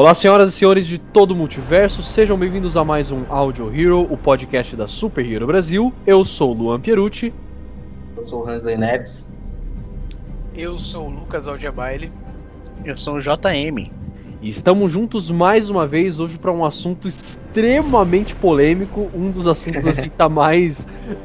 Olá, senhoras e senhores de todo o multiverso, sejam bem-vindos a mais um Audio Hero, o podcast da Super Hero Brasil. Eu sou o Luan Pierucci. Eu sou o Hansley Neves. Eu sou o Lucas Aldiabaile. Eu sou o JM. E estamos juntos mais uma vez hoje para um assunto extremamente polêmico, um dos assuntos que tá mais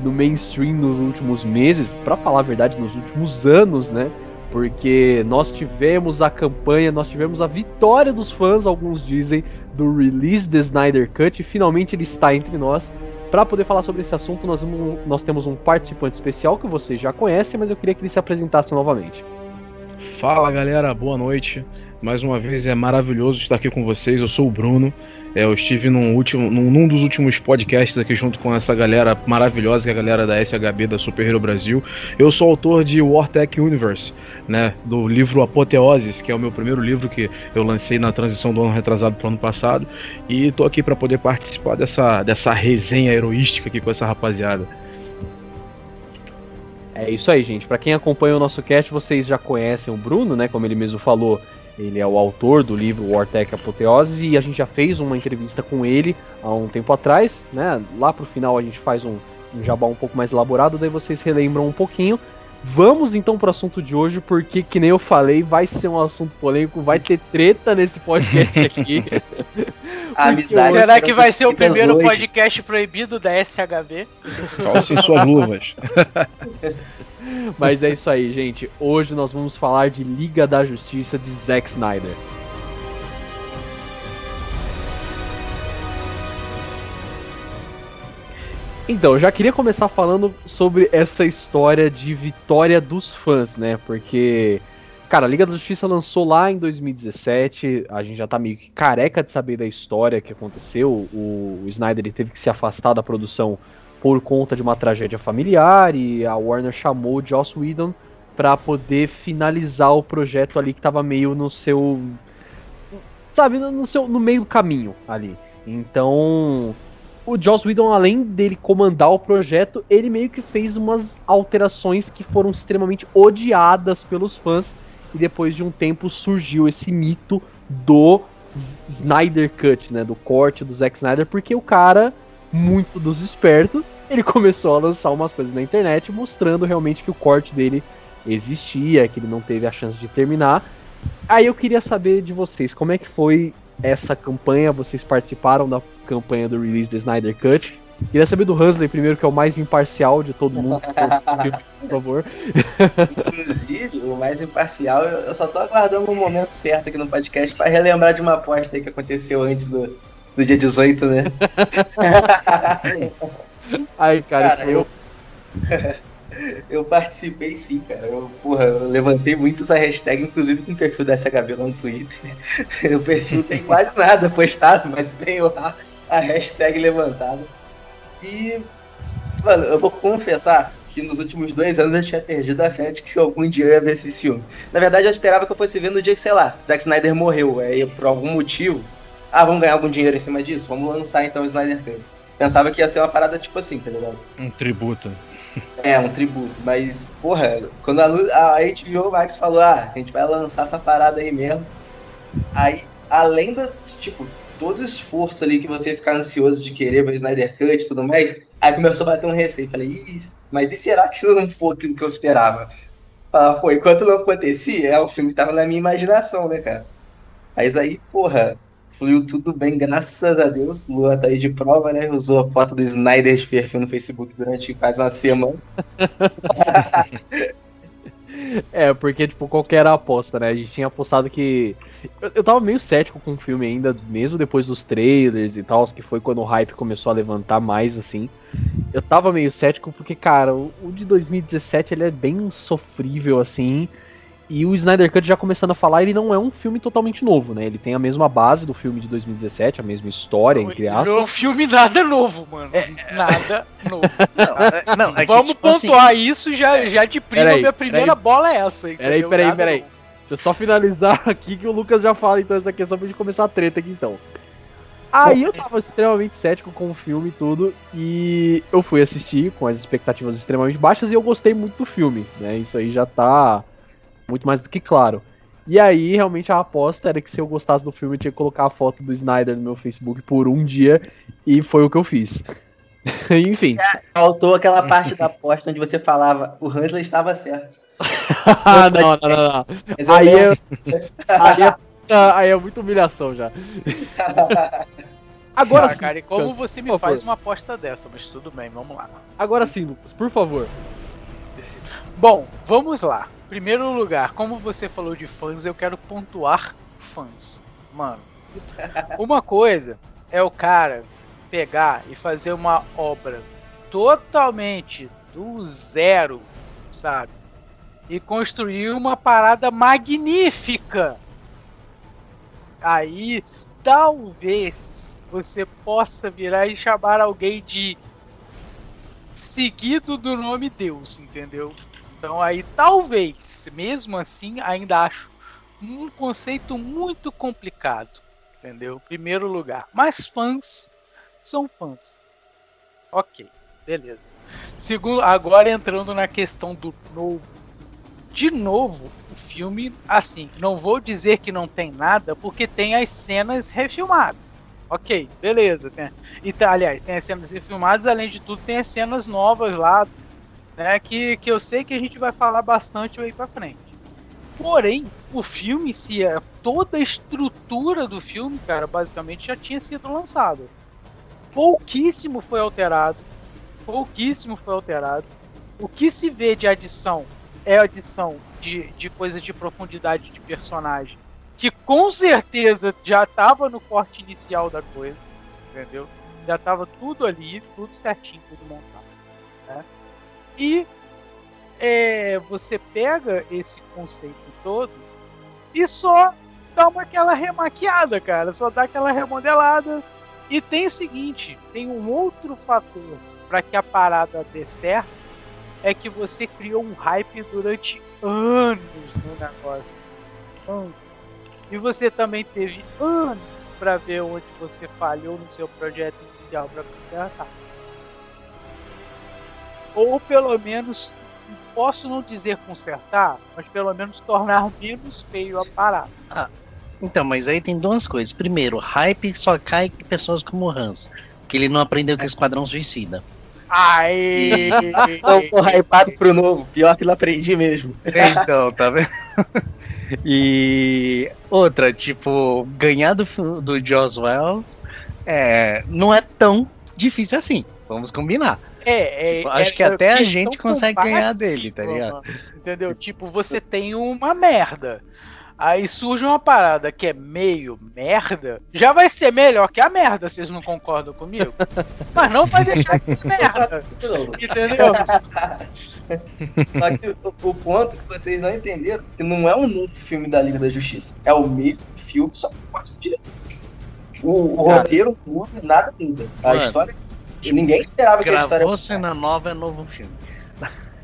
no mainstream nos últimos meses, para falar a verdade, nos últimos anos, né? Porque nós tivemos a campanha, nós tivemos a vitória dos fãs, alguns dizem, do release the Snyder Cut, e finalmente ele está entre nós. Para poder falar sobre esse assunto, nós, nós temos um participante especial que vocês já conhecem, mas eu queria que ele se apresentasse novamente. Fala galera, boa noite. Mais uma vez é maravilhoso estar aqui com vocês. Eu sou o Bruno. É, eu estive num, último, num, num, dos últimos podcasts aqui junto com essa galera maravilhosa, que é a galera da SHB, da Super Hero Brasil. Eu sou autor de Wartech Universe, né, do livro Apoteoses, que é o meu primeiro livro que eu lancei na transição do ano retrasado para o ano passado. E estou aqui para poder participar dessa, dessa resenha heroística aqui com essa rapaziada. É isso aí, gente. Para quem acompanha o nosso cast, vocês já conhecem o Bruno, né? Como ele mesmo falou, ele é o autor do livro Wartech Apoteose e a gente já fez uma entrevista com ele há um tempo atrás, né? Lá pro final a gente faz um, um jabá um pouco mais elaborado, daí vocês relembram um pouquinho. Vamos então pro assunto de hoje, porque que nem eu falei, vai ser um assunto polêmico, vai ter treta nesse podcast aqui. Amizade. Será que vai ser o primeiro hoje. podcast proibido da SHB? Calcem suas luvas. Mas é isso aí, gente. Hoje nós vamos falar de Liga da Justiça de Zack Snyder. Então, já queria começar falando sobre essa história de vitória dos fãs, né? Porque, cara, a Liga da Justiça lançou lá em 2017, a gente já tá meio que careca de saber da história que aconteceu. O, o Snyder teve que se afastar da produção por conta de uma tragédia familiar e a Warner chamou Joss Whedon para poder finalizar o projeto ali que estava meio no seu sabe, no seu no meio do caminho ali. Então, o Joss Whedon além dele comandar o projeto, ele meio que fez umas alterações que foram extremamente odiadas pelos fãs e depois de um tempo surgiu esse mito do Snyder Cut, né, do corte do Zack Snyder, porque o cara muito dos espertos, ele começou a lançar umas coisas na internet mostrando realmente que o corte dele existia, que ele não teve a chance de terminar. Aí eu queria saber de vocês, como é que foi essa campanha? Vocês participaram da campanha do release do Snyder Cut? Queria saber do Hansley primeiro, que é o mais imparcial de todo mundo, por favor. Inclusive, o mais imparcial, eu só tô aguardando um momento certo aqui no podcast para relembrar de uma aposta aí que aconteceu antes do, do dia 18, né? Ai, cara, cara eu. eu participei sim, cara. Eu, porra, eu levantei muito essa hashtag, inclusive com o perfil da SHB lá no Twitter. o perfil tem quase nada postado, mas tem lá a hashtag levantada. E, mano, eu vou confessar que nos últimos dois anos eu tinha perdido a fé de que algum dia eu ia ver esse filme. Na verdade, eu esperava que eu fosse ver no dia que, sei lá, Zack Snyder morreu. Aí, por algum motivo, ah, vamos ganhar algum dinheiro em cima disso? Vamos lançar então o Snyder Cut. Pensava que ia ser uma parada tipo assim, tá ligado? Um tributo. É, um tributo. Mas, porra, quando a, a HBO Max falou, ah, a gente vai lançar essa parada aí mesmo. Aí, além do, tipo, todo o esforço ali que você ficar ansioso de querer ver Snyder Cut e tudo mais, aí começou a bater um receio. Falei, Ih, mas e será que isso não foi aquilo que eu esperava? Fala, pô, enquanto não acontecia, é o filme que tava na minha imaginação, né, cara? Mas aí, porra, fluiu tudo bem, graças a Deus. Lua tá aí de prova, né? Usou a foto do Snyder de perfil no Facebook durante quase uma semana. é, porque, tipo, qualquer aposta, né? A gente tinha apostado que. Eu, eu tava meio cético com o filme ainda, mesmo depois dos trailers e tal, que foi quando o hype começou a levantar mais, assim. Eu tava meio cético porque, cara, o, o de 2017 ele é bem sofrível, assim. E o Snyder Cut já começando a falar, ele não é um filme totalmente novo, né? Ele tem a mesma base do filme de 2017, a mesma história, Não, entre Não é aspas. um filme nada novo, mano. Nada novo. Não, não, é que, Vamos tipo assim, pontuar isso já, já de prima. Peraí, minha primeira peraí. bola é essa. Peraí, entendeu? peraí, Nada peraí. novo. Deixa eu só finalizar aqui que o Lucas já fala então essa questão pra gente começar a treta aqui então. Aí eu tava extremamente cético com o filme e tudo, e eu fui assistir com as expectativas extremamente baixas e eu gostei muito do filme, né? Isso aí já tá muito mais do que claro. E aí, realmente, a aposta era que se eu gostasse do filme, eu tinha que colocar a foto do Snyder no meu Facebook por um dia, e foi o que eu fiz. Enfim. Faltou aquela parte da aposta onde você falava o Hansler estava certo. Ah, não, não, não, não. Aí é, aí, é, aí é muita humilhação já. Agora Ah, sim, cara, e como Lucas, você me faz uma aposta dessa? Mas tudo bem, vamos lá. Agora sim, Lucas, por favor. Bom, vamos lá. Primeiro lugar, como você falou de fãs, eu quero pontuar fãs. Mano, uma coisa é o cara pegar e fazer uma obra totalmente do zero, sabe? E construir uma parada magnífica. Aí, talvez você possa virar e chamar alguém de seguido do nome Deus, entendeu? Então aí talvez, mesmo assim, ainda acho um conceito muito complicado, entendeu? Primeiro lugar. Mas fãs são fãs. Ok, beleza. Segundo, agora entrando na questão do novo. De novo, o filme, assim, não vou dizer que não tem nada, porque tem as cenas refilmadas. Ok, beleza. Tem, e tá, aliás, tem as cenas refilmadas, além de tudo, tem as cenas novas lá, né? Que, que eu sei que a gente vai falar bastante aí pra frente. Porém, o filme em si, é- toda a estrutura do filme, cara, basicamente já tinha sido lançado. Pouquíssimo foi alterado. Pouquíssimo foi alterado. O que se vê de adição é adição de, de coisa de profundidade de personagem. Que com certeza já tava no corte inicial da coisa. Entendeu? Já tava tudo ali, tudo certinho, tudo montado. E é, você pega esse conceito todo e só dá uma aquela remaquiada, cara. Só dá aquela remodelada. E tem o seguinte, tem um outro fator para que a parada dê certo é que você criou um hype durante anos no negócio. Anos. E você também teve anos para ver onde você falhou no seu projeto inicial para consertar. Ou pelo menos, posso não dizer consertar, mas pelo menos tornar menos feio a parada. Então, mas aí tem duas coisas. Primeiro, hype só cai em pessoas como o Hans, que ele não aprendeu com o Esquadrão Suicida. Aê! Não, tô hypado pro novo. Pior que não aprendi mesmo. Então, tá vendo? E outra, tipo, ganhar do, do Joswell é, não é tão difícil assim. Vamos combinar. É, é, Tipo, acho é- que até a gente consegue ganhar dele, tá ligado? Entendeu? Tipo, você tem uma merda. Aí surge uma parada que é meio merda, já vai ser melhor que a merda, vocês não concordam comigo? Mas não vai deixar de ser merda, entendeu? Só que o, o ponto que vocês não entenderam é que não é um novo filme da Liga da Justiça. É o mesmo filme, só que com quarto diretor. O, o roteiro muda, nada muda. A Mano, história. Ninguém esperava que a história. Gravou cena nova é novo filme.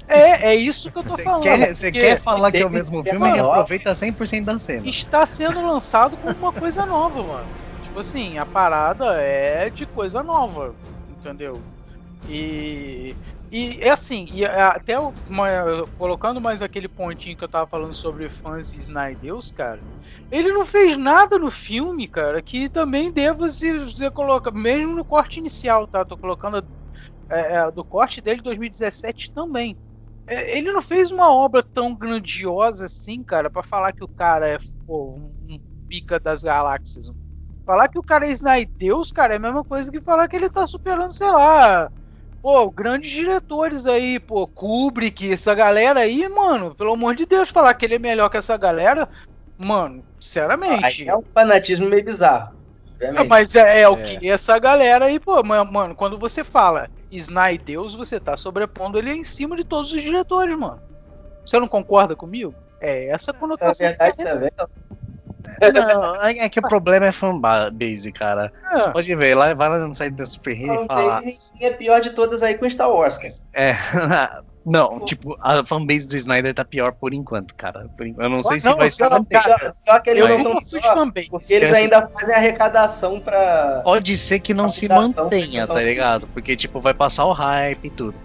É, é isso que eu tô Você falando. quer, você quer falar que é o mesmo filme e aproveita 100% da cena. Está sendo lançado como uma coisa nova, mano. Tipo assim, a parada é de coisa nova, entendeu? E. E é assim, e a- até colocando mais aquele pontinho que eu tava falando sobre fãs e Snydeus, cara, ele não fez nada no filme, cara, que também deva se você coloca, mesmo no corte inicial, tá? Tô colocando é, é, do corte dele de 2017 também. É, ele não fez uma obra tão grandiosa assim, cara, pra falar que o cara é pô, um, um pica das galáxias. Falar que o cara é Snydeus, cara, é a mesma coisa que falar que ele tá superando, sei lá, pô, grandes diretores aí, pô, Kubrick, essa galera aí, mano, pelo amor de Deus, falar que ele é melhor que essa galera, mano, sinceramente. Aí é um fanatismo meio bizarro. É, mas é, é o É. que essa galera aí, pô, ma- mano, quando você fala Snydeus, você tá sobrepondo ele em cima de todos os diretores, mano. Você não concorda comigo? É essa Na conotação. verdade que também, Não, é é que o problema é fanbase, cara. É. Você pode ver, lá, vai lá no site da Super Hero e fala. é a pior de todas aí com Star Wars, cara. É. Não, tipo, a fanbase do Snyder tá pior por enquanto, cara. Eu não sei se Não, vai ser. cara, Pior, pior, que eles Eu não estão fanbase. porque eles ainda fazem arrecadação pra. Pode ser que não se mantenha, tá ligado? Porque, tipo, vai passar o hype e tudo.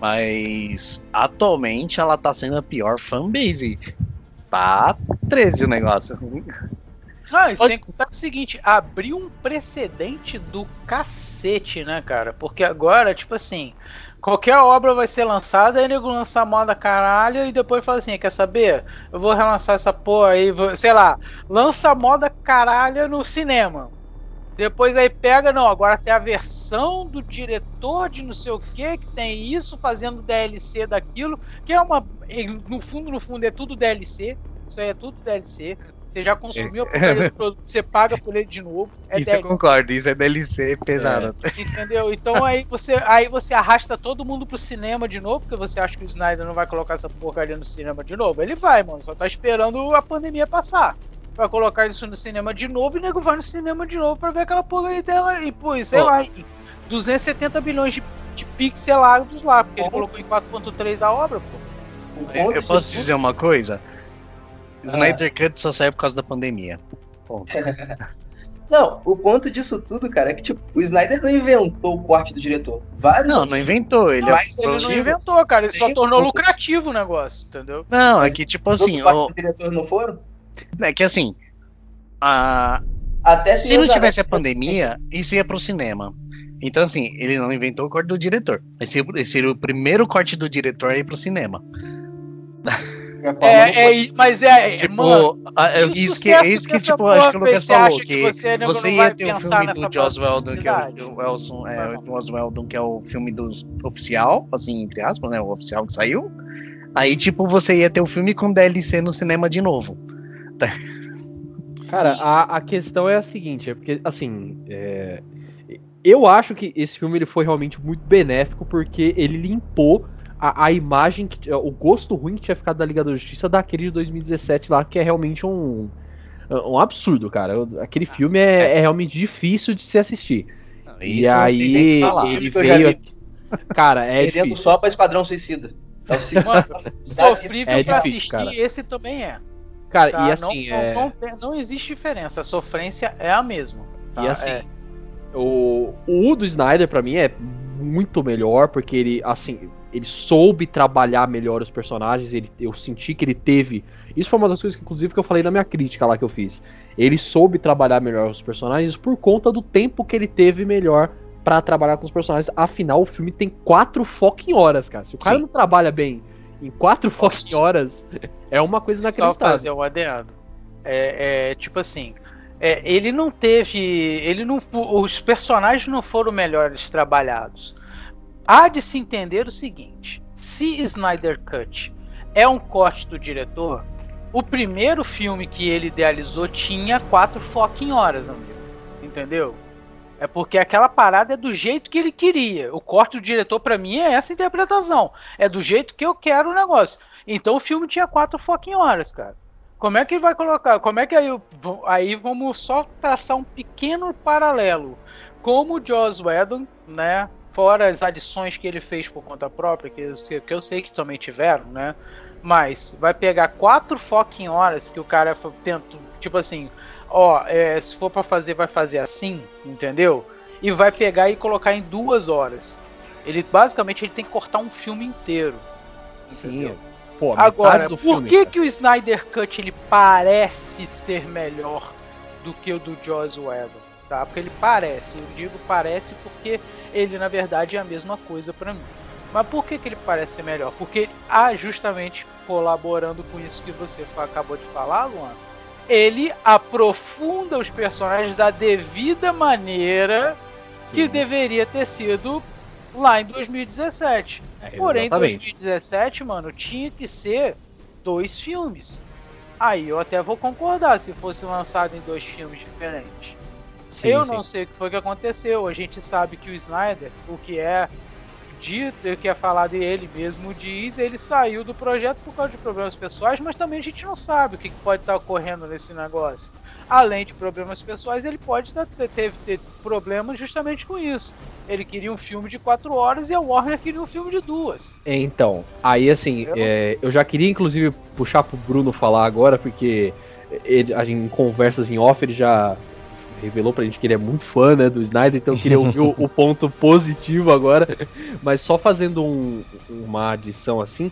Mas atualmente ela tá sendo a pior fanbase. Tá 13 o negócio. Não, e Pode- sem contar o seguinte, abriu um precedente do cacete, né, cara? Porque agora, tipo assim, qualquer obra vai ser lançada, aí nego lança a moda caralho e depois fala assim, quer saber? Eu vou relançar essa porra aí, vou- sei lá, lança a moda caralho no cinema. Depois aí pega, não, agora tem a versão do diretor de não sei o que, que tem isso, fazendo DLC daquilo, que é uma. No fundo, no fundo, é tudo DLC. Isso aí é tudo DLC. Você já consumiu a porcaria do produto, você paga por ele de novo. É isso eu DLC, concordo, isso é DLC pesado. entendeu? Então aí você, aí você arrasta todo mundo pro cinema de novo, porque você acha que o Snyder não vai colocar essa porcaria no cinema de novo. Ele vai, mano, só tá esperando a pandemia passar. Vai colocar isso no cinema de novo e o nego vai no cinema de novo pra ver aquela porcaria dela. E, pô, sei Ó. lá, em 270 bilhões de, de pixelados lá, porque ele colocou em 4.3 a obra, pô. O Eu, eu posso dizer uma coisa? Snyder Cut só saiu por causa da pandemia. Ponto. Não, o ponto disso tudo, cara, é que tipo, o Snyder não inventou o corte do diretor. Vários Não, não inventou. Ele Mas é ele não inventou, cara, ele só tornou lucrativo o negócio, entendeu? Não, é que tipo assim, cortes o- do diretor não foram? É que assim, a, Até se não Senhor tivesse a pandemia, isso ia pro cinema. Então assim, ele não inventou o corte do diretor. Esse, esse seria o primeiro corte do diretor a ir pro cinema. É, não é, mas é, é, Tipo, mano, a- é e o isso que, isso que dessa tipo, porra, acho que o Lucas falou, que que você, nego, você não ia vai ter o pensar filme do Joss Whedon, que é o, o Elson, é, Não. o Joss Whedon, que é o filme dos oficial, assim, entre aspas, né, o oficial que saiu. Aí, tipo, você ia ter o filme com DLC no cinema de novo. Cara, a, a questão é a seguinte, é porque, assim, é, eu acho que esse filme ele foi realmente muito benéfico porque ele limpou a, a imagem, que, o gosto ruim que tinha ficado da Liga da Justiça daquele de 2017 lá, que é realmente um, um absurdo, cara. Aquele filme é, é realmente difícil de se assistir. e Isso aí, ele veio. Cara, é Perdendo difícil. só pra Esquadrão Suicida. É o segundo- Sofrível É pra difícil, assistir, cara. esse também é. Cara, tá? e assim, não, é... não, não, não existe diferença, a sofrência é a mesma. tá? E assim, É. o, o do Snyder pra mim é muito melhor, porque ele, assim, ele soube trabalhar melhor os personagens, ele, eu senti que ele teve. Isso foi uma das coisas que, inclusive, que eu falei na minha crítica lá que eu fiz. Ele soube trabalhar melhor os personagens por conta do tempo que ele teve melhor pra trabalhar com os personagens. Afinal, o filme tem quatro fucking horas, cara. Se o cara Sim. não trabalha bem em quatro fucking horas, é uma coisa Só inacreditável. fazer o adendo. É, é, tipo assim, é, ele não teve, ele não, os personagens não foram melhores trabalhados. Há de se entender o seguinte: se Snyder Cut é um corte do diretor, o primeiro filme que ele idealizou tinha quatro fucking horas, amigo. Entendeu? É porque aquela parada é do jeito que ele queria. O corte do diretor, pra mim, é essa interpretação. É do jeito que eu quero o negócio. Então o filme tinha quatro fucking horas, cara. Como é que vai colocar? Como é que aí, aí vamos só traçar um pequeno paralelo? Como o Joss Whedon, né? Fora as adições que ele fez por conta própria, que eu sei que, eu sei que também tiveram, né? Mas vai pegar quatro fucking horas que o cara tenta, tipo assim, ó, é, se for pra fazer, vai fazer assim, entendeu? E vai pegar e colocar em duas horas. Ele basicamente ele tem que cortar um filme inteiro. Sim, pô, Agora, por filme, que, cara. que o Snyder Cut ele parece ser melhor do que o do Joss Whedon? Tá? Porque ele parece, eu digo parece porque ele na verdade é a mesma coisa pra mim. Mas por que, que ele parece ser melhor? Porque ah, justamente colaborando com isso que você acabou de falar, Luan, ele aprofunda os personagens da devida maneira que Sim. deveria ter sido lá em 2017. É, Porém, em exatamente. 2017, mano, tinha que ser dois filmes. Aí eu até vou concordar se fosse lançado em dois filmes diferentes. Sim, eu sim. não sei o que foi que aconteceu. A gente sabe que o Snyder, o que é dito, que é falado e ele mesmo diz, ele saiu do projeto por causa de problemas pessoais, mas também a gente não sabe o que pode estar ocorrendo nesse negócio. Além de problemas pessoais, ele pode ter, ter, ter problemas justamente com isso. Ele queria um filme de quatro horas e a Warner queria um filme de duas. Então, aí assim, eu, é, eu já queria inclusive puxar pro Bruno falar agora, porque ele, a gente, em conversas em off ele já revelou pra gente que ele é muito fã né, do Snyder, então eu queria ouvir o, o, ponto positivo agora. Mas só fazendo um, uma adição assim,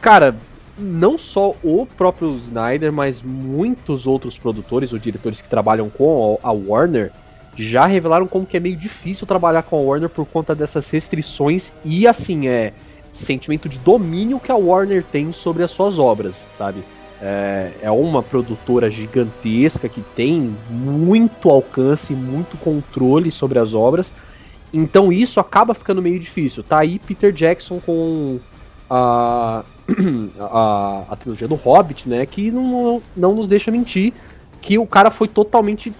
cara, não só o próprio Snyder, mas muitos outros produtores ou diretores que trabalham com a Warner já revelaram como que é meio difícil trabalhar com a Warner por conta dessas restrições e assim é sentimento de domínio que a Warner tem sobre as suas obras, sabe? É, é uma produtora gigantesca que tem muito alcance, muito controle sobre as obras. Então isso acaba ficando meio difícil. Tá aí Peter Jackson com a, a, a trilogia do Hobbit, né? Que não, não nos deixa mentir que o cara foi totalmente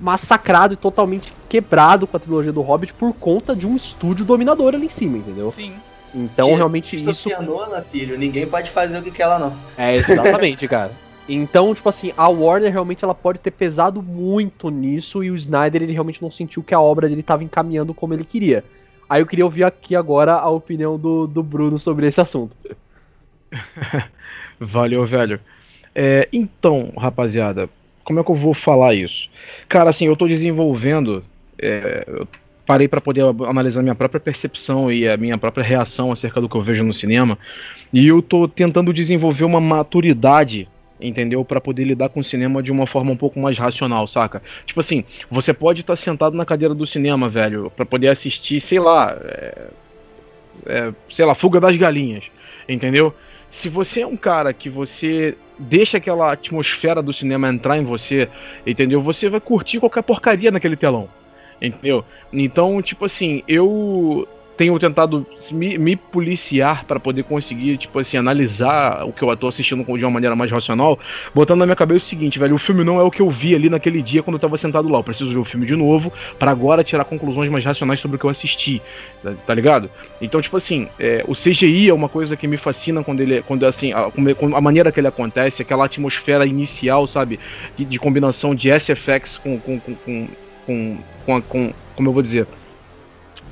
massacrado e totalmente quebrado com a trilogia do Hobbit por conta de um estúdio dominador ali em cima, entendeu? Sim. Então, realmente isso. Nola, filho, ninguém pode fazer o que quer ela, não. É, exatamente, cara. Então, tipo assim, a Warner realmente ela pode ter pesado muito nisso e o Snyder ele realmente não sentiu que a obra dele estava encaminhando como ele queria. Aí eu queria ouvir aqui agora a opinião do, do Bruno sobre esse assunto. Valeu, velho. É, então, rapaziada, como é que eu vou falar isso? Cara, assim, eu tô desenvolvendo. É, eu parei para poder analisar minha própria percepção e a minha própria reação acerca do que eu vejo no cinema. E eu tô tentando desenvolver uma maturidade entendeu? Para poder lidar com o cinema de uma forma um pouco mais racional, saca? Tipo assim, você pode estar tá sentado na cadeira do cinema, velho, para poder assistir, sei lá, é, é, sei lá, Fuga das Galinhas, entendeu? Se você é um cara que você deixa aquela atmosfera do cinema entrar em você, entendeu? Você vai curtir qualquer porcaria naquele telão. Entendeu? Então, tipo assim, eu tenho tentado me, me policiar para poder conseguir, tipo assim, analisar o que eu tô assistindo de uma maneira mais racional, botando na minha cabeça o seguinte, velho, o filme não é o que eu vi ali naquele dia quando eu tava sentado lá. Eu preciso ver o filme de novo para agora tirar conclusões mais racionais sobre o que eu assisti. Tá, tá ligado? Então, tipo assim, é, o CGI é uma coisa que me fascina quando ele, quando assim, a, a maneira que ele acontece, aquela atmosfera inicial, sabe, de, de combinação de SFX com, com, com, com com, com, com como eu vou dizer,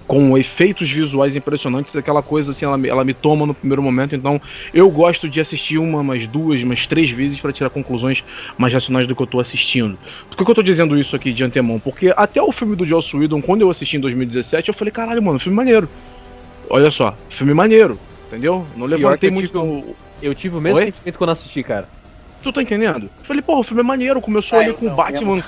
com efeitos visuais impressionantes, aquela coisa assim, ela, ela me toma no primeiro momento, então eu gosto de assistir uma, mais duas, mais três vezes para tirar conclusões mais racionais do que eu tô assistindo. Por que eu tô dizendo isso aqui de antemão? Porque até o filme do Joss Whedon, quando eu assisti em 2017, eu falei, caralho, mano, filme maneiro. Olha só, filme maneiro, entendeu? Não levantei muito... Tive, eu tive o mesmo Oi? sentimento quando assisti, cara. Tu tá entendendo? Eu falei, porra, o filme é maneiro, começou ali com o Batman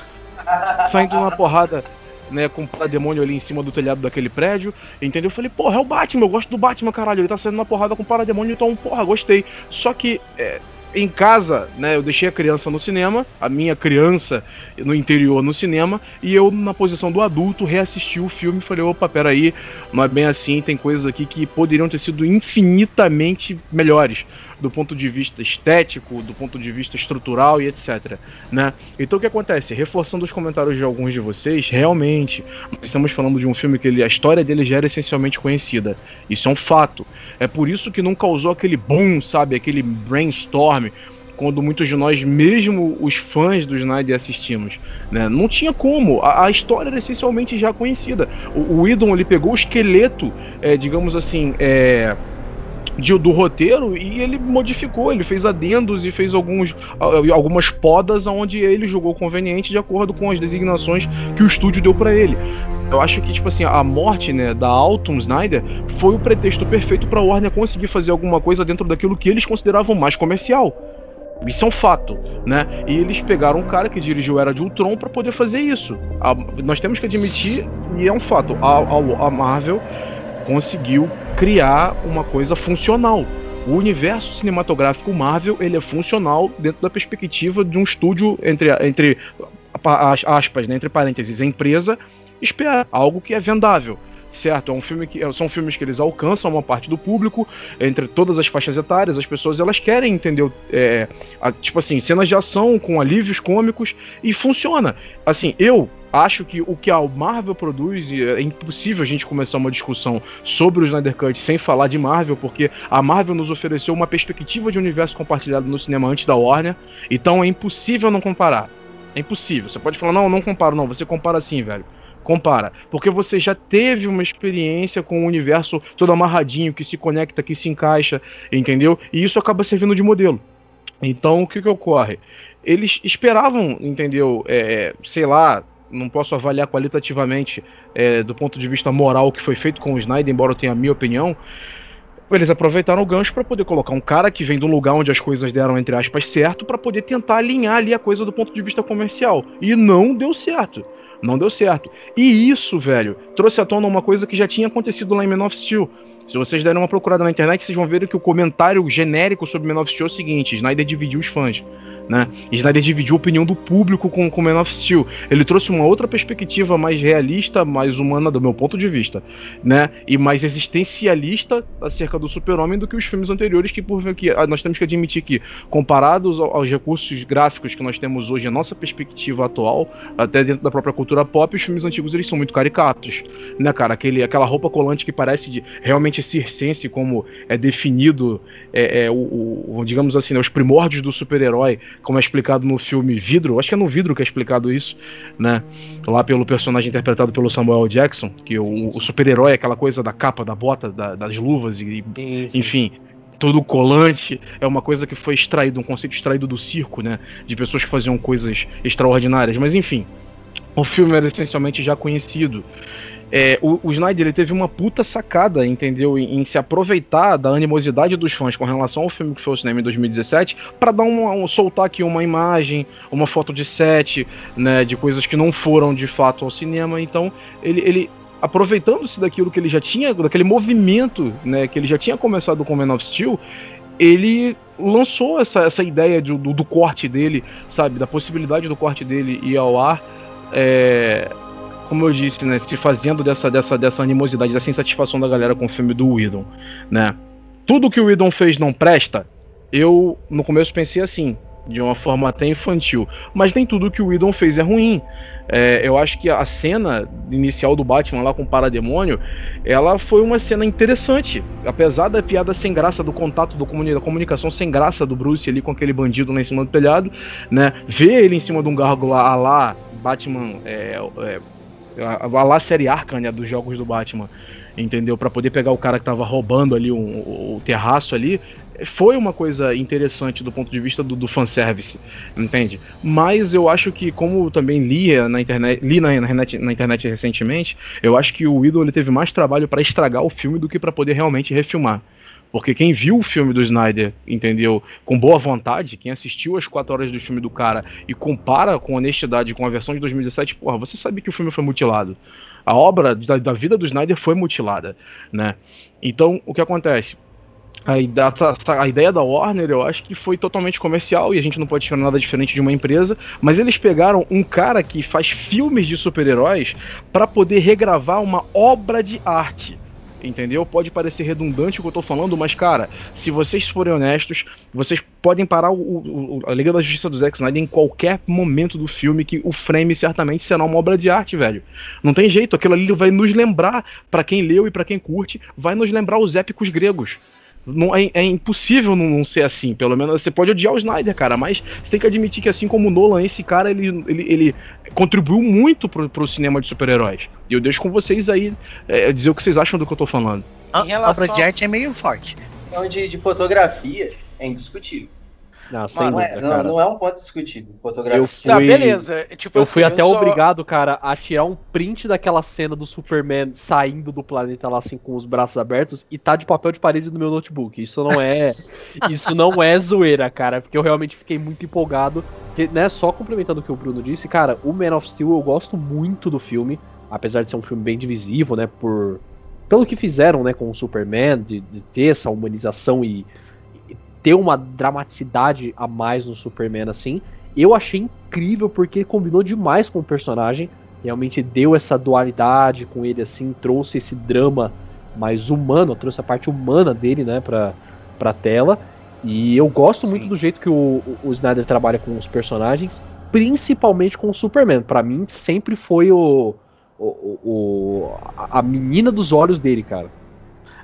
saindo uma porrada né, com o parademônio ali em cima do telhado daquele prédio, entendeu? Eu falei, porra, é o Batman, eu gosto do Batman, caralho, ele tá saindo uma porrada com o parademônio, então, porra, gostei. Só que é, em casa, né, eu deixei a criança no cinema, a minha criança no interior no cinema, e eu, na posição do adulto, reassisti o filme e falei, opa, peraí, não é bem assim, tem coisas aqui que poderiam ter sido infinitamente melhores do ponto de vista estético, do ponto de vista estrutural e etc. Né? Então o que acontece? Reforçando os comentários de alguns de vocês, realmente, estamos falando de um filme que ele, a história dele já era essencialmente conhecida. Isso é um fato. É por isso que não causou aquele boom, sabe? Aquele brainstorm quando muitos de nós, mesmo os fãs do Snyder, assistimos. Né? Não tinha como, a, a, história era essencialmente já conhecida. O, o Idon ele pegou o esqueleto, é, digamos assim, é, de, do roteiro e ele modificou, ele fez adendos e fez alguns, algumas podas onde ele julgou conveniente de acordo com as designações que o estúdio deu para ele. Eu acho que, tipo assim, a morte, né, da Alton Snyder foi o pretexto perfeito pra Warner conseguir fazer alguma coisa dentro daquilo que eles consideravam mais comercial. Isso é um fato, né? E eles pegaram um cara que dirigiu Era de Ultron para poder fazer isso. A, nós temos que admitir, e é um fato, a, a, a Marvel conseguiu criar uma coisa funcional. O universo cinematográfico Marvel ele é funcional dentro da perspectiva de um estúdio entre, entre aspas, né, entre parênteses, empresa espera algo que é vendável certo? É um filme que são filmes que eles alcançam uma parte do público, entre todas as faixas etárias, as pessoas elas querem entender, é, a, tipo assim, cenas de ação com alívios cômicos e funciona. Assim, eu acho que o que a Marvel produz, é impossível a gente começar uma discussão sobre o Snyder Cut sem falar de Marvel, porque a Marvel nos ofereceu uma perspectiva de universo compartilhado no cinema antes da Warner, então é impossível não comparar. É impossível. Você pode falar, não, não comparo, não. Você compara sim, velho. Compara. Porque você já teve uma experiência com o universo todo amarradinho, que se conecta, que se encaixa, entendeu? E isso acaba servindo de modelo. Então, o que que ocorre? Eles esperavam, entendeu? É, sei lá, não posso avaliar qualitativamente é, do ponto de vista moral o que foi feito com o Snyder, embora eu tenha a minha opinião. Eles aproveitaram o gancho para poder colocar um cara que vem do lugar onde as coisas deram, entre aspas, certo, para poder tentar alinhar ali a coisa do ponto de vista comercial. E não deu certo. Não deu certo. E isso, velho, trouxe à tona uma coisa que já tinha acontecido lá em Man of Steel. Se vocês derem uma procurada na internet, vocês vão ver que o comentário genérico sobre Man of Steel é o seguinte: Snyder dividiu os fãs né? E Snyder dividiu a opinião do público com o Man of Steel. Ele trouxe uma outra perspectiva mais realista, mais humana do meu ponto de vista, né? E mais existencialista acerca do Super-Homem do que os filmes anteriores que por que nós temos que admitir que comparados aos recursos gráficos que nós temos hoje, a nossa perspectiva atual, até dentro da própria cultura pop, os filmes antigos eles são muito caricatos, né, cara? Aquele, aquela roupa colante que parece de realmente circense como é definido é, é o, o, digamos assim, né, os primórdios do super-herói como é explicado no filme Vidro, acho que é no Vidro que é explicado isso, né? Lá pelo personagem interpretado pelo Samuel Jackson, que o, o super-herói é aquela coisa da capa, da bota, da, das luvas, e, sim, sim. enfim todo colante, é uma coisa que foi extraído, um conceito extraído do circo, né? De pessoas que faziam coisas extraordinárias. Mas enfim, o filme era essencialmente já conhecido. É, o, o, Snyder ele teve uma puta sacada, entendeu? Em, em, se aproveitar da animosidade dos fãs com relação ao filme que foi o cinema em 2017 para dar uma, um, soltar aqui uma imagem, uma foto de set, né, de coisas que não foram de fato ao cinema. Então ele, ele aproveitando-se daquilo que ele já tinha, daquele movimento, né, que ele já tinha começado com Man of Steel, ele lançou essa, essa ideia do, do, do corte dele, sabe, da possibilidade do corte dele ir ao ar. É, como eu disse, né, se fazendo dessa, dessa, dessa animosidade, dessa insatisfação da galera com o filme do Whedon, né? Tudo que o Whedon fez não presta, eu no começo pensei assim, de uma forma até infantil, mas nem tudo que o Whedon fez é ruim. É, eu acho que a cena inicial do Batman lá com o Parademônio, ela foi uma cena interessante, apesar da piada sem graça do contato, do comuni da comunicação sem graça do Bruce ali com aquele bandido lá em cima do telhado, né? Ver ele em cima de um gárgula lá, Batman é, é a, a lá série Arkham, né, dos jogos do Batman, entendeu? Para poder pegar o cara que tava roubando ali um, o, terraço ali, foi uma coisa interessante do ponto de vista do, do fanservice, entende? Mas eu acho que, como também li na internet, li na, na, na internet recentemente, eu acho que o Idol ele teve mais trabalho para estragar o filme do que para poder realmente refilmar. Porque quem viu o filme do Snyder, entendeu? Com boa vontade, quem assistiu as 4 horas do filme do cara e compara com honestidade com a versão de 2017, porra, você sabe que o filme foi mutilado. A obra da, da vida do Snyder foi mutilada, né? Então, o que acontece? A ideia, a ideia da Warner, eu acho que foi totalmente comercial e a gente não pode esperar nada diferente de uma empresa, mas eles pegaram um cara que faz filmes de super-heróis para poder regravar uma obra de arte entendeu? Pode parecer redundante o que eu tô falando, mas, cara, se vocês forem honestos, vocês podem parar o, o, a Liga da Justiça do Zack Snyder em qualquer momento do filme que o frame certamente será uma obra de arte, velho. Não tem jeito, aquilo ali vai nos lembrar, para quem leu e para quem curte, vai nos lembrar os épicos gregos. Não, é, é, impossível não, não, ser assim. Pelo menos você pode odiar o Snyder, cara, mas você tem que admitir que assim como o Nolan, esse cara ele, ele, ele contribuiu muito pro, pro cinema de super-heróis. E eu deixo com vocês aí é, dizer o que vocês acham do que eu tô falando. A obra de arte é meio forte. Então, de, de fotografia é indiscutível. Não, sem não, é, não, não, é um ponto discutível. Fotografia. Eu fui, tá, beleza. Tipo eu assim, fui até eu obrigado, cara, a tirar um print daquela cena do Superman saindo do planeta lá assim com os braços abertos e tá de papel de parede no meu notebook. Isso não é. isso não é zoeira, cara. Porque eu realmente fiquei muito empolgado. Porque, né, só complementando o que o Bruno disse, cara, o Man of Steel eu gosto muito do filme. Apesar de ser um filme bem divisivo, né? Por. Pelo que fizeram, né, com o Superman, de, de ter essa humanização e ter uma dramaticidade a mais no Superman assim. Eu achei incrível porque combinou demais com o personagem. Realmente deu essa dualidade com ele assim, trouxe esse drama mais humano, trouxe a parte humana dele, né, pra, pra tela. E eu gosto Sim. muito do jeito que o, o Snyder trabalha com os personagens. principalmente com o Superman. Para mim, sempre foi o, o, o, a menina dos olhos dele, cara.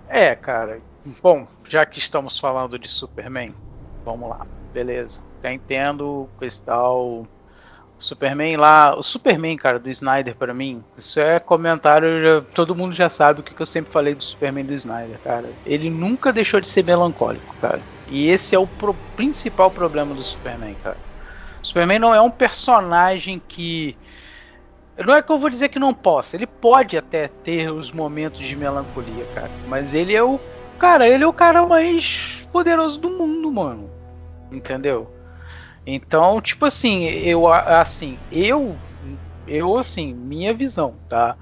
É, cara. Bom, já que estamos falando de Superman, vamos lá. Beleza. Já entendo esse tal Superman lá, o Superman, cara, do Snyder para mim, isso é comentário, já, todo mundo já sabe o que, que eu sempre falei do Superman do Snyder, cara. Ele nunca deixou de ser melancólico, cara. E esse é o pro, principal problema do Superman, cara. O Superman não é um personagem que não é que eu vou dizer que não possa, ele pode até ter os momentos de melancolia, cara, mas ele é o cara, ele é o cara mais poderoso do mundo, mano. Entendeu? Então, tipo assim, eu assim, eu eu assim, minha visão, tá?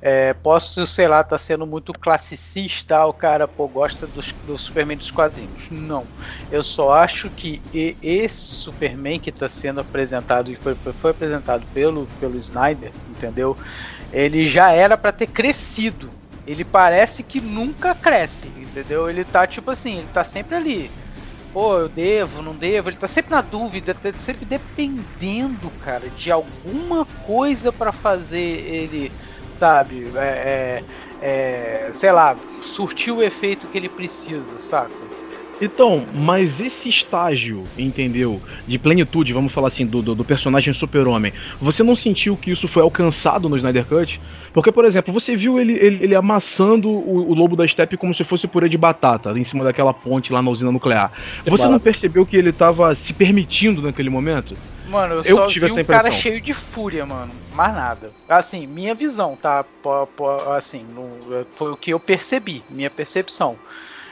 É, posso, sei lá, tá sendo muito classicista, o cara pô, gosta do, do Superman dos quadrinhos. Não. Eu só acho que esse Superman que está sendo apresentado e foi, foi apresentado pelo, pelo Snyder, entendeu? Ele já era para ter crescido. Ele parece que nunca cresce, entendeu? Ele tá tipo assim, ele tá sempre ali pô, eu devo, não devo, ele tá sempre na dúvida, tá sempre dependendo, cara, de alguma coisa para fazer ele, sabe, é, é, é, sei lá, surtir o efeito que ele precisa, saca? Então, mas esse estágio, entendeu? De plenitude, vamos falar assim, do, do, do personagem super-homem, você não sentiu que isso foi alcançado no Snyder Cut? Porque, por exemplo, você viu ele, ele, ele amassando o, o, lobo da steppe como se fosse purê de batata, em cima daquela ponte lá na usina nuclear. Você não percebeu que ele tava se permitindo naquele momento? Mano, eu, eu só tive vi um cara cheio de fúria, mano. Mais nada. Assim, minha visão, tá? Assim, foi o que eu percebi, minha percepção.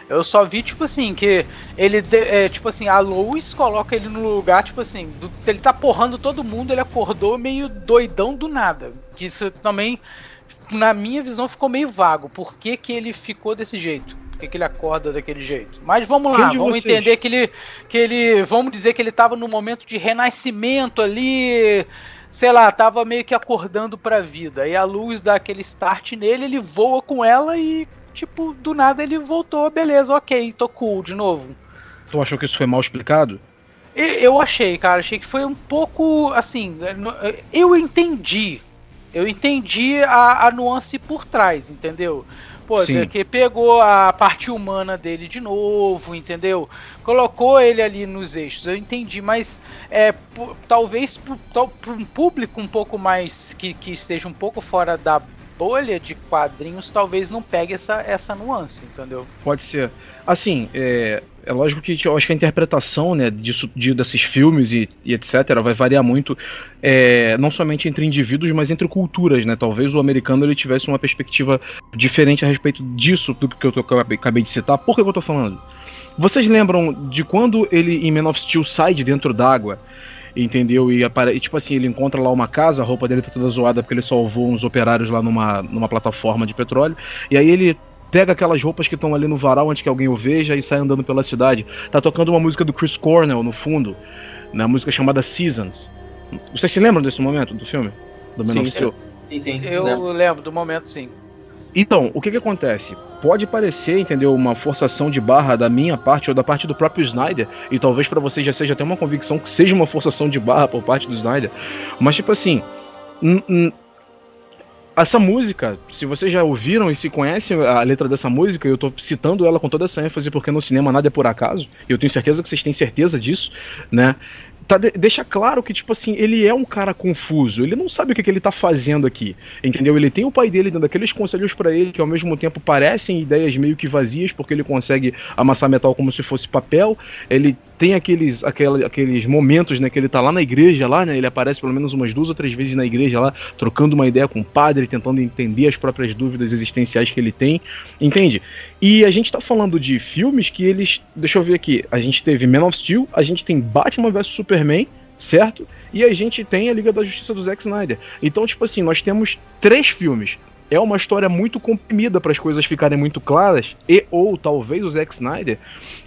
Eu só vi, tipo assim, que ele, é, tipo assim, a Lois coloca ele no lugar, tipo assim, do, ele tá porrando todo mundo, ele acordou meio doidão do nada. Que isso também, na minha visão, ficou meio vago. Por que, que ele ficou desse jeito? Por que, que ele acorda daquele jeito? Mas vamos lá, vamos vocês? entender que ele, que ele. Vamos dizer que ele tava no momento de renascimento ali sei lá, tava meio que acordando pra vida. E a luz dá aquele start nele, ele voa com ela e tipo, do nada ele voltou, beleza, ok, tô cool de novo. Tu achou que isso foi mal explicado? Eu achei, cara, achei que foi um pouco assim. Eu entendi. Eu entendi a, a nuance por trás, entendeu? Pô, Sim. que pegou a parte humana dele de novo, entendeu? Colocou ele ali nos eixos, eu entendi, mas é, talvez para um público um pouco mais que, que esteja um pouco fora da bolha de quadrinhos talvez não pegue essa, essa nuance, entendeu? Pode ser. Assim, é, é lógico que eu acho que a interpretação né, disso, de, desses filmes e, e, etc. vai variar muito, é, não somente entre indivíduos, mas entre culturas. Né? Talvez o americano ele tivesse uma perspectiva diferente a respeito disso do que eu, tô, que eu acabei de citar. Por que eu estou falando? Vocês lembram de quando ele em Man of Steel sai de dentro d'água? Entendeu? E, e, tipo assim, ele encontra lá uma casa, a roupa dele tá toda zoada porque ele salvou uns operários lá numa, numa plataforma de petróleo. E aí ele pega aquelas roupas que estão ali no varal antes que alguém o veja e sai andando pela cidade. Tá tocando uma música do Chris Cornell no fundo, na né, música chamada Seasons. Vocês se lembram desse momento do filme? Do of Steel? Sim, sim. Eu lembro do momento, sim. Então, o que que acontece? Pode parecer, entendeu, uma forçação de barra da minha parte ou da parte do próprio Snyder, e talvez para você já seja até uma convicção que seja uma forçação de barra por parte do Snyder, mas tipo assim, essa música, se vocês já ouviram e se conhecem a letra dessa música, eu tô citando ela com toda essa ênfase porque no cinema nada é por acaso, e eu tenho certeza que vocês têm certeza disso, né? Tá, deixa claro que, tipo assim, ele é um cara confuso. Ele não sabe o que, que ele tá fazendo aqui. Entendeu? Ele tem o pai dele dando aqueles conselhos para ele que ao mesmo tempo parecem ideias meio que vazias, porque ele consegue amassar metal como se fosse papel. Ele tem aqueles, aqueles, aqueles momentos, né, que ele tá lá na igreja, lá, né, ele aparece pelo menos umas duas ou três vezes na igreja lá, trocando uma ideia com o padre, tentando entender as próprias dúvidas existenciais que ele tem, entende? E a gente tá falando de filmes que eles, deixa eu ver aqui, a gente teve Man of Steel, a gente tem Batman vs Superman, certo? E a gente tem a Liga da Justiça do Zack Snyder. Então, tipo assim, nós temos três filmes é uma história muito comprimida para as coisas ficarem muito claras e ou talvez o Zack Snyder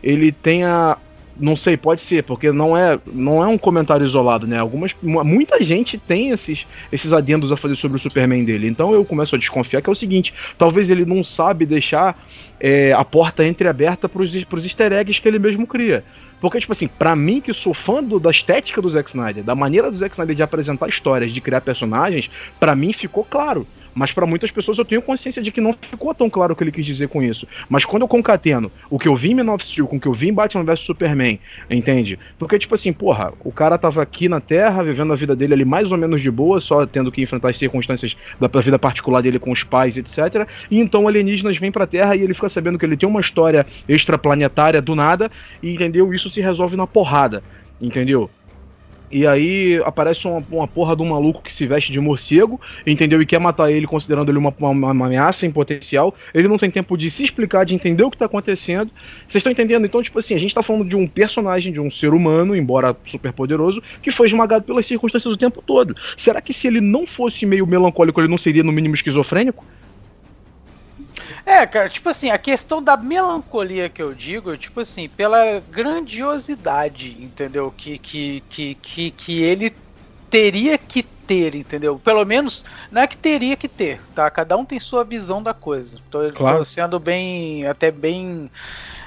ele tenha não sei, pode ser, porque não é, não é um comentário isolado, né? Algumas, muita gente tem esses, esses adendos a fazer sobre o Superman dele. Então eu começo a desconfiar que é o seguinte: talvez ele não sabe deixar é, a porta entreaberta para os easter eggs que ele mesmo cria. Porque, tipo assim, pra mim que sou fã do, da estética do Zack Snyder, da maneira do Zack Snyder de apresentar histórias, de criar personagens, pra mim ficou claro. Mas para muitas pessoas eu tenho consciência de que não ficou tão claro o que ele quis dizer com isso. Mas quando eu concateno o que eu vi em Man of Steel com o que eu vi em Batman vs Superman, entende? Porque, tipo assim, porra, o cara tava aqui na Terra, vivendo a vida dele ali mais ou menos de boa, só tendo que enfrentar as circunstâncias da vida particular dele com os pais, etc. E então alienígenas vêm pra Terra e ele fica sabendo que ele tem uma história extraplanetária do nada, e entendeu? Isso se resolve na porrada, entendeu? E aí aparece uma, uma porra de um maluco que se veste de morcego, entendeu? E quer matar ele, considerando ele uma, uma, uma, ameaça em potencial. Ele não tem tempo de se explicar, de entender o que tá acontecendo. Vocês estão entendendo? Então, tipo assim, a gente tá falando de um personagem, de um ser humano, embora super poderoso, que foi esmagado pelas circunstâncias o tempo todo. Será que se ele não fosse meio melancólico, ele não seria no mínimo esquizofrênico? É, cara, tipo assim, a questão da melancolia que eu digo, tipo assim, pela grandiosidade, entendeu? Que, que, que, que, que ele teria que ter, entendeu? Pelo menos, não é que teria que ter, tá? Cada um tem sua visão da coisa. Tô, claro. tô sendo bem, até bem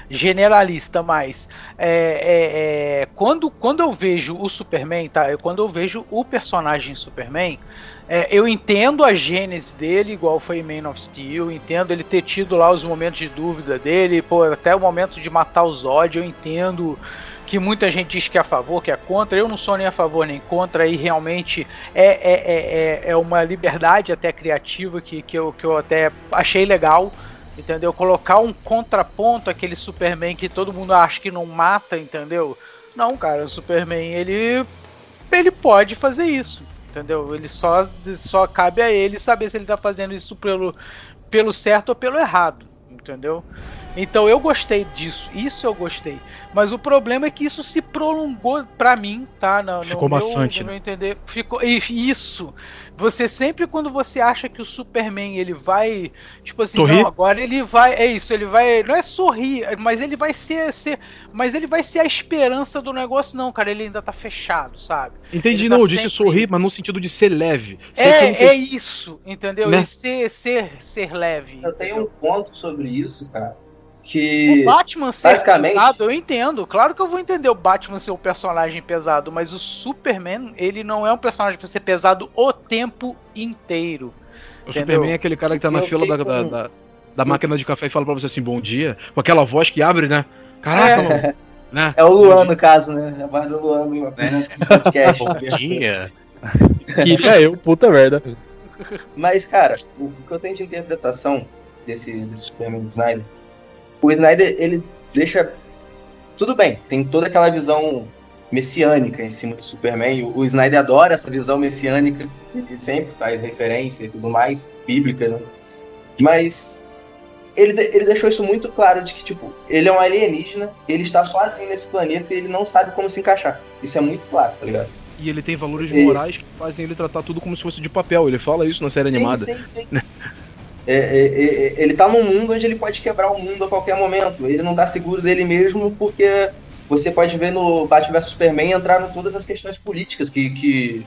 generalista, mas é, é, é, quando, quando eu vejo o Superman, tá? Quando eu vejo o personagem Superman, é, eu entendo a gênese dele, igual foi em Man of Steel, entendo ele ter tido lá os momentos de dúvida dele, pô, até o momento de matar o Zod, eu entendo que muita gente diz que é a favor, que é contra, eu não sou nem a favor nem contra, e realmente é, é, é, é, é uma liberdade até criativa que, que, eu, que eu até achei legal, entendeu? Colocar um contraponto àquele Superman que todo mundo acha que não mata, entendeu? Não, cara, o Superman ele, ele pode fazer isso, entendeu? Ele só, só cabe a ele saber se ele tá fazendo isso pelo, pelo certo ou pelo errado, entendeu? Então eu gostei disso, isso eu gostei. Mas o problema é que isso se prolongou para mim, tá? No, ficou no bastante. Meu, no meu entender, ficou isso. Você sempre quando você acha que o Superman ele vai, tipo assim, sorrir? não, agora ele vai, é isso, ele vai, não é sorrir, mas ele vai ser, ser, mas ele vai ser a esperança do negócio não, cara, ele ainda tá fechado, sabe? Entendi, ele não, tá eu disse sorrir, mas no sentido de ser leve. É, é isso, entendeu? Né? ser, ser, ser leve. Eu tenho um ponto sobre isso, cara que o Batman ser basicamente... pesado, eu entendo. Claro que eu vou entender o Batman ser um personagem pesado, mas o Superman, ele não é um personagem pra ser pesado o tempo inteiro. O entendeu? Superman é aquele cara que tá na eu fila da, da, da, da, máquina de café e fala pra você assim, bom dia, com aquela voz que abre, né? Caraca, é. mano. Né? É o Luan, no caso, né? É a voz do Luan no né? podcast. bom dia. que é eu, puta merda. Mas, cara, o que eu tenho de interpretação desse, desse Superman Snyder o Snyder, ele deixa. Tudo bem, tem toda aquela visão messiânica em cima do Superman. O, o Snyder adora essa visão messiânica, ele sempre faz referência e tudo mais, bíblica, né? Mas ele, ele deixou isso muito claro de que, tipo, ele é um alienígena, ele está sozinho nesse planeta e ele não sabe como se encaixar. Isso é muito claro, tá ligado? E ele tem valores e... morais que fazem ele tratar tudo como se fosse de papel. Ele fala isso na série sim, animada. Sim, sim. É, é, é, ele tá num mundo onde ele pode quebrar o mundo a qualquer momento. Ele não dá seguro dele mesmo porque você pode ver no Batman vs Superman entraram todas as questões políticas que, que,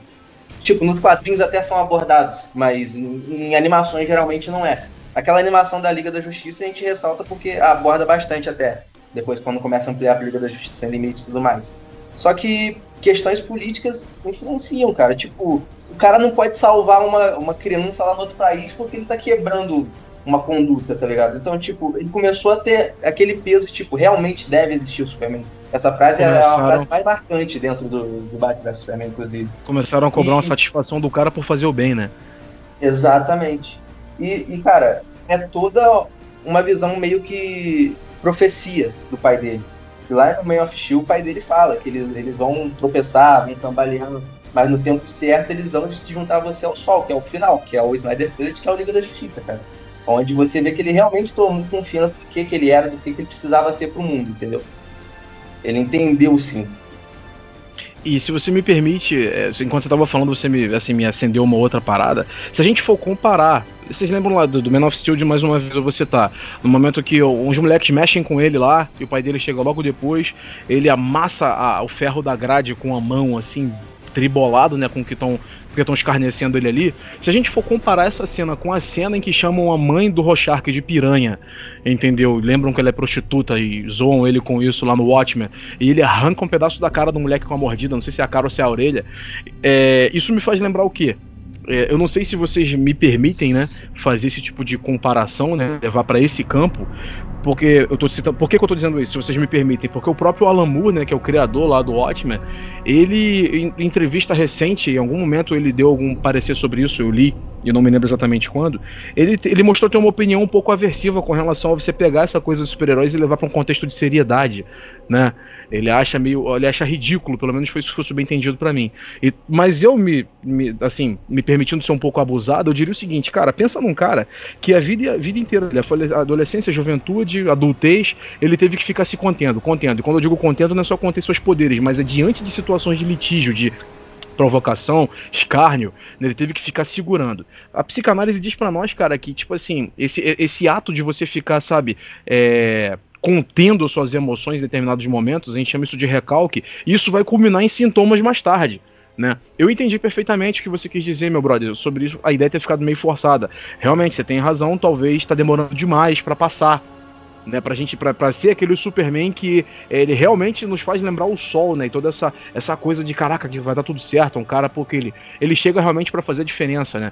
tipo, nos quadrinhos até são abordados, mas em, em, animações geralmente não é. Aquela animação da Liga da Justiça a gente ressalta porque aborda bastante até, depois quando começa a ampliar a Liga da Justiça sem limite e tudo mais. Só que questões políticas influenciam, cara. Tipo, cara não pode salvar uma, uma criança lá no outro país porque ele tá quebrando uma conduta, tá ligado? Então, tipo, ele começou a ter aquele peso, tipo, realmente deve existir o Superman. Essa frase Começaram... é a frase mais marcante dentro do, do Batman vs Superman, inclusive. Começaram a cobrar e... uma satisfação do cara por fazer o bem, né? Exatamente. E, e, cara, é toda uma visão meio que profecia do pai dele. Que lá no Man of Steel, o pai dele fala que eles, eles vão tropeçar, vão cambalear mas no tempo certo eles vão se juntar você ao sol, que é o final, que é o Snyder Cut, que é o Liga da Justiça, cara. Onde você vê que ele realmente tomou confiança do que, que ele era, do que, que ele precisava ser pro mundo, entendeu? Ele entendeu sim. E se você me permite, é, enquanto você estava falando, você me, assim, me acendeu uma outra parada. Se a gente for comparar, vocês lembram lá do, do Man of Steel de mais uma vez eu vou citar, no momento que uns moleques mexem com ele lá, e o pai dele chega logo depois, ele amassa a, o ferro da grade com a mão, assim, tribolado, né, com o que estão porque estão escarnecendo ele ali. Se a gente for comparar essa cena com a cena em que chamam a mãe do Rorschach de piranha, entendeu? Lembram que ela é prostituta e zoam ele com isso lá no Watchmen, e ele arranca um pedaço da cara do moleque com a mordida, não sei se é a cara ou se é a orelha. É, isso me faz lembrar o quê? É, eu não sei se vocês me permitem, né, fazer esse tipo de comparação, né, levar para esse campo, porque eu tô citando, por que, que eu tô dizendo isso? Se vocês me permitem, porque o próprio Alan Moore, né, que é o criador lá do Watchmen, ele em entrevista recente, em algum momento ele deu algum parecer sobre isso, eu li e não me lembro exatamente quando, ele, ele mostrou ter uma opinião um pouco aversiva com relação a você pegar essa coisa dos super-heróis e levar para um contexto de seriedade, né? Ele acha meio, ele acha ridículo, pelo menos foi isso que foi subentendido para mim. E, mas eu me, me, assim, me permitindo ser um pouco abusado, eu diria o seguinte, cara, pensa num cara que a vida, a vida inteira, a adolescência, juventude, adultez, ele teve que ficar se contendo, contendo. E quando eu digo contendo, não é só conter seus poderes, mas é diante de situações de litígio, de provocação, escárnio, né, ele teve que ficar segurando. A psicanálise diz para nós, cara, que, tipo assim, esse, esse ato de você ficar, sabe, é, contendo suas emoções em determinados momentos, a gente chama isso de recalque, e isso vai culminar em sintomas mais tarde. Né? Eu entendi perfeitamente o que você quis dizer, meu brother, sobre isso, a ideia ter ficado meio forçada. Realmente, você tem razão, talvez está demorando demais para passar né, pra gente, pra, pra ser aquele Superman que ele realmente nos faz lembrar o sol, né, e toda essa, essa coisa de caraca, que vai dar tudo certo, um cara porque ele, ele chega realmente para fazer a diferença, né.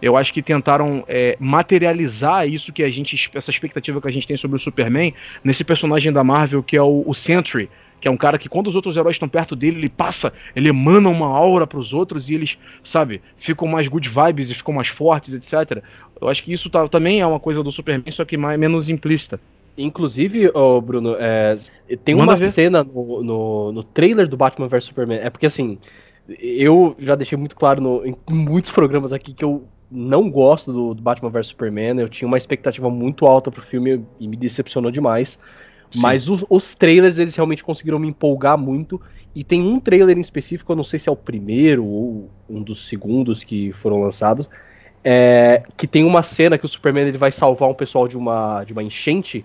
Eu acho que tentaram é, materializar isso que a gente, essa expectativa que a gente tem sobre o Superman, nesse personagem da Marvel que é o, o Sentry, que é um cara que quando os outros heróis estão perto dele, ele passa, ele emana uma aura para os outros e eles, sabe, ficam mais good vibes e ficam mais fortes, etc. Eu acho que isso tá, também é uma coisa do Superman, só que mais, menos implícita. Inclusive, oh, Bruno, é, tem Manda uma ver. cena no, no, no, trailer do Batman vs Superman. É porque assim, eu já deixei muito claro no, em muitos programas aqui que eu não gosto do, do, Batman vs Superman. Eu tinha uma expectativa muito alta pro filme e me decepcionou demais. Sim. Mas os, os, trailers, eles realmente conseguiram me empolgar muito. E tem um trailer em específico, eu não sei se é o primeiro ou um dos segundos que foram lançados. É, que tem uma cena que o Superman ele vai salvar um pessoal de uma, de uma enchente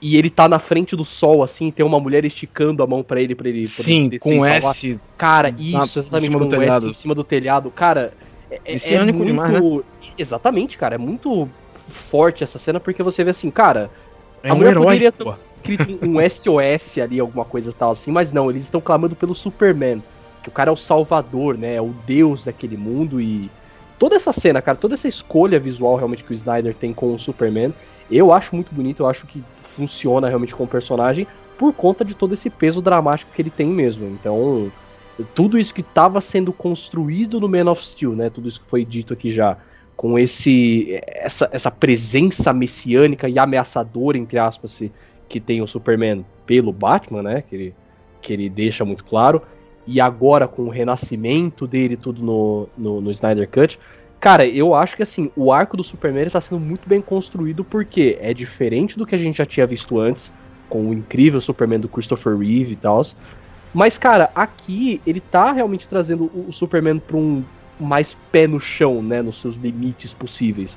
e ele tá na frente do sol, assim, tem uma mulher esticando a mão para ele, para ele Sim, com S. Cara, isso, exatamente, com um S em cima do telhado. Cara, é, é, é muito... demais, né? Exatamente, cara, é muito forte essa cena, porque você vê assim, cara, é a um mulher herói, poderia ter escrito um SOS ali, alguma coisa tal assim, mas não, eles estão clamando pelo Superman, que o cara é o salvador, né, é o deus daquele mundo e toda essa cena, cara, toda essa escolha visual realmente que o Snyder tem com o Superman, eu acho muito bonito, eu acho que funciona realmente com o personagem por conta de todo esse peso dramático que ele tem mesmo. Então, tudo isso que estava sendo construído no Man of Steel, né? Tudo isso que foi dito aqui já, com esse essa, essa presença messiânica e ameaçadora entre aspas que tem o Superman pelo Batman, né? Que ele, que ele deixa muito claro. E agora com o renascimento dele tudo no, no, no Snyder Cut, Cara, eu acho que assim, o arco do Superman está sendo muito bem construído porque é diferente do que a gente já tinha visto antes, com o incrível Superman do Christopher Reeve e tal. Mas, cara, aqui ele tá realmente trazendo o Superman pra um mais pé no chão, né? Nos seus limites possíveis.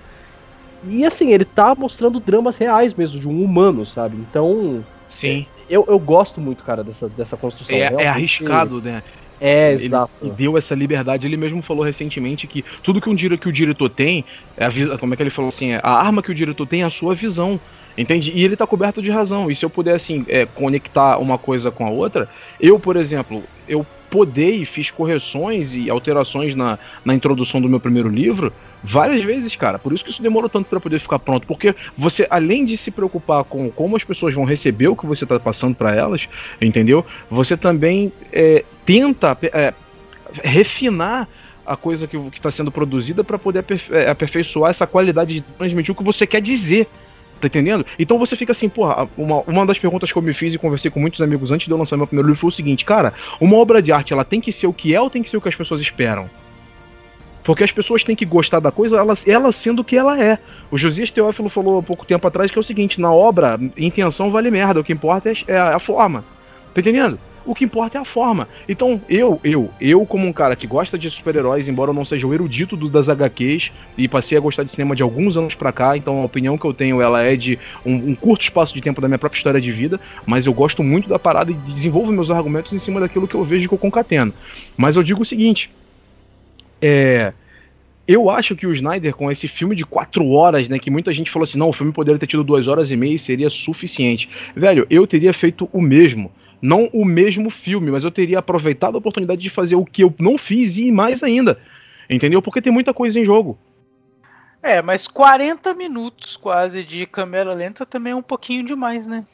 E assim, ele tá mostrando dramas reais mesmo, de um humano, sabe? Então. Sim. Eu, eu gosto muito, cara, dessa, dessa construção. É, é arriscado, né? É, ele exato. se deu essa liberdade. Ele mesmo falou recentemente que tudo que, um, que o diretor tem, é a, como é que ele falou assim, é, a arma que o diretor tem é a sua visão. Entende? E ele tá coberto de razão. E se eu puder, assim, é, conectar uma coisa com a outra, eu, por exemplo, eu podei, fiz correções e alterações na, na introdução do meu primeiro livro várias vezes, cara. Por isso que isso demorou tanto para poder ficar pronto. Porque você, além de se preocupar com como as pessoas vão receber o que você tá passando para elas, entendeu? Você também é, tenta é, refinar a coisa que está sendo produzida para poder é, aperfeiçoar essa qualidade de transmitir o que você quer dizer. Tá entendendo? Então você fica assim, porra, uma, uma das perguntas que eu me fiz e conversei com muitos amigos antes de eu lançar meu primeiro livro foi o seguinte, cara, uma obra de arte, ela tem que ser o que é ou tem que ser o que as pessoas esperam? Porque as pessoas têm que gostar da coisa, ela, ela sendo o que ela é. O Josias Teófilo falou há pouco tempo atrás que é o seguinte: na obra, intenção vale merda, o que importa é, é a forma. Tá entendendo? O que importa é a forma. Então, eu, eu, eu, como um cara que gosta de super-heróis, embora eu não seja o erudito do, das HQs, e passei a gostar de cinema de alguns anos pra cá, então a opinião que eu tenho ela é de um, um curto espaço de tempo da minha própria história de vida, mas eu gosto muito da parada e desenvolvo meus argumentos em cima daquilo que eu vejo que eu concateno. Mas eu digo o seguinte: É, eu acho que o Snyder, com esse filme de quatro horas, né? Que muita gente falou assim: não, o filme poderia ter tido duas horas e meia e seria suficiente. Velho, eu teria feito o mesmo. Não o mesmo filme, mas eu teria aproveitado a oportunidade de fazer o que eu não fiz e mais ainda. Entendeu? Porque tem muita coisa em jogo. É, mas 40 minutos quase de câmera lenta também é um pouquinho demais, né?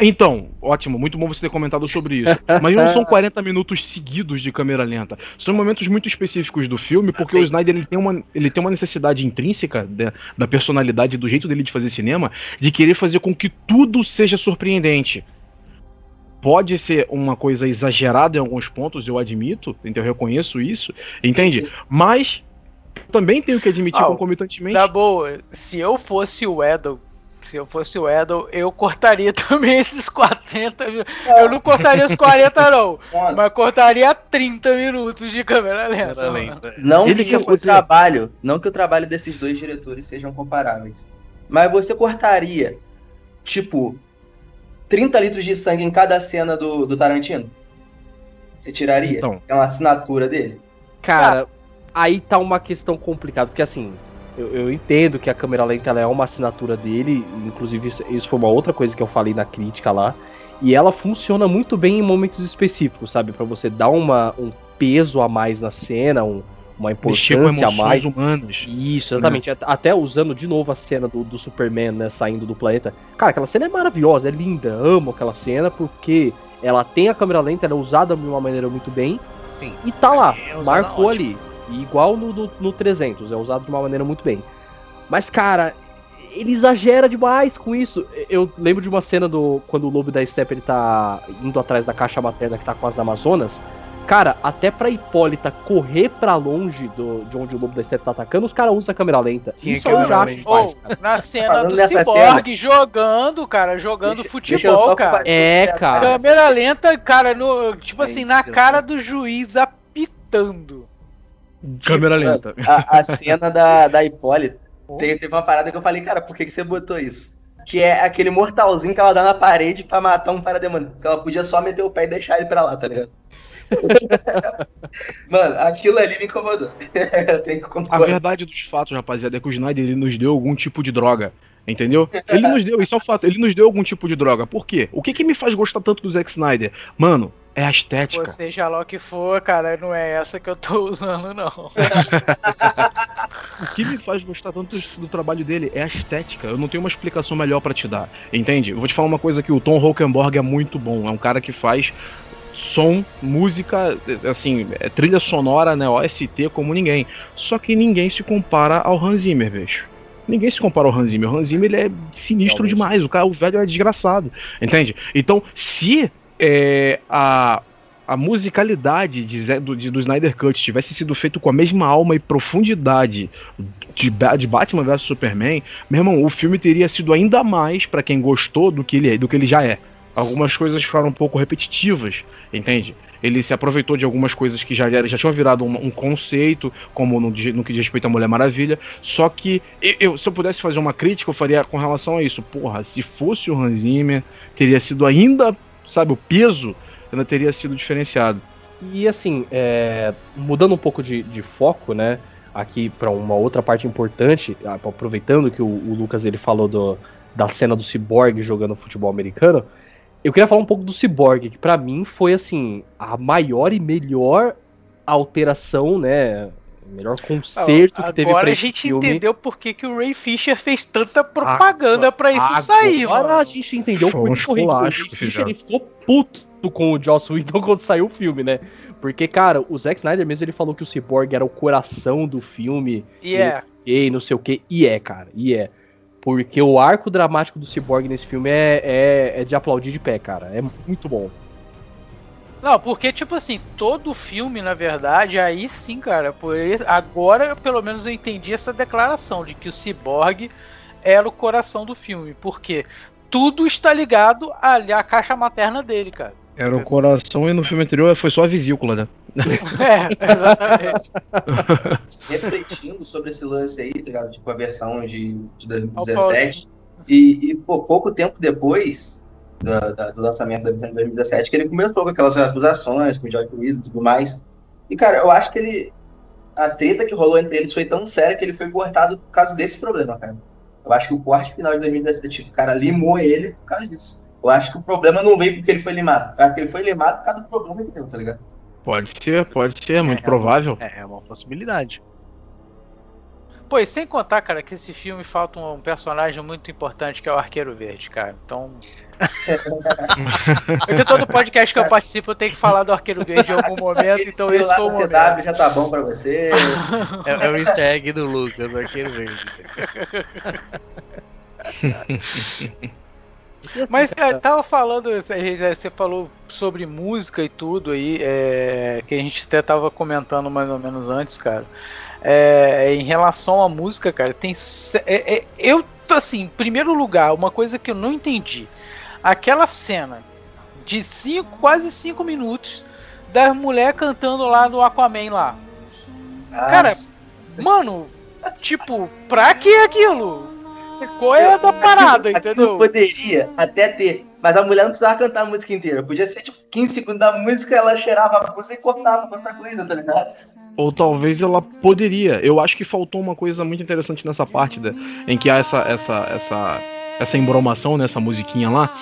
Então, ótimo, muito bom você ter comentado sobre isso. Mas não são 40 minutos seguidos de câmera lenta. São momentos muito específicos do filme, porque o Snyder ele tem uma, ele tem uma necessidade intrínseca da, da personalidade, do jeito dele de fazer cinema, de querer fazer com que tudo seja surpreendente. Pode ser uma coisa exagerada em alguns pontos, eu admito, então eu reconheço isso, entende? Mas também tenho que admitir Ah, concomitantemente. Na boa, se eu fosse o Edel, se eu fosse o Edel, eu cortaria também esses 40 minutos. Eu não cortaria os 40, não. Mas cortaria 30 minutos de câmera lenta. Lenta. Não Ele que o trabalho, não que o trabalho desses dois diretores sejam comparáveis. Mas você cortaria, tipo, 30 litros de sangue em cada cena do, do Tarantino? Você tiraria? Então. É uma assinatura dele? Cara, aí tá uma questão complicada, porque assim, eu, eu entendo que a câmera lenta ela é uma assinatura dele, inclusive isso, foi uma outra coisa que eu falei na crítica lá, e ela funciona muito bem em momentos específicos, sabe? Pra você dar uma, um peso a mais na cena, um- uma Mexer com importância a mais. humanas. Isso, exatamente. At- Até usando de novo a cena do, do Superman, né, saindo do planeta. Cara, aquela cena é maravilhosa, é linda. Amo aquela cena porque ela tem a câmera lenta, ela é usada de uma maneira muito bem. Sim. E tá lá, É marcou ali. E igual no, no, no 300, é usado de uma maneira muito bem. Mas, cara, ele exagera demais com isso. Eu lembro de uma cena do quando o lobo da Steppe ele tá indo atrás da caixa materna que tá com as Amazonas. Cara, até pra Hipólita correr pra longe do, de onde o lobo da Steppe tá atacando, os caras usam a câmera lenta. Tinha Isso é um lenta. demais, Ou, cara. na cena Falando do Cyborg jogando, cara, jogando Deixa- deixa eu futebol, só cara. É, cara. Câmera lenta, cara, no, tipo É assim, isso na eu cara do juiz apitando. Câmera lenta. A, a cena da, da Hipólita, te- teve uma parada que eu falei, cara, por que, que você botou isso? Que é aquele mortalzinho que ela dá na parede pra matar um parademônio. Que ela podia só meter o pé e deixar ele pra lá, tá ligado? Mano, aquilo ali me incomodou. eu tenho que A verdade dos fatos, rapaziada, é que o Snyder ele nos deu algum tipo de droga. Entendeu? Ele nos deu, isso é um fato, ele nos deu algum tipo de droga. Por quê? O que, que me faz gostar tanto do Zack Snyder? Mano, é a estética. Pô, seja lá o que for, cara, não é essa que eu tô usando, não. O que me faz gostar tanto do, trabalho dele é a estética. Eu não tenho uma explicação melhor pra te dar. Entende? Eu vou te falar uma coisa que o Tom Holkenborg é muito bom. É um cara que faz som, música, assim, é trilha sonora, né, OST como ninguém. Só que ninguém se compara ao Hans Zimmer, bicho. Ninguém se compara ao Hans Zimmer. O Hans Zimmer ele é sinistro Realmente. demais. O cara, o velho é desgraçado. Entende? Então, se é, a, a musicalidade de, do, de- do Snyder Cut tivesse sido feito com a mesma alma e profundidade de, de Batman vs Superman, meu irmão, o filme teria sido ainda mais pra quem gostou do que ele é, do que ele já é. Algumas coisas ficaram um pouco repetitivas, entende? Ele se aproveitou de algumas coisas que já, já tinham virado um, um conceito, como no, no que diz respeito à Mulher Maravilha. Só que eu, se eu pudesse fazer uma crítica, eu faria com relação a isso. Porra, se fosse o Hans Zimmer, teria sido ainda, sabe, o peso ainda teria sido diferenciado. E assim, é, mudando um pouco de, de foco, né? Aqui pra uma outra parte importante, aproveitando que o, o Lucas ele falou do, da cena do Cyborg jogando futebol americano, eu queria falar um pouco do Cyborg, que pra mim foi assim a maior e melhor alteração, né? o Melhor concerto que teve Agora a gente filme. entendeu por que, que o Ray Fisher fez tanta propaganda pra isso Agora sair, Agora mano. a gente entendeu Foi um por que o Ray- Fisher, ele ficou puto com o Joss Whedon quando saiu o filme, né? Porque, cara, o Zack Snyder mesmo ele falou que o Cyborg era o coração do filme, E é. e não sei o que, e é, cara, e é. Porque o arco dramático do Cyborg nesse filme é, é, é de aplaudir de pé, cara. É muito bom. Não, porque, tipo assim, todo o filme, na verdade, aí sim, cara, por esse- agora pelo menos eu entendi essa declaração de que o Cyborg era o coração do filme. Porque tudo está ligado ali à caixa materna dele, cara. Era o coração e no filme anterior foi só a vesícula, né? É, exatamente. refletindo sobre esse lance aí, tá ligado? Tipo, a versão de, de Ó, 2017. E, e pô, pouco tempo depois da- da- do lançamento da versão de 2017, que ele começou com aquelas acusações com o George Willis e tudo mais. E, cara, eu acho que ele. a treta que rolou entre eles foi tão séria que ele foi cortado por causa desse problema, cara. Eu acho que o corte final de 2017, tipo, o cara limou ele por causa disso. Eu acho que o problema não veio porque ele foi limado. Eu acho que ele foi limado por causa do problema que deu, tá ligado? Pode ser, pode ser, é muito provável. É, é uma possibilidade. Pô, e sem contar, cara, que esse filme falta um personagem muito importante que é o Arqueiro Verde, cara. Então. Porque todo podcast que eu participo eu tenho que falar do Arqueiro Verde em algum momento, então esse foi o momento. CW já tá bom pra você. É, é o easter egg do Lucas, o arqueiro verde. Mas é, tava falando, você você falou sobre música e tudo aí, é, que a gente até tava comentando mais ou menos antes, cara. É, em relação à música, cara, tem. se- é, é, eu, assim, em primeiro lugar, uma coisa que eu não entendi. Aquela cena de cinco, quase cinco minutos da mulher cantando lá no Aquaman lá. Cara, Mano, tipo, pra que aquilo? Qual é da parada, Aquilo entendeu? Poderia até ter, mas a mulher não precisava cantar a música inteira. Podia ser tipo 15 segundos da música, ela cheirava a música e cortava pra outra coisa, tá ligado? Ou talvez ela poderia. Eu acho que faltou uma coisa muito interessante nessa parte da- em que há essa essa essa essa embromação nessa musiquinha lá,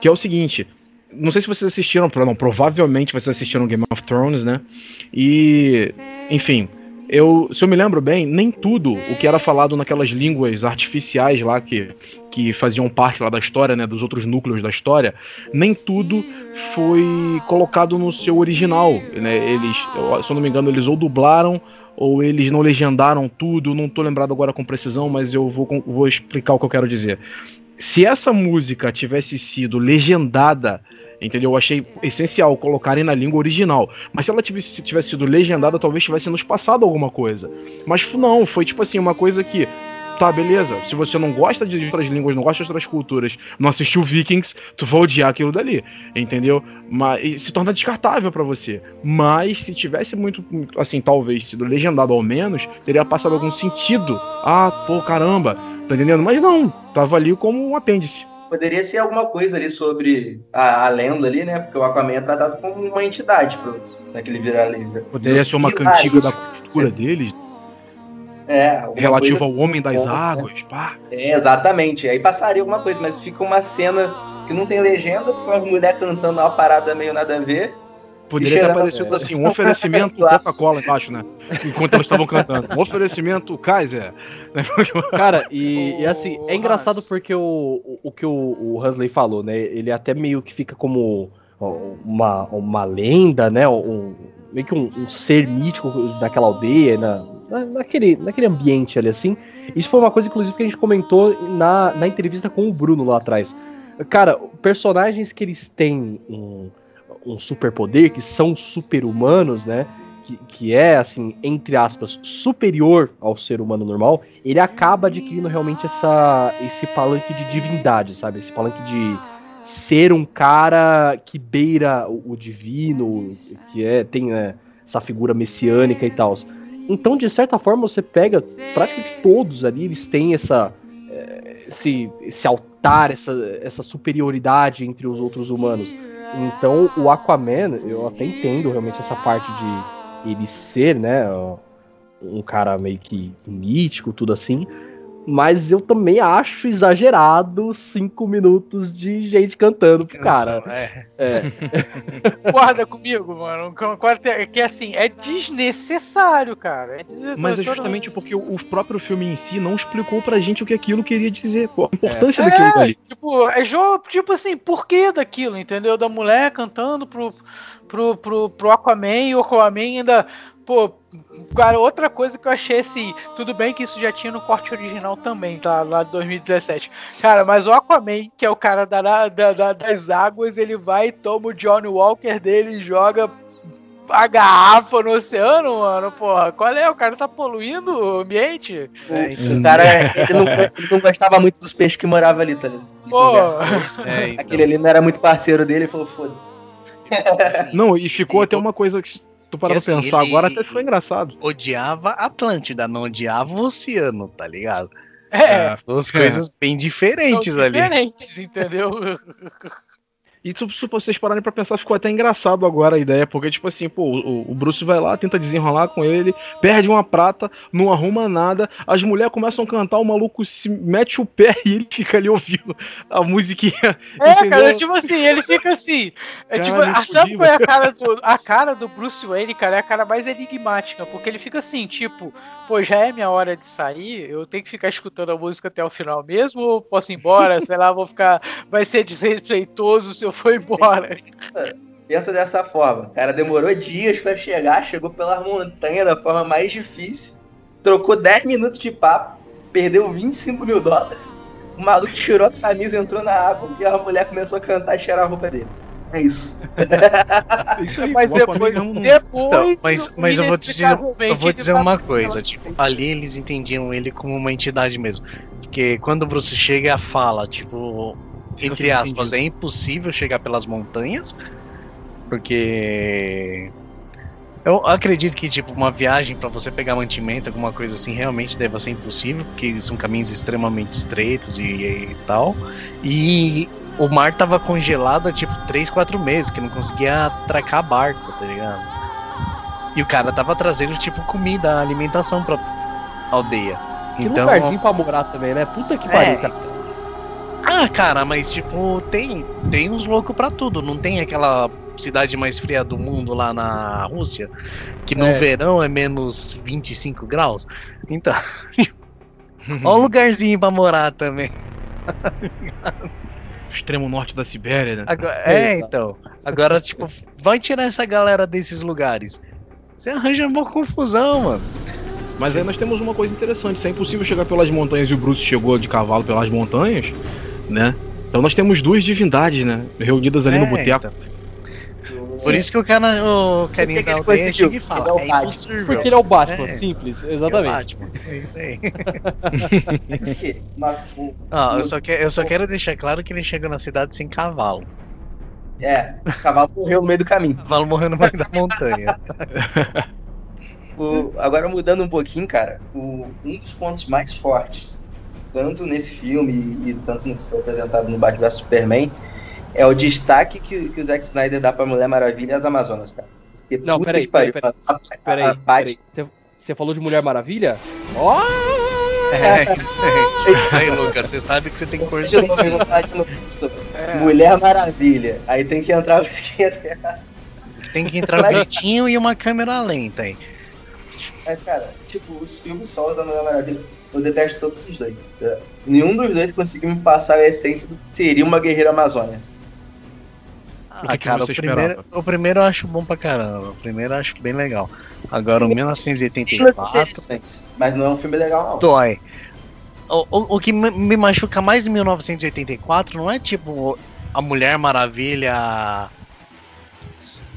que é o seguinte. Não sei se vocês assistiram, não, provavelmente vocês assistiram Game of Thrones, né? E, enfim, eu, se eu me lembro bem, nem tudo o que era falado naquelas línguas artificiais lá que, que faziam parte lá da história, né, dos outros núcleos da história, nem tudo foi colocado no seu original, né? Eles, se eu não me engano, eles ou dublaram ou eles não legendaram tudo, não tô lembrado agora com precisão, mas eu vou, vou explicar o que eu quero dizer. Se essa música tivesse sido legendada, entendeu? Eu achei essencial colocarem na língua original. Mas se ela tivesse, se tivesse sido legendada, talvez tivesse nos passado alguma coisa. Mas não, foi tipo assim, uma coisa que. Tá, beleza. Se você não gosta de outras línguas, não gosta de outras culturas, não assistiu Vikings, tu vai odiar aquilo dali, entendeu? Mas se torna descartável pra você. Mas se tivesse muito, assim, talvez sido legendado ao menos, teria passado algum sentido. Ah, pô, caramba, tá entendendo? Mas não, tava ali como um apêndice. Poderia ser alguma coisa ali sobre a, a lenda ali, né? Porque o Aquaman é tratado como uma entidade pro, naquele virar lenda. Poderia ser uma cantiga da cultura deles, É, relativo ao homem das Bom, né? águas, pá. É, exatamente. Aí passaria alguma coisa, mas fica uma cena que não tem legenda, fica uma mulher cantando uma parada meio nada a ver. Poderia ter cheirando, aparecido é. assim, um oferecimento Coca-Cola embaixo, né? Enquanto elas estavam cantando. Um oferecimento Kaiser. Cara, e, e assim, é engraçado porque o, o, o que o, o Hansley falou, né? Ele até meio que fica como uma, uma lenda, né? Um, meio que um, um ser mítico daquela aldeia, na, na- naquele, naquele ambiente ali, assim. Isso foi uma coisa, inclusive, que a gente comentou na, na entrevista com o Bruno lá atrás. Cara, personagens que eles têm um, um superpoder, que são super-humanos, né? Que, que é, assim, entre aspas, superior ao ser humano normal, ele acaba adquirindo realmente essa, esse palanque de divindade, sabe? Esse palanque de ser um cara que beira o, o divino, que é tem né, essa figura messiânica e tal. Então, de certa forma, você pega praticamente todos ali, eles têm essa eh, esse, esse altar, essa, essa superioridade entre os outros humanos. Então, o Aquaman, eu até entendo realmente essa parte de ele ser, né, um cara meio que mítico, tudo assim. Mas eu também acho exagerado cinco minutos de gente cantando pro cara. É. É. Guarda comigo, mano. Que, que assim, é desnecessário, cara. É desnecessário. Mas é justamente porque o, próprio filme em si não explicou pra gente o que aquilo queria dizer. A importância daquilo É, ali. tipo, é jo- tipo assim, por que daquilo, entendeu? Da mulher cantando pro, pro, pro, pro Aquaman e o Aquaman ainda. Pô, cara, outra coisa que eu achei assim, tudo bem que isso já tinha no corte original também, tá? Lá de 2017. Cara, mas o Aquaman, que é o cara da, da- da- das águas, ele vai e toma o Johnny Walker dele e joga a garrafa no oceano, mano, porra. Qual é? O cara tá poluindo o ambiente? É, então, O cara, ele não, ele não gostava muito dos peixes que moravam ali, tá ligado? Ele Pô, é, então. Aquele ali não era muito parceiro dele, ele falou, foda. Não, e ficou até uma coisa que tu parar pra assim, pensar ele- agora, até ficou engraçado. odiava Atlântida, não odiava o oceano, tá ligado? é. Duas É. coisas bem diferentes São ali. diferentes, entendeu? E se vocês pararem pra pensar, ficou até engraçado agora a ideia, porque, tipo assim, pô, o, o Bruce vai lá, tenta desenrolar com ele, perde uma prata, não arruma nada, as mulheres começam a cantar, o maluco se mete o pé e ele fica ali ouvindo a musiquinha. É, entendeu? cara, tipo assim, ele fica assim. É tipo, Caralho, ah, sabe qual é a cara do. A cara do Bruce Wayne, cara, é a cara mais enigmática, porque ele fica assim, tipo, pô, já é minha hora de sair, eu tenho que ficar escutando a música até o final mesmo, ou posso ir embora, sei lá, vou ficar. Vai ser desrespeitoso se eu for embora. Pensa dessa forma. O cara demorou dias pra chegar, chegou pela montanha da forma mais difícil, trocou 10 minutos de papo, perdeu 25 mil dólares. O maluco tirou a camisa, entrou na água e a mulher começou a cantar e cheirar a roupa dele. É isso. Isso aí, Mas depois, não- depois. Então, mas- mas eu vou dizer- inexplicavelmente, Eu vou dizer uma coisa, tipo, ali eles entendiam ele como uma entidade mesmo. Porque quando o Bruce chega, fala, tipo, entre aspas, é impossível chegar pelas montanhas, porque eu acredito que tipo uma viagem pra você pegar mantimento, alguma coisa assim, realmente deve ser impossível, porque são caminhos extremamente estreitos e, e tal. E o mar tava congelado há tipo 3, 4 meses, que não conseguia atracar barco, tá ligado? E o cara tava trazendo tipo comida, alimentação pra aldeia. Que Então, lugarzinho pra morar também, né? Puta que É, pariu, cara. Ah, cara, mas tipo, tem, tem uns loucos pra tudo. Não tem aquela cidade mais fria do mundo lá na Rússia, que no É. verão é menos 25 graus. Então, ó um lugarzinho pra morar também. extremo norte da Sibéria, né? Agora, é, Exato. então. Agora, tipo, vai tirar essa galera desses lugares. Você arranja uma confusão, mano. Mas aí nós temos uma coisa interessante: se é impossível chegar pelas montanhas e o Bruce chegou de cavalo pelas montanhas, né? Então nós temos duas divindades, né? Reunidas ali no É, boteco. então. Por isso que o cara, o carinha da aldeia chega e fala, Ele é o é impossível. Porque ele é o Batman, É. simples, É o exatamente. Batman, É isso aí. Ah, eu só, que- eu só quero deixar claro que ele chega na cidade sem cavalo. é, o cavalo morreu no meio do caminho. O cavalo morreu no meio da montanha. O- agora mudando um pouquinho, cara, o- um dos pontos mais fortes, tanto nesse filme e, e tanto no que foi apresentado no Batman vs Superman, é o destaque que, que o Zack Snyder dá pra Mulher Maravilha e as Amazonas, cara. Porque Não, puta peraí, que pariu, peraí, a- a- Peraí, peraí. Você, você falou de Mulher Maravilha? Ó! É, isso aí. Aí, Lucas, você sabe que você tem que pôr de novo. Mulher Maravilha. Aí tem que entrar que Tem que entrar um gritinho e uma câmera lenta aí. Mas, cara, tipo, os filmes solos da Mulher Maravilha, eu detesto todos os dois. É, Nenhum dos dois conseguiu me passar a essência do que seria uma guerreira amazônia. Ah, que cara, o primeiro, o primeiro eu acho bom pra caramba. O primeiro eu acho bem legal. Agora, o Filmes 1984 interessantes, Mas não é um filme legal, não. dói. O, o, o que me me machuca mais em 1984 não é tipo a Mulher Maravilha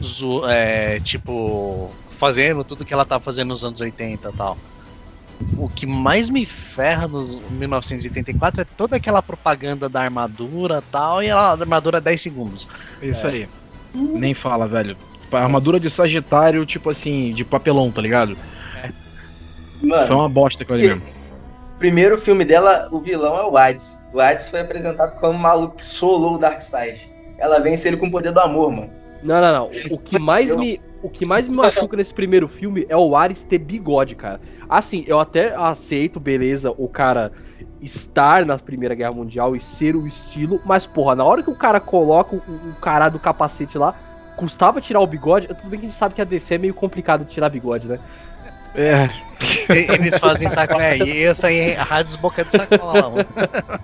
zo- é, tipo fazendo tudo que ela tá fazendo nos anos 80 e tal. O que mais me ferra nos 1984 é toda aquela propaganda da armadura e tal, e a armadura é 10 segundos. Isso aí. Nem fala, velho. Armadura de Sagitário, tipo assim, de papelão, tá ligado? Foi Mano, uma bosta aquilo ali que- mesmo. primeiro filme dela, o vilão é o Hades. O Hades foi apresentado como um maluco que solou o Darkseid. Ela vence ele com o poder do amor, mano. Não, não, não. O que mais me, o que mais me machuca nesse primeiro filme é o Ares ter bigode, cara. Assim, eu até aceito, beleza, o cara estar na Primeira Guerra Mundial e ser o estilo, mas porra, na hora que o cara coloca o, o cara do capacete lá, custava tirar o bigode. Tudo bem que a gente sabe que a DC é meio complicado tirar bigode, né? É, Eles fazem saco. É, e eu saí rádios boca de sacola. mano.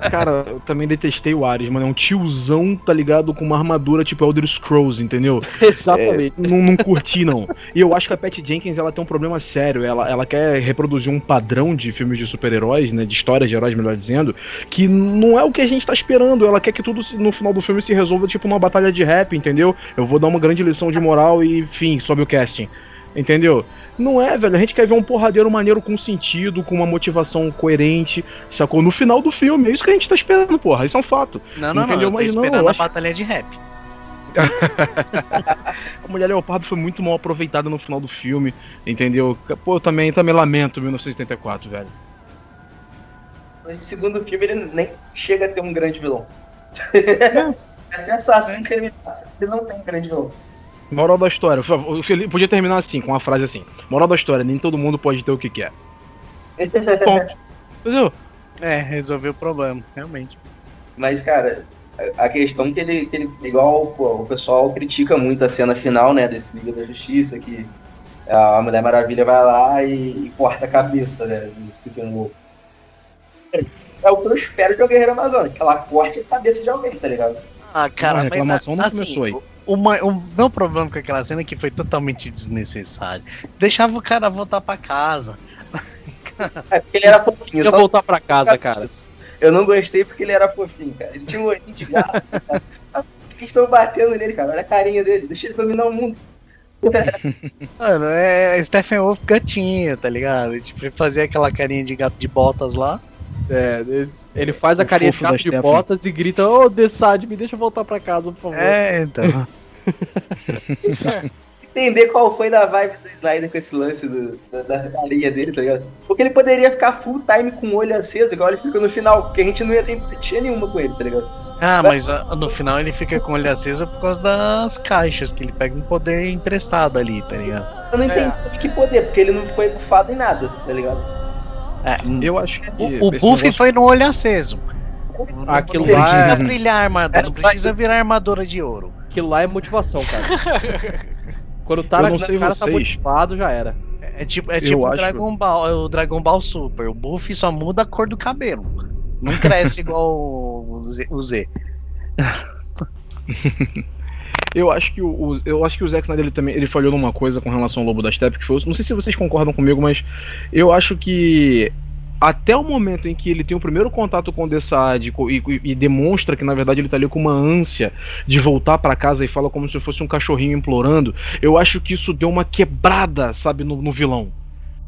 cara, eu também detestei o Ares, mano. É um tiozão, tá ligado? Com uma armadura tipo Elder Scrolls, entendeu? Exatamente. É, não, não curti, não. E eu acho que a Pat Jenkins ela tem um problema sério. Ela, ela quer reproduzir um padrão de filmes de super-heróis, né? De histórias de heróis, melhor dizendo, que não é o que a gente tá esperando. Ela quer que tudo no final do filme se resolva tipo numa batalha de rap, entendeu? Eu vou dar uma grande lição de moral e, enfim, sobe o casting. Entendeu? Não é, velho. A gente quer ver um porradeiro maneiro com sentido, com uma motivação coerente, sacou? No final do filme. É isso que a gente tá esperando, porra. Isso é um fato. Não, não, não. Entendeu? Eu tô Mas não, esperando eu a acho- batalha de rap. A Mulher Leopardo foi muito mal aproveitada no final do filme, entendeu? Pô, eu também, também lamento 1984, velho. Esse segundo filme ele nem chega a ter um grande vilão. É sensação que ele passa. Ele não tem grande jogo. Moral da história. O Felipe podia terminar assim, com uma frase assim. Moral da história, nem todo mundo pode ter o que quer. Ponto. Entendeu? É, resolveu o problema, realmente. Mas, cara, a questão que ele, que ele igual pô, o pessoal critica muito a cena final, né, desse Liga da Justiça, que a Mulher Maravilha vai lá e, e corta a cabeça, né, do Stephen Wolf. É o que eu espero de uma Guerreira Amazônica, que ela corte a cabeça de alguém, tá ligado? Ah, cara, Não, a mas reclamação não assim, começou aí. O, meu problema com aquela cena é que foi totalmente desnecessário. Deixava o cara voltar pra casa. É porque ele era fofinho, só voltar pra casa, cara. eu não gostei porque ele era fofinho, cara. Ele tinha um olhinho de gato, estão batendo nele, cara? Olha a carinha dele, deixa ele dominar o mundo. Mano, é Stephen Wolf gatinho, tá ligado? Tipo, ele fazia aquela carinha de gato de botas lá. É, ele, ele faz a O carinha de gato de Stephanie. botas e grita, ô Desad, me deixa voltar pra casa, por favor. É, então. Entender qual foi da vibe do Snyder com esse lance do- da, da galinha dele, tá ligado? Porque ele poderia ficar full time com o olho aceso, igual ele fica no final, porque a gente não ia ter empatia nenhuma com ele, tá ligado? Ah, mas ah, no final ele fica com o olho aceso por causa das caixas, que ele pega um poder emprestado ali, tá ligado? Eu não É. entendi que poder, porque ele não foi bufado em nada, tá ligado? É, Eu acho que. o, o buff negócio- foi no olho aceso. Aquilo não precisa é- brilhar a armadura, não Era só precisa virar armadura de ouro. Aquilo lá é motivação, cara. Quando o Eu cara, não o sei cara tá motivado, já era. É tipo, é tipo o Dragon Ball, é o Dragon Ball Super. O buff só muda a cor do cabelo. Não cresce igual o Z. o Z. Eu acho que o, o- eu acho que o Zack Snyder ele também ele falhou numa coisa com relação ao Lobo da Steppe que foi, não sei se vocês concordam comigo, mas eu acho que até o momento em que ele tem o primeiro contato com o Dessad e, e- demonstra que na verdade ele tá ali com uma ânsia de voltar pra casa e fala como se fosse um cachorrinho implorando, eu acho que isso deu uma quebrada, sabe, no, no vilão.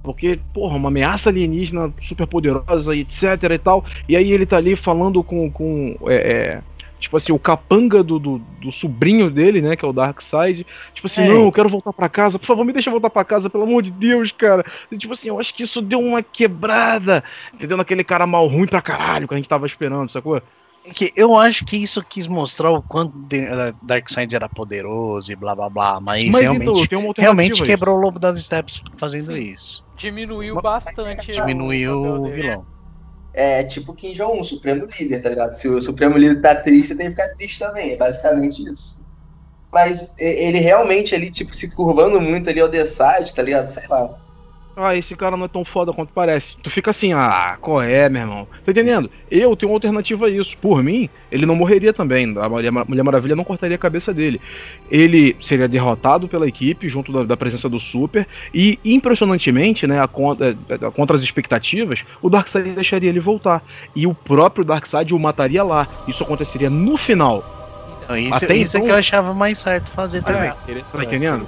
Porque, porra, uma ameaça alienígena super poderosa e etc e tal. E aí ele tá ali falando com. com é, é, tipo assim, o capanga do, do, do sobrinho dele, né? Que é o Darkseid. Tipo assim, É. não, eu quero voltar pra casa. Por favor, me deixa voltar pra casa, pelo amor de Deus, cara. E, tipo assim, eu acho que isso deu uma quebrada. Entendeu? Naquele cara mal ruim pra caralho que a gente tava esperando, sacou? É que eu acho que isso quis mostrar o quanto eh, Darkseid era poderoso e blá blá blá. Mas, Mas realmente, então, realmente quebrou o lobo das steps fazendo isso. Diminuiu bastante. Diminuiu o vilão. É tipo Kim Jong-un, Supremo Líder, tá ligado? Se o Supremo Líder tá triste, tem que ficar triste também. É basicamente isso. Mas ele realmente ali, tipo, se curvando muito ali ao The Side, tá ligado? Sei lá. Ah, esse cara não é tão foda quanto parece. Tu fica assim, ah, qual é, meu irmão? Tá entendendo? Eu tenho uma alternativa a isso. Por mim, ele não morreria também. A Mulher, Maravilha não cortaria a cabeça dele. Ele seria derrotado pela equipe, junto da, da presença do Super. E, impressionantemente, né, a, contra, a- contra as expectativas, o Darkseid deixaria ele voltar. E o próprio Darkseid o mataria lá. Isso aconteceria no final. Então, isso Até isso é então- que eu achava mais certo fazer também. Tá entendendo?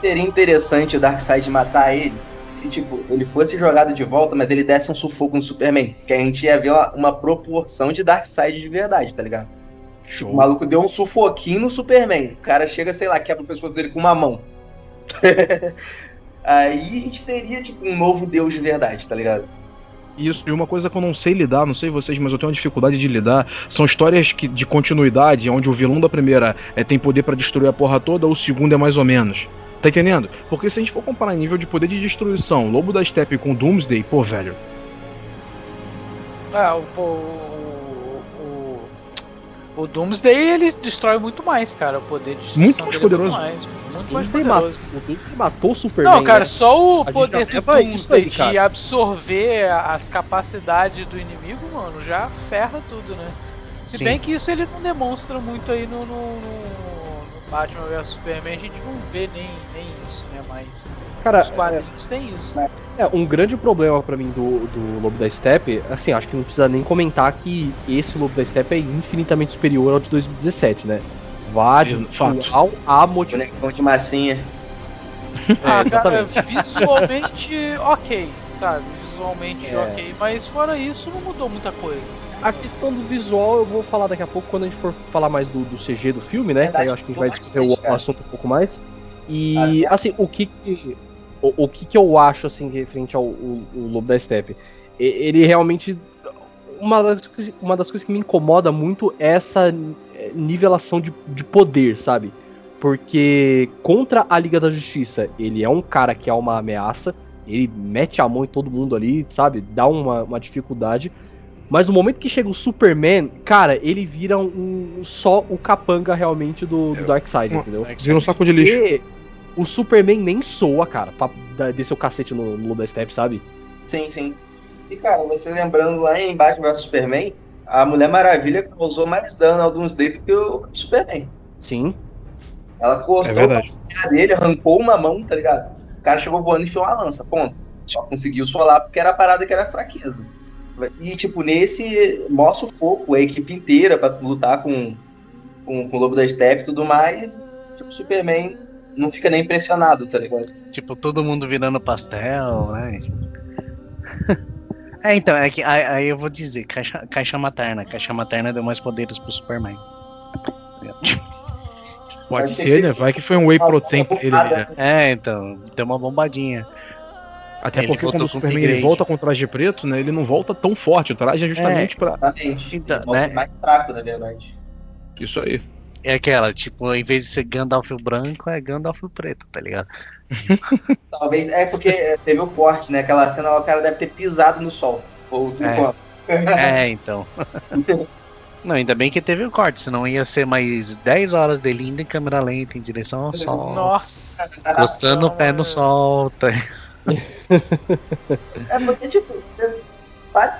Seria interessante o Darkseid matar ele se, tipo, ele fosse jogado de volta, mas ele desse um sufoco no Superman. Que a gente ia ver uma, uma proporção de Darkseid de verdade, tá ligado? O Show. maluco deu um sufoquinho no Superman. O cara chega, sei lá, quebra o pescoço dele com uma mão. Aí a gente teria, tipo, um novo deus de verdade, tá ligado? Isso, e uma coisa que eu não sei lidar, não sei vocês, mas eu tenho uma dificuldade de lidar, são histórias que, de continuidade, onde o vilão da primeira é, tem poder pra destruir a porra toda, o segundo é mais ou menos. Tá entendendo? Porque se a gente for comparar nível de poder de destruição, Lobo da Steppe com Doomsday, pô, velho. Ah, o, o, o, o Doomsday ele destrói muito mais, cara. O poder de destruição Muito mais dele é poderoso. Muito mais, muito mais Doomsday poderoso. matou, o Doomsday matou o Superman. Não, cara, né? só o gente poder do Doomsday de cara. absorver as capacidades do inimigo, mano, já ferra tudo, né? Se Sim. bem que isso ele não demonstra muito aí no, no- no Batman vs Superman, a gente não vê nem, nem isso, né? Mas Cara, os quadrinhos tem isso. É, um grande problema pra mim do, do Lobo da Steppe, assim, acho que não precisa nem comentar que esse Lobo da Steppe é infinitamente superior ao de 2017, né? Vários, Fato. ao, a motivação. De massinha. Ah, É, cara, exatamente. visualmente ok, sabe? Visualmente É. ok, mas fora isso não mudou muita coisa. A questão do visual eu vou falar daqui a pouco quando a gente for falar mais do, do CG do filme, né? Verdade, Aí eu acho que a gente vai discorrer o, assunto um pouco mais. E, Até- assim, o que que, o, o que que eu acho, assim, referente ao o, o Lobo da Steppe? Ele realmente... Uma das, coisas- uma das coisas que me incomoda muito é essa, é, nivelação de, de poder, sabe? Porque contra a Liga da Justiça, ele é um cara que é uma ameaça, ele mete a mão em todo mundo ali, sabe? Dá uma, uma dificuldade. Mas no momento que chega o Superman, cara, ele vira um, só o capanga realmente do, do Darkseid, entendeu? Vira um saco de lixo. E o Superman nem soa, cara, pra descer o cacete no, no Lobo da Step, sabe? Sim, sim. E, cara, você lembrando lá em Batman vs Superman, a Mulher Maravilha causou mais dano ao Doomsday do que o Superman. Sim. Ela É cortou verdade. a dele, arrancou uma mão, tá ligado? O cara chegou voando e enfiou uma lança, ponto. Só conseguiu solar porque era a parada que era fraqueza. E, tipo, nesse mostra o foco, a equipe inteira pra lutar com, com, com o Lobo da Steppe e tudo mais. Tipo, o Superman não fica nem impressionado, tá ligado? Tipo, todo mundo virando pastel, né? É, então, é que aí, aí eu vou dizer, caixa, caixa materna. Caixa materna deu mais poderes pro Superman. Pode ser, né? Vai que foi um whey protein ele, né? É, então, deu uma bombadinha. Até Ele porque quando o Superman ele volta com o traje preto, né? Ele não volta tão forte. O traje é justamente pra. Exatamente. Então, Ele né? mais fraco, na verdade. Isso aí. É aquela, tipo, em vez de ser Gandalf branco, é Gandalf preto, tá ligado? Talvez, é porque teve o corte, né? Aquela cena lá, o cara deve ter pisado no sol. Ou É. É, então. Não, ainda bem que teve o corte, senão ia ser mais 10 horas dele indo em câmera lenta em direção ao sol. Nossa. Encostando o pé no sol. Tá? É porque, tipo, você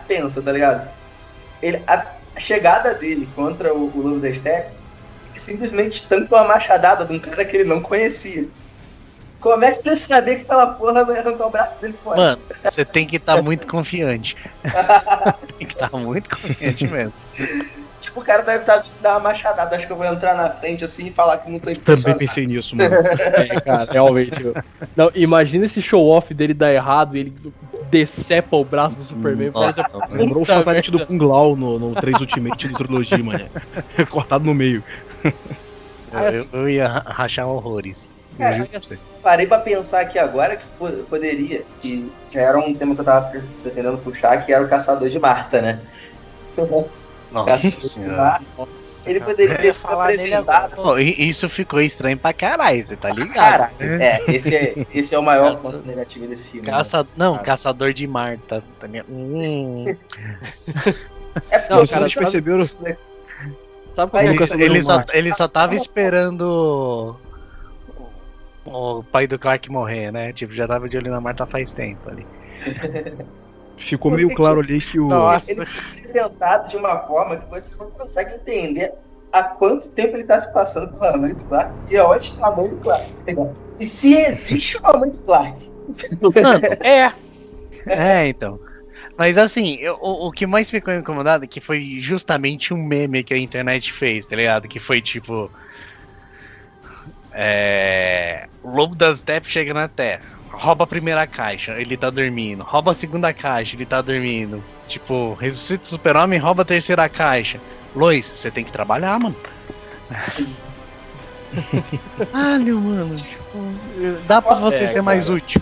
pensa, tá ligado? Ele, a chegada dele contra o, o Lobo da Steppe, simplesmente tanca uma machadada de um cara que ele não conhecia. Como é que você saber que aquela porra vai arrancar o braço dele fora? Mano, você tem que estar muito confiante. tem que estar muito confiante mesmo. Tipo, o cara deve estar dar uma machadada. Acho que eu vou entrar na frente assim e falar que não tô Também pensei nisso, mano. É, cara, realmente. eu- Não, imagina esse show-off dele dar errado e ele decepa o braço do Superman. Nossa, Parece- não, Lembrou o merda. do Kung Lao no, no 3 Ultimate do Trilogia, mané. Cortado no meio. eu, eu ia ra- rachar horrores. Cara. Parei pra pensar aqui agora que po- poderia, que já era um tema que eu tava pre- pretendendo puxar, que era o Caçador de Marta, né? Nossa senhora. Ele poderia ter sido apresentado. Pô, isso ficou estranho pra caralho, você tá ligado? Cara, é, esse é, esse é o maior Caça- ponto negativo desse filme. né? Caça... Não, Cara. caçador de Marta. Tá ligado? Hum. É porque Não, eu- cara, Vocês perceberam? Sabe como Mas é Ele, ele de só, ele só tava esperando o, o pai do Clark morrer, né? Tipo, já tava de olho na Marta faz tempo ali. Ficou meio claro ali que o. Nossa. Ele foi apresentado de uma forma que vocês não conseguem entender há quanto tempo ele tá se passando pela mãe do Clark e aonde está a mãe do Clark. tá ligado? E se existe uma mãe do Clark. Mano, É, é, então. Mas assim, eu- o, o que mais ficou incomodado é que foi justamente um meme que a internet fez, tá ligado? Que foi tipo. É. O Lobo das Steppes chega na Terra. Rouba a primeira caixa, ele tá dormindo. Rouba a segunda caixa, ele tá dormindo. Tipo, ressuscita o super-homem, rouba a terceira caixa. Lois, você tem que trabalhar, mano. Caralho, mano. Tipo, dá pra você É, ser mais útil.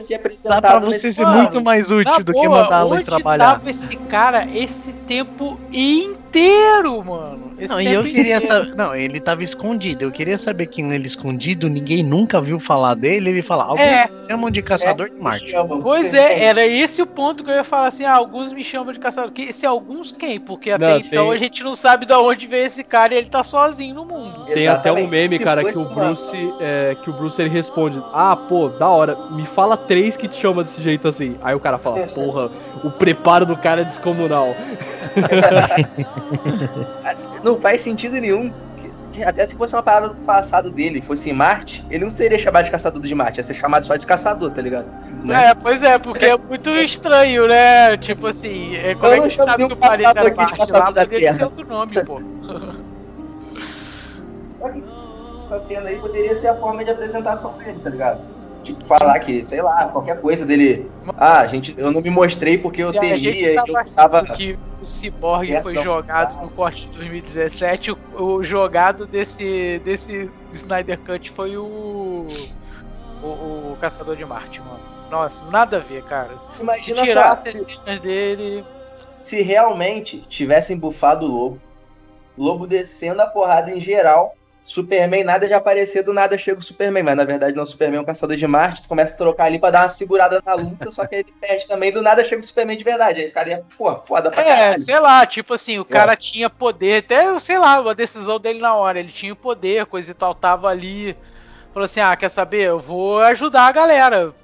Ser apresentado Dá pra você ser muito mais útil do que boa, mandar a Lois onde trabalhar. tava esse cara esse tempo inteiro, mano? Esse Não, e eu queria inteiro. saber. Não, ele tava escondido. Eu queria saber quem ele escondido, ninguém nunca viu falar dele. Ele fala, alguns É. me chamam de caçador de Me Marte. Pois é, era esse o ponto que eu ia falar assim, ah, alguns me chamam de caçador. Que, esse alguns quem? Porque até Não, então tem- a gente não sabe de onde veio esse cara e ele tá sozinho no mundo. Tem até um Exatamente. meme, Se cara, que o Bruce, é, que o Bruce ele responde: Ah, pô, da hora, me fala três que te chama desse jeito assim. Aí o cara fala: Porra, o preparo do cara é descomunal. Não faz sentido nenhum. Até se fosse uma parada do passado dele, fosse em Marte, ele não seria chamado de caçador de Marte, ia ser chamado só de caçador, tá ligado? Né? É, pois é, porque é muito estranho, né? Tipo assim, é, como Eu é que sabe que o planeta de Marte lá? da Poderia ser outro nome, pô. Essa cena aí poderia ser a forma de apresentação dele, tá ligado? Tipo, falar que, sei lá, qualquer coisa dele. Ah, gente, eu não me mostrei porque eu temia e eu tava que o Cyborg Certo, foi jogado no corte de 2017, o, o jogado desse, desse Snyder Cut foi o, o, o Caçador de Marte, mano. Nossa, nada a ver, cara. Imagina tirar as cenas dele. se realmente tivessem bufado o lobo Lobo descendo a porrada em geral. Superman, nada de aparecer, do nada chega o Superman. Mas na verdade não, o Superman é um caçador de Marte. Tu começa a trocar ali pra dar uma segurada na luta, só que ele perde também. Do nada chega o Superman de verdade. Aí o cara ia, pô, foda pra É, caralho. sei lá, tipo assim, o cara tinha poder, até, sei lá, a decisão dele na hora, ele tinha o poder, coisa e tal, tava ali. Falou assim: ah, quer saber? Eu vou ajudar a galera.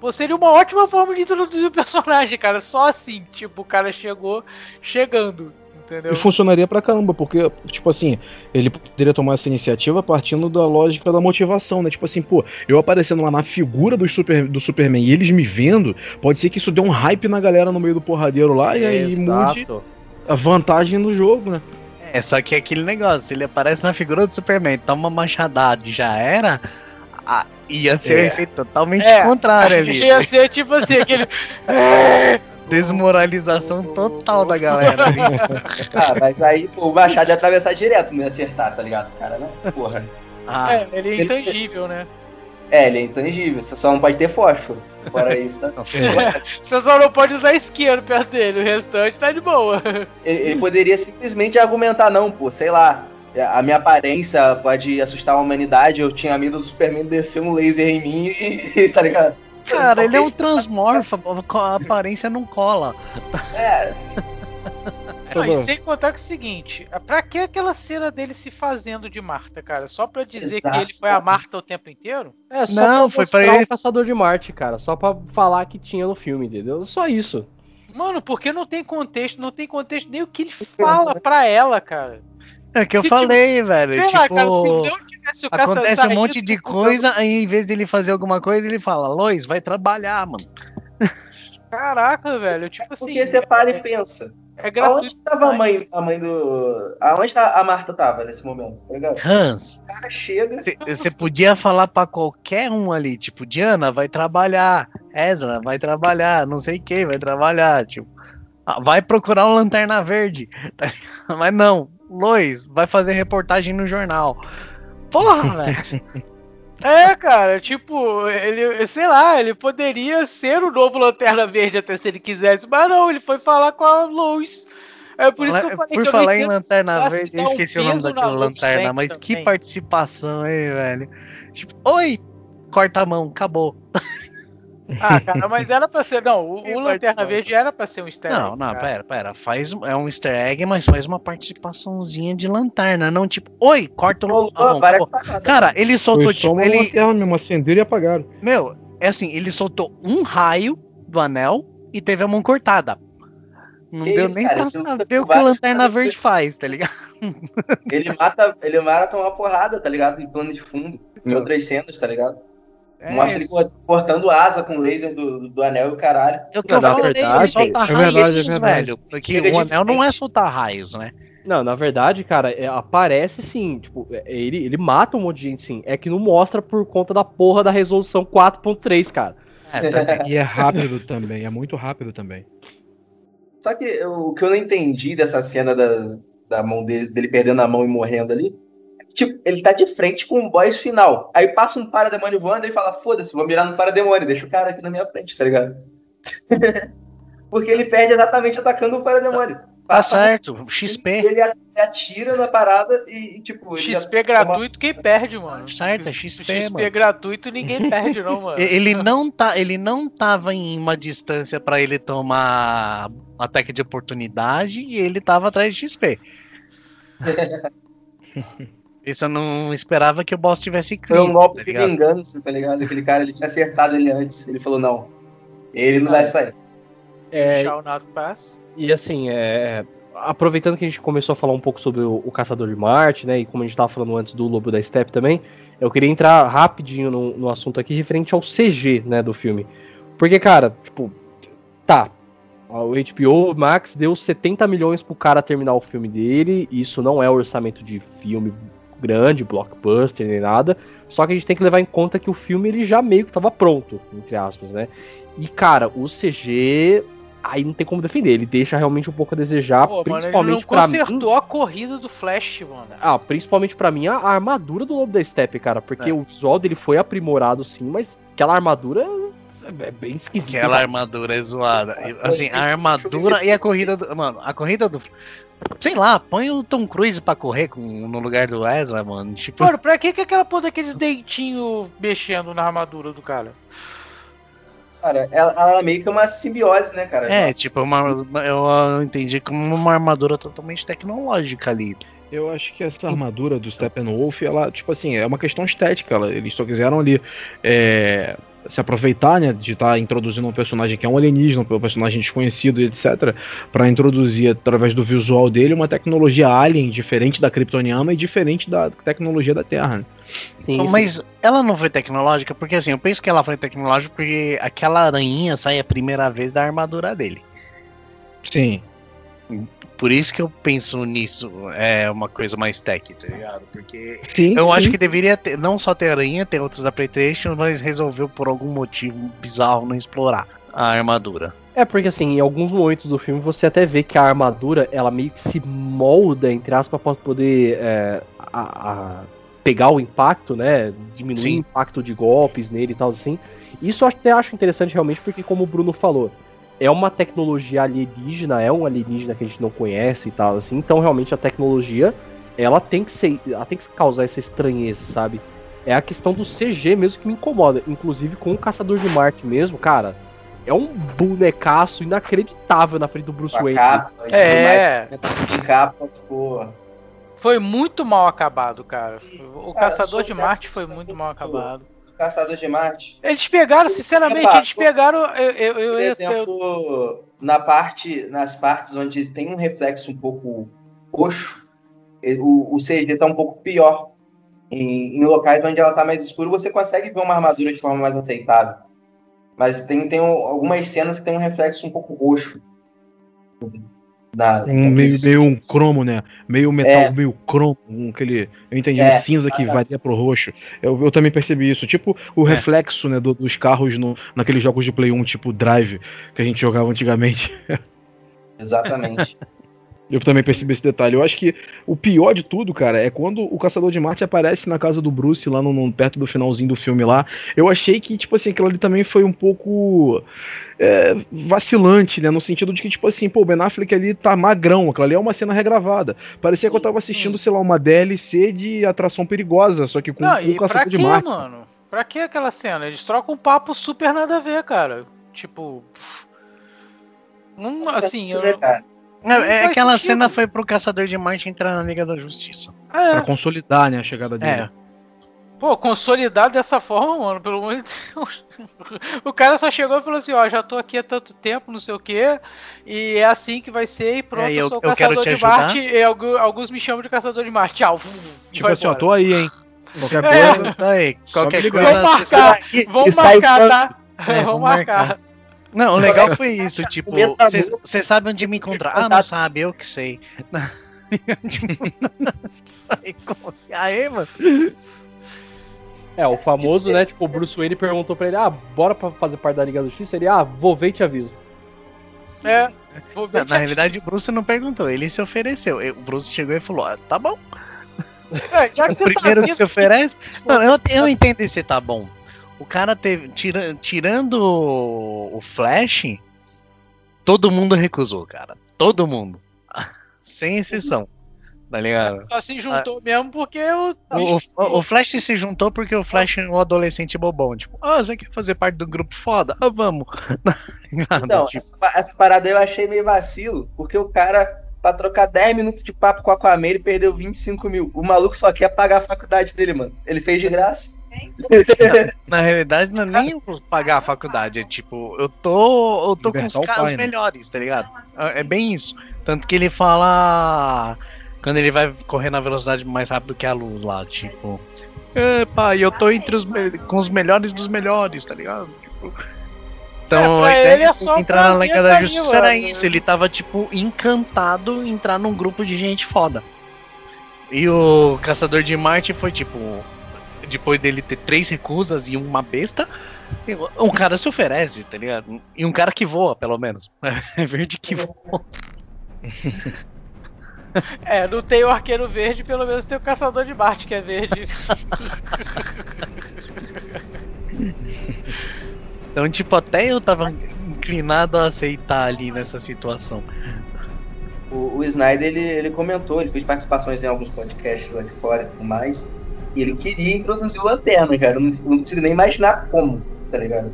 Pô, seria uma ótima forma de introduzir o personagem, cara. Só assim, tipo, o cara chegou chegando, entendeu? E funcionaria pra caramba, porque, tipo assim, ele poderia tomar essa iniciativa partindo da lógica da motivação, né? Tipo assim, pô, eu aparecendo lá na figura do, super, do Superman e eles me vendo, pode ser que isso dê um hype na galera no meio do porradeiro lá e aí mude a vantagem do jogo, né? É, só que é aquele negócio, ele aparece na figura do Superman, toma uma machadada e já era, a- ia ser É. um efeito totalmente É. contrário ali. Ia ser tipo assim, aquele. Desmoralização total da galera. Ah, mas aí, pô, o Machado ia atravessar direto, não ia acertar, tá ligado? Cara, né? Porra. Ah, É, ele é intangível, né? É, ele é intangível, você só não pode ter fósforo. Fora isso, tá? Você só não pode usar isqueiro perto dele, o restante tá de boa. Ele, ele poderia simplesmente argumentar, não, pô, sei lá. A minha aparência pode assustar a humanidade. Eu tinha medo do Superman descer um laser em mim e, tá ligado? Cara, ele é um transmorfa, a aparência não cola. É, Não, e sem contar que é o seguinte, pra que aquela cena dele se fazendo de Marta, cara? Só pra dizer Exato. que ele foi a Marta o tempo inteiro? É, só Não, pra foi pra ele- o Caçador de Marte, cara. Só pra falar que tinha no filme, entendeu? Só isso. Mano, porque não tem contexto, não tem contexto nem o que ele fala pra ela, cara. É o que eu Se falei, velho. Sei lá, tipo, cara, se não tivesse o caça- acontece um monte de coisa, aí em vez dele fazer alguma coisa, ele fala, Lois, vai trabalhar, mano. Caraca, velho, tipo assim. porque você para e pensa. É gratuito. Aonde tava a mãe, a mãe do. Aonde tá a Marta tava nesse momento, tá ligado? Hans, O cara chega. você podia falar pra qualquer um ali, tipo, Diana, vai trabalhar, Ezra, vai trabalhar, não sei quem, vai trabalhar, tipo, ah, vai procurar um Lanterna Verde, mas não, Lois, vai fazer reportagem no jornal. Porra, velho. É, cara, tipo, ele, sei lá, ele poderia ser o novo Lanterna Verde até se ele quisesse, mas não, ele foi falar com a Lois. É por isso que eu falei Por que eu falar em Lanterna Verde, eu um esqueci o nome daquela lanterna, mas que participação, hein, velho? Tipo, oi, corta a mão, acabou. Ah, cara, mas era pra ser. Não, o, o Lanterna. Verde era pra ser um easter Não, egg, não, cara. pera, pera. Faz, é um easter egg, mas faz uma participaçãozinha de lanterna, não tipo, oi, corta o Falou a mão, várias acabou. paradas. Cara, ele soltou, Foi tipo, uma ele. lanterna mesmo, acenderam e apagaram. Meu, é assim, ele soltou um raio do anel e teve a mão cortada. Não Que deu isso, nem cara, pra saber o que a várias lanterna verde faz, tá ligado? Ele mata, ele mata uma porrada, tá ligado? Em plano de fundo. Em outras cenas, tá ligado? É, Mostra ele cor- cortando asa com laser do, do anel e o caralho. é o que eu Na falei, verdade, ele solta é raios, verdade, é verdade. velho. Porque Chega o anel não é soltar raios, né? Não, na verdade, cara, é, aparece sim. Tipo, é, ele, ele mata um monte de gente sim. É que não mostra por conta da porra da resolução 4.3, cara. É, E é rápido também, é muito rápido também. Só que eu- o que eu não entendi dessa cena da, da mão dele, dele perdendo a mão e morrendo ali. Tipo, ele tá de frente com o boss final. Aí passa um parademônio voando e fala: Foda-se, vou mirar no parademônio, deixa o cara aqui na minha frente, tá ligado? Porque ele perde exatamente atacando o parademônio. tá certo, E XP. ele atira na parada e, e, tipo. ele XP já- gratuito, quem perde, mano? Certo, é XP, XP mano. gratuito, ninguém perde, não, mano. Ele não tá, ele não tava em uma distância pra ele tomar ataque de oportunidade e ele tava atrás de XP. Isso eu não esperava que o boss tivesse Foi um clean, golpe tá de ligado? vingança, tá ligado? Aquele cara ele tinha acertado ele antes. Ele falou: Não, ele não vai sair. É, Shall not pass. E assim, é, aproveitando que a gente começou a falar um pouco sobre o, o Caçador de Marte, né? E como a gente tava falando antes do Lobo da Steppe também, eu queria entrar rapidinho no, no assunto aqui referente ao CG, né, do filme. Porque, cara, tipo, tá. O HBO Max deu 70 milhões pro cara terminar o filme dele. Isso não é orçamento de filme grande, blockbuster, nem nada. Só que a gente tem que levar em conta que o filme ele já meio que tava pronto, entre aspas, né? E, cara, o CG aí não tem como defender. Ele deixa realmente um pouco a desejar, Pô, mano, ele não principalmente pra mim. consertou a corrida do Flash, mano. Ah, principalmente pra mim a, a armadura do Lobo da Steppe, cara, porque É. o visual dele foi aprimorado sim, mas aquela armadura é bem esquisito. Aquela armadura é zoada. Assim, a armadura e a corrida do. Mano, a corrida do. Sei lá, põe o Tom Cruise pra correr com, no lugar do Ezra, mano. Tipo. Mano, pra que que aquela porra daqueles dentinhos mexendo na armadura do cara? Cara, ela, ela é meio que uma simbiose, né, cara? É, tipo, uma, eu entendi como uma armadura totalmente tecnológica ali. Eu acho que essa armadura do Steppenwolf, ela, tipo assim, é uma questão estética. Ela, eles só quiseram ali é, se aproveitar, né, de estar introduzindo um personagem que é um alienígena, um personagem desconhecido, etc, para introduzir através do visual dele uma tecnologia alien diferente da kryptoniana e diferente da tecnologia da Terra. né? Sim, isso- Mas ela não foi tecnológica, porque assim, eu penso que ela foi tecnológica porque aquela aranha sai a primeira vez da armadura dele. Sim. Por isso que eu penso nisso, é uma coisa mais tech, tá ligado? Porque Sim. eu sim. acho que deveria ter, não só ter aranha, ter outros applications, mas resolveu por algum motivo bizarro não explorar a armadura. É porque assim, em alguns momentos do filme você até vê que a armadura ela meio que se molda, entre aspas, para poder é, a- a pegar o impacto, né? Diminuir Sim. o impacto de golpes nele e tal assim. Isso eu até acho interessante realmente, porque como o Bruno falou, é uma tecnologia alienígena, é um alienígena que a gente não conhece e tal assim. Então realmente a tecnologia ela tem que ser, ela tem que causar essa estranheza, sabe? É a questão do CG mesmo que me incomoda, inclusive com o Caçador de Marte mesmo, cara. É um bonecaço inacreditável na frente do Bruce a Wayne. capa É. mais. De capa ficou. Foi muito mal acabado, cara. O Cara, Caçador de Marte foi muito mal acabado. Caçador de Marte. Eles pegaram, sinceramente, eles pegaram. Eu, eu, eu, Por exemplo, na parte, nas partes onde tem um reflexo um pouco roxo, o, o CG tá um pouco pior. Em, em locais onde ela tá mais escura, você consegue ver uma armadura de forma mais aceitável. Mas tem, tem um- algumas cenas que tem um reflexo um pouco roxo. Na, Um, meio, meio um cromo, né? Meio metal, É. meio cromo, um, aquele. Eu entendi, É, um cinza que varia pro roxo. Eu, eu também percebi isso. Tipo o É. reflexo, né, do- dos carros no, naqueles jogos de Play 1, tipo Drive, que a gente jogava antigamente. Exatamente. Eu também percebi esse detalhe. Eu acho que o pior de tudo, cara, é quando o Caçador de Marte aparece na casa do Bruce, lá no, no- perto do finalzinho do filme lá. Eu achei que, tipo assim, aquilo ali também foi um pouco é, vacilante, né? No sentido de que, tipo assim, pô, o Ben Affleck ali tá magrão, aquilo ali é uma cena regravada. Parecia que eu tava assistindo, sei lá, uma DLC de atração perigosa, só que com, Não, com e o pra Caçador quê, de Marte. mano? Pra que aquela cena? Eles trocam um papo super nada a ver, cara. Tipo. Não, assim, eu. Cara, É, é aquela sentido. cena foi pro Caçador de Marte entrar na Liga da Justiça. Pra É, consolidar, né, a chegada dele. É. pô, consolidar dessa forma, mano, pelo amor de Deus. O cara só chegou e falou assim: ó, já tô aqui há tanto tempo, não sei o quê, e é assim que vai ser, e pronto, É, eu, eu- sou o eu caçador te de ajudar. Marte, e algu- alguns me chamam de caçador de Marte. Tchau. Tipo vai assim, ó, tô aí, hein? Qualquer É. coisa. Tá aí, qualquer coisa. Vamos você marcar, vamos e sai marcar, tá? É, marcar. marcar. Não, o legal foi isso, tipo, você sabe onde me encontrar. Ah, não sabe, eu que sei. Aí, mano. É, o famoso, né? Tipo, o Bruce Wayne perguntou pra ele: ah, bora pra fazer parte da Liga da Justiça? Ele, ah, vou ver e te aviso. É. Vou ver Na, que na realidade, o Bruce não perguntou, ele se ofereceu. O Bruce chegou e falou: ah, tá bom. É, já que O você primeiro tá que se oferece. Não, eu, eu entendo esse tá bom. O cara teve. tira- tirando o Flash, todo mundo recusou, cara. Todo mundo. Sem exceção. Tá ligado? Só se juntou mesmo porque eu. O, o- o Flash se juntou porque o Flash é um adolescente bobão. Tipo, ah, você quer fazer parte do grupo foda? Ah, vamos. Ligado? Então, Tipo, essa, essa parada eu achei meio vacilo, porque o cara, pra trocar 10 minutos de papo com a Aquaman, ele perdeu 25 mil. O maluco só quer pagar a faculdade dele, mano. Ele fez de graça. na realidade, não é nem eu pagar a faculdade. É tipo, eu tô. Eu tô com os caras né? melhores, tá ligado? É bem isso. Tanto que ele fala. Quando ele vai correr na velocidade mais rápido que a luz lá, tipo. Pai, eu tô entre os com os melhores dos melhores, tá ligado? Tipo, então, É, pra a ideia ele é só entrar na Liga da Justiça era isso. Ele tava, tipo, encantado em entrar num grupo de gente foda. E o Caçador de Marte foi, tipo, depois dele ter três recusas e uma besta, um cara se oferece, tá ligado? E um cara que voa, pelo menos. É verde que voa. É, não tem o arqueiro verde, pelo menos tem o caçador de Marte que é verde. Então, tipo, até eu tava inclinado a aceitar ali nessa situação. O, o Snyder, ele, ele comentou, ele fez participações em alguns podcasts lá de fora e tudo mais. Ele queria introduzir o Lanterna, cara. Eu não, não consigo nem imaginar como, tá ligado?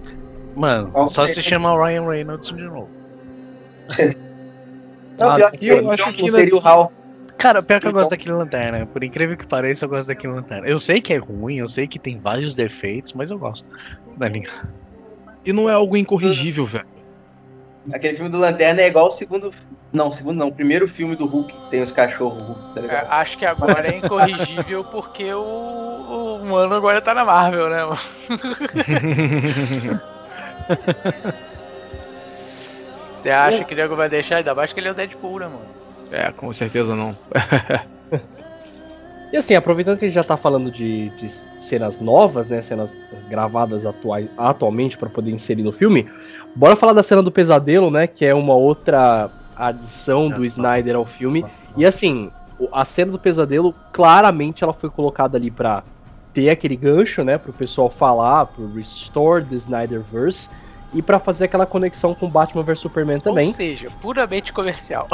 Mano, Qual só que se é? chama Ryan Reynolds de novo. Não, Ah, pior que eu o acho que seria o Hal. Cara, pior que eu Então- gosto daquele lanterna. Por incrível que pareça, eu gosto daquele lanterna. Eu sei que é ruim, eu sei que tem vários defeitos, mas eu gosto. Tá ligado? E não é algo incorrigível, velho. Aquele filme do Lanterna é igual o segundo. Não, o segundo não. O primeiro filme do Hulk que tem os cachorros Hulk, tá É, ligado? acho que agora é incorrigível porque o, o mano agora tá na Marvel, né? mano? Você acha que o nego vai deixar? Ainda mais que ele é o Deadpool, né, mano? É, com certeza não. E assim, aproveitando que a gente já tá falando de, de cenas novas, né? Cenas gravadas atuais, atualmente para poder inserir no filme, bora falar da cena do pesadelo, né? Que é uma outra adição do Snyder ao filme. E assim, o- a cena do pesadelo, claramente ela foi colocada ali pra ter aquele gancho, né? Pro pessoal falar, pro Restore the Snyderverse. E pra fazer aquela conexão com Batman vs Superman também. Ou seja, puramente comercial.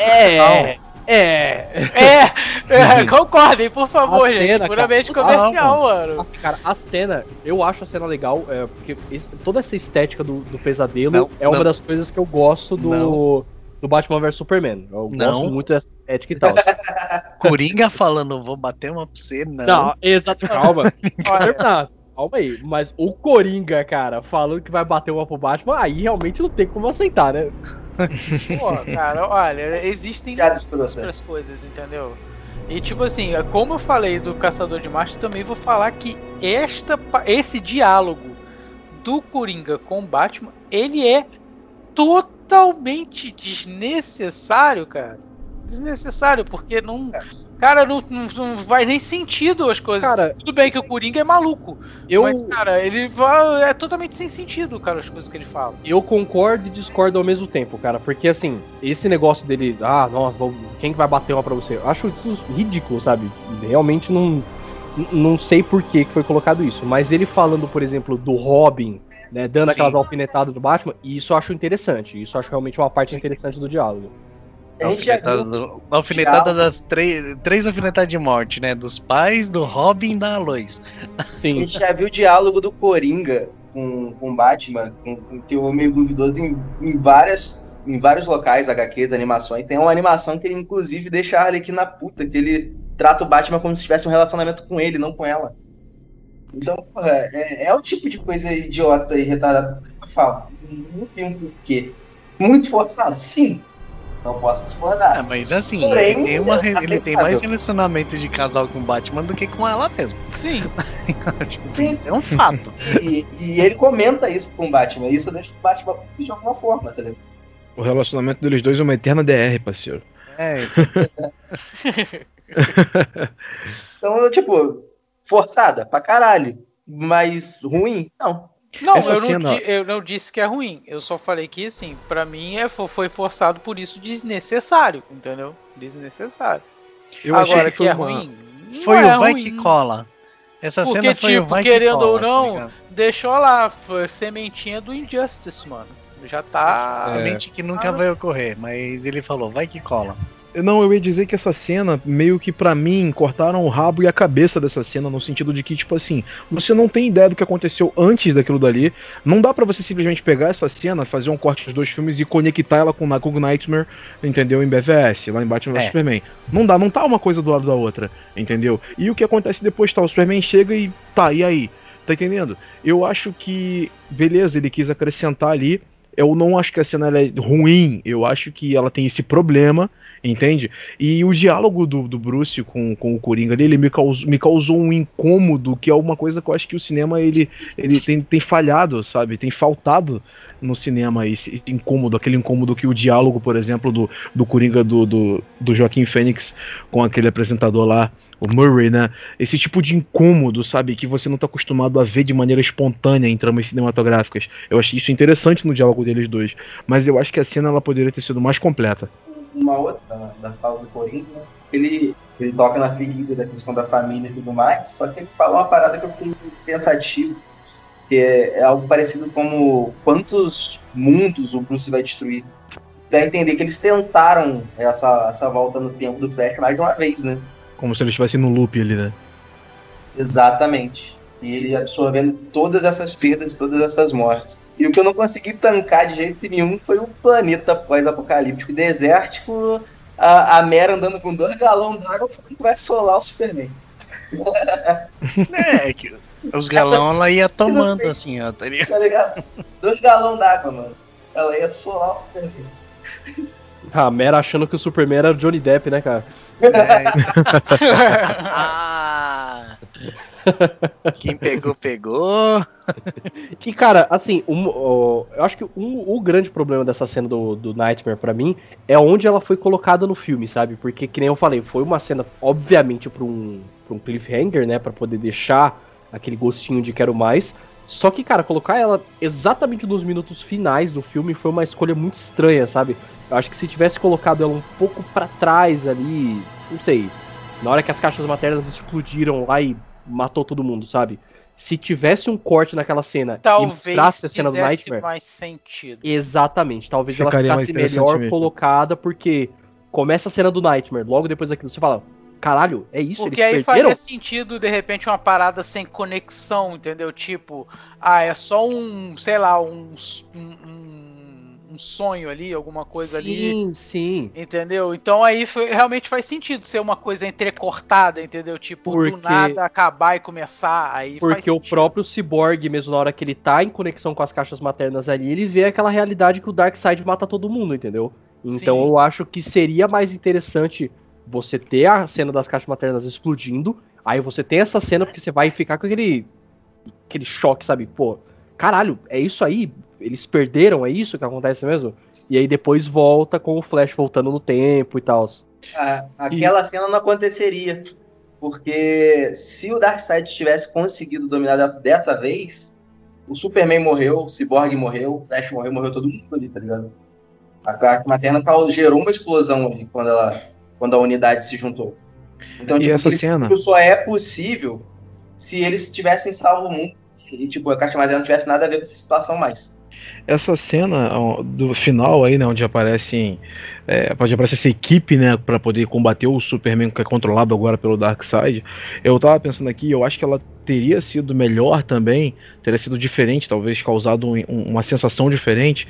É, é. é, é, concordem, por favor, A gente. cena, puramente cara. comercial, mano. Cara, a cena, eu acho a cena legal, é, porque esse- toda essa estética do, do pesadelo Não, é uma não. das coisas que eu gosto do, Não. do Batman vs Superman. Eu Não. gosto muito dessa estética e tal. Coringa falando, vou bater uma pra você, não. Não, exato, calma. Olha, Terminar. Calma aí, mas o Coringa, cara, falando que vai bater uma pro Batman, aí realmente não tem como aceitar, né? pô, cara, olha, existem outras coisas, entendeu? E tipo assim, como eu falei do Caçador de Marte, também vou falar que esta, esse diálogo do Coringa com o Batman, ele é totalmente desnecessário, cara. Desnecessário, porque não. Cara, não, não, não faz nem sentido as coisas. Cara, Tudo bem que o Coringa é maluco, eu, mas, cara, ele vai, é totalmente sem sentido, cara, as coisas que ele fala. eu concordo e discordo ao mesmo tempo, cara. Porque assim, esse negócio dele, ah, nossa, quem que vai bater uma pra você? Eu acho isso ridículo, sabe? Realmente não. Não sei por que foi colocado isso. Mas ele falando, por exemplo, do Robin, né? Dando Sim. aquelas alfinetadas do Batman, isso eu acho interessante. Isso eu acho realmente uma parte interessante do diálogo. A gente já Alfinetada, viu do- alfinetada das três, três alfinetadas de morte, né? Dos pais, do Robin e da Lois. A Sim. gente já viu o diálogo do Coringa com, com Batman, com, com Teu Homem Duvidoso em, em, várias, em vários locais, HQs, animações. Tem uma animação que ele, inclusive, deixa a Arlequina na puta, que ele trata o Batman como se tivesse um relacionamento com ele, não com ela. Então, porra, é, é o tipo de coisa idiota e retardada que eu falo. Não tem um porquê. Muito forçado, sim. Não posso discordar. mas assim, Porém, ele tem, uma, ele tem mais relacionamento de casal com o Batman do que com ela mesmo. Sim. Tipo, Sim. é um fato. E, e ele comenta isso com o Batman. Isso deixa o Batman de alguma forma, tá ligado? O relacionamento deles dois é uma eterna DR, parceiro. É, Então, tipo, forçada pra caralho. Mas ruim? Não. Não, eu não, cena- di- eu não disse que é ruim. Eu só falei que, assim, pra mim é, fo- foi forçado por isso desnecessário, entendeu? Desnecessário. Eu Agora achei que, foi é uma- ruim. não foi é o vai ruim. que cola. Essa Porque, cena foi o tipo, vai querendo que cola. ou não, tá? Deixou lá, foi sementinha do Injustice, mano. Já tá. É. Obviamente que nunca vai ocorrer, mas ele falou, vai que cola. Não, eu ia dizer que essa cena, meio que pra mim, cortaram o rabo e a cabeça dessa cena, no sentido de que, tipo assim, você não tem ideia do que aconteceu antes daquilo dali. Não dá pra você simplesmente pegar essa cena, fazer um corte dos dois filmes e conectar ela com, com o Nightmare, entendeu? Em BVS, lá em Batman vs É. Superman. Não dá, não tá uma coisa do lado da outra, entendeu? E o que acontece depois, tá? O Superman chega e tá, e aí? Tá entendendo? Eu acho que, beleza, ele quis acrescentar ali. Eu não acho que a cena é ruim, eu acho que ela tem esse problema, entende? E o diálogo do, do Bruce com, com o Coringa ali, ele me causou, me causou um incômodo, que é uma coisa que eu acho que o cinema ele, ele tem, tem falhado, sabe? Tem faltado no cinema esse, incômodo, aquele incômodo que o diálogo, por exemplo, do, do Coringa do, do, do Joaquim Fênix com aquele apresentador lá, o Murray, né? Esse tipo de incômodo, sabe? Que você não tá acostumado a ver de maneira espontânea em tramas cinematográficas. Eu achei isso interessante no diálogo deles dois. Mas eu acho que a cena ela poderia ter sido mais completa. Uma outra da, da fala do Coringa, né? ele, ele toca na ferida da questão da família e tudo mais, só que ele fala uma parada que eu fiquei pensativo. Que é, é algo parecido como quantos mundos o Bruce vai destruir. Dá a entender que eles tentaram essa, essa volta no tempo do Flash mais de uma vez, né? Como se ele estivesse no loop ali, né? Exatamente. E ele absorvendo todas essas perdas, todas essas mortes. E o que eu não consegui tancar de jeito nenhum foi o planeta pós-apocalíptico desértico, a, a Mera andando com dois galões d'água falando que vai solar o Superman. É, que os galão ela ia tomando assim, ó, tá ligado? Tá ligado? Dois galões d'água, mano. Ela ia solar o Superman. A Mera achando que o Superman era o Johnny Depp, né, cara? ah! Quem pegou, pegou. E, cara, assim, um, eu acho que um- o grande problema dessa cena do, do Nightmare pra mim é onde ela foi colocada no filme, sabe? Porque, que nem eu falei, foi uma cena, obviamente, pra um, pra um cliffhanger, né? Pra poder deixar aquele gostinho de quero mais. Só que, cara, colocar ela exatamente nos minutos finais do filme foi uma escolha muito estranha, sabe? Eu acho que se tivesse colocado ela um pouco pra trás ali, não sei, na hora que as caixas maternas explodiram lá e matou todo mundo, sabe? Se tivesse um corte naquela cena e Talvez mostrasse a cena do fizesse Nightmare, mais sentido. exatamente, talvez ela Ficaria mais ficasse melhor mesmo. colocada, porque começa a cena do Nightmare, logo depois daquilo você fala, caralho, é isso? Porque Eles aí perderam? faria sentido, de repente, uma parada sem conexão, entendeu? Tipo, ah, é só um, sei lá, um, um, um- um sonho ali, alguma coisa ali. Sim, sim. Entendeu? Então aí foi- realmente faz sentido ser uma coisa entrecortada, entendeu? Tipo, do Porque- nada acabar e começar. Aí Porque o próprio Cyborg, mesmo na hora que ele tá em conexão com as caixas maternas ali, ele vê aquela realidade que o Darkseid mata todo mundo, entendeu? Então Sim. eu acho que seria mais interessante você ter a cena das caixas maternas explodindo, aí você tem essa cena porque você vai ficar com aquele aquele choque, sabe? Pô, caralho, é isso aí? Eles perderam, é isso que acontece mesmo? E aí depois volta com o Flash voltando no tempo e tal. Aquela cena não aconteceria. Porque se o Darkseid tivesse conseguido dominar dessa, vez, o Superman morreu, o Cyborg morreu, o Flash morreu, morreu todo mundo ali, tá ligado? A carta materna causou- gerou uma explosão ali quando, ela, quando a unidade se juntou. Então, E tipo, essa aquele cena? só é possível se eles tivessem salvo o mundo e, tipo, a carta materna não tivesse nada a ver com essa situação mais. Essa cena do final aí, né, onde aparecem, é, aparece essa equipe, né, para poder combater o Superman que é controlado agora pelo Darkseid, eu tava pensando aqui, eu acho que ela teria sido melhor também, teria sido diferente, talvez causado um- uma sensação diferente,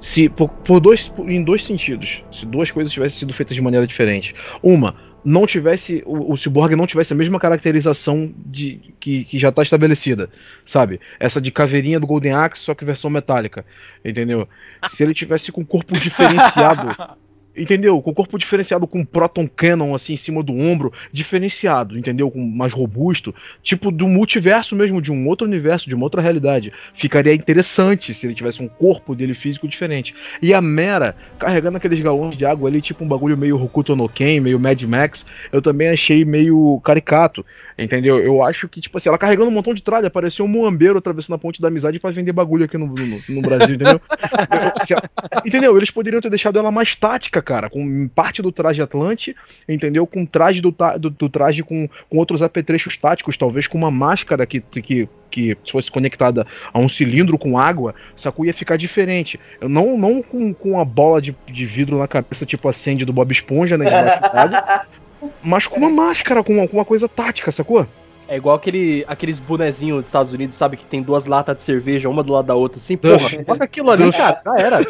se por, por dois, por- em dois sentidos, se duas coisas tivessem sido feitas de maneira diferente. Uma, não tivesse o, o Cyborg não tivesse a mesma caracterização de que, que já está estabelecida, sabe? Essa de caveirinha do Golden Axe, só que versão metálica, entendeu? Se ele tivesse com corpo diferenciado, entendeu? Com o corpo diferenciado com um Proton Cannon assim em cima do ombro, diferenciado, entendeu? Com mais robusto, tipo do multiverso mesmo, de um outro universo, de uma outra realidade. Ficaria interessante se ele tivesse um corpo dele físico diferente. E a Mera carregando aqueles galões de água ali, tipo um bagulho meio Hokuto no Ken, meio Mad Max, eu também achei meio caricato, entendeu? Eu acho que, tipo assim, ela carregando um montão de tralha, parecia um muambeiro atravessando a ponte da amizade pra vender bagulho aqui no, no, no Brasil, entendeu? Entendeu? Eles poderiam ter deixado ela mais tática, cara, com parte do traje Atlante, entendeu? Com traje do, do, do traje com, com outros apetrechos táticos, talvez com uma máscara que, que, que se fosse conectada a um cilindro com água, sacou? Ia ficar diferente. Eu não, não com, com a bola de, de vidro na cabeça, tipo a Sandy do Bob Esponja, né? mas com uma máscara, com uma, com uma coisa tática, sacou? É igual aquele, aqueles bonezinhos dos Estados Unidos, sabe? Que tem duas latas de cerveja, uma do lado da outra, assim, Duff. porra, bota aquilo ali, Duff. cara, já era.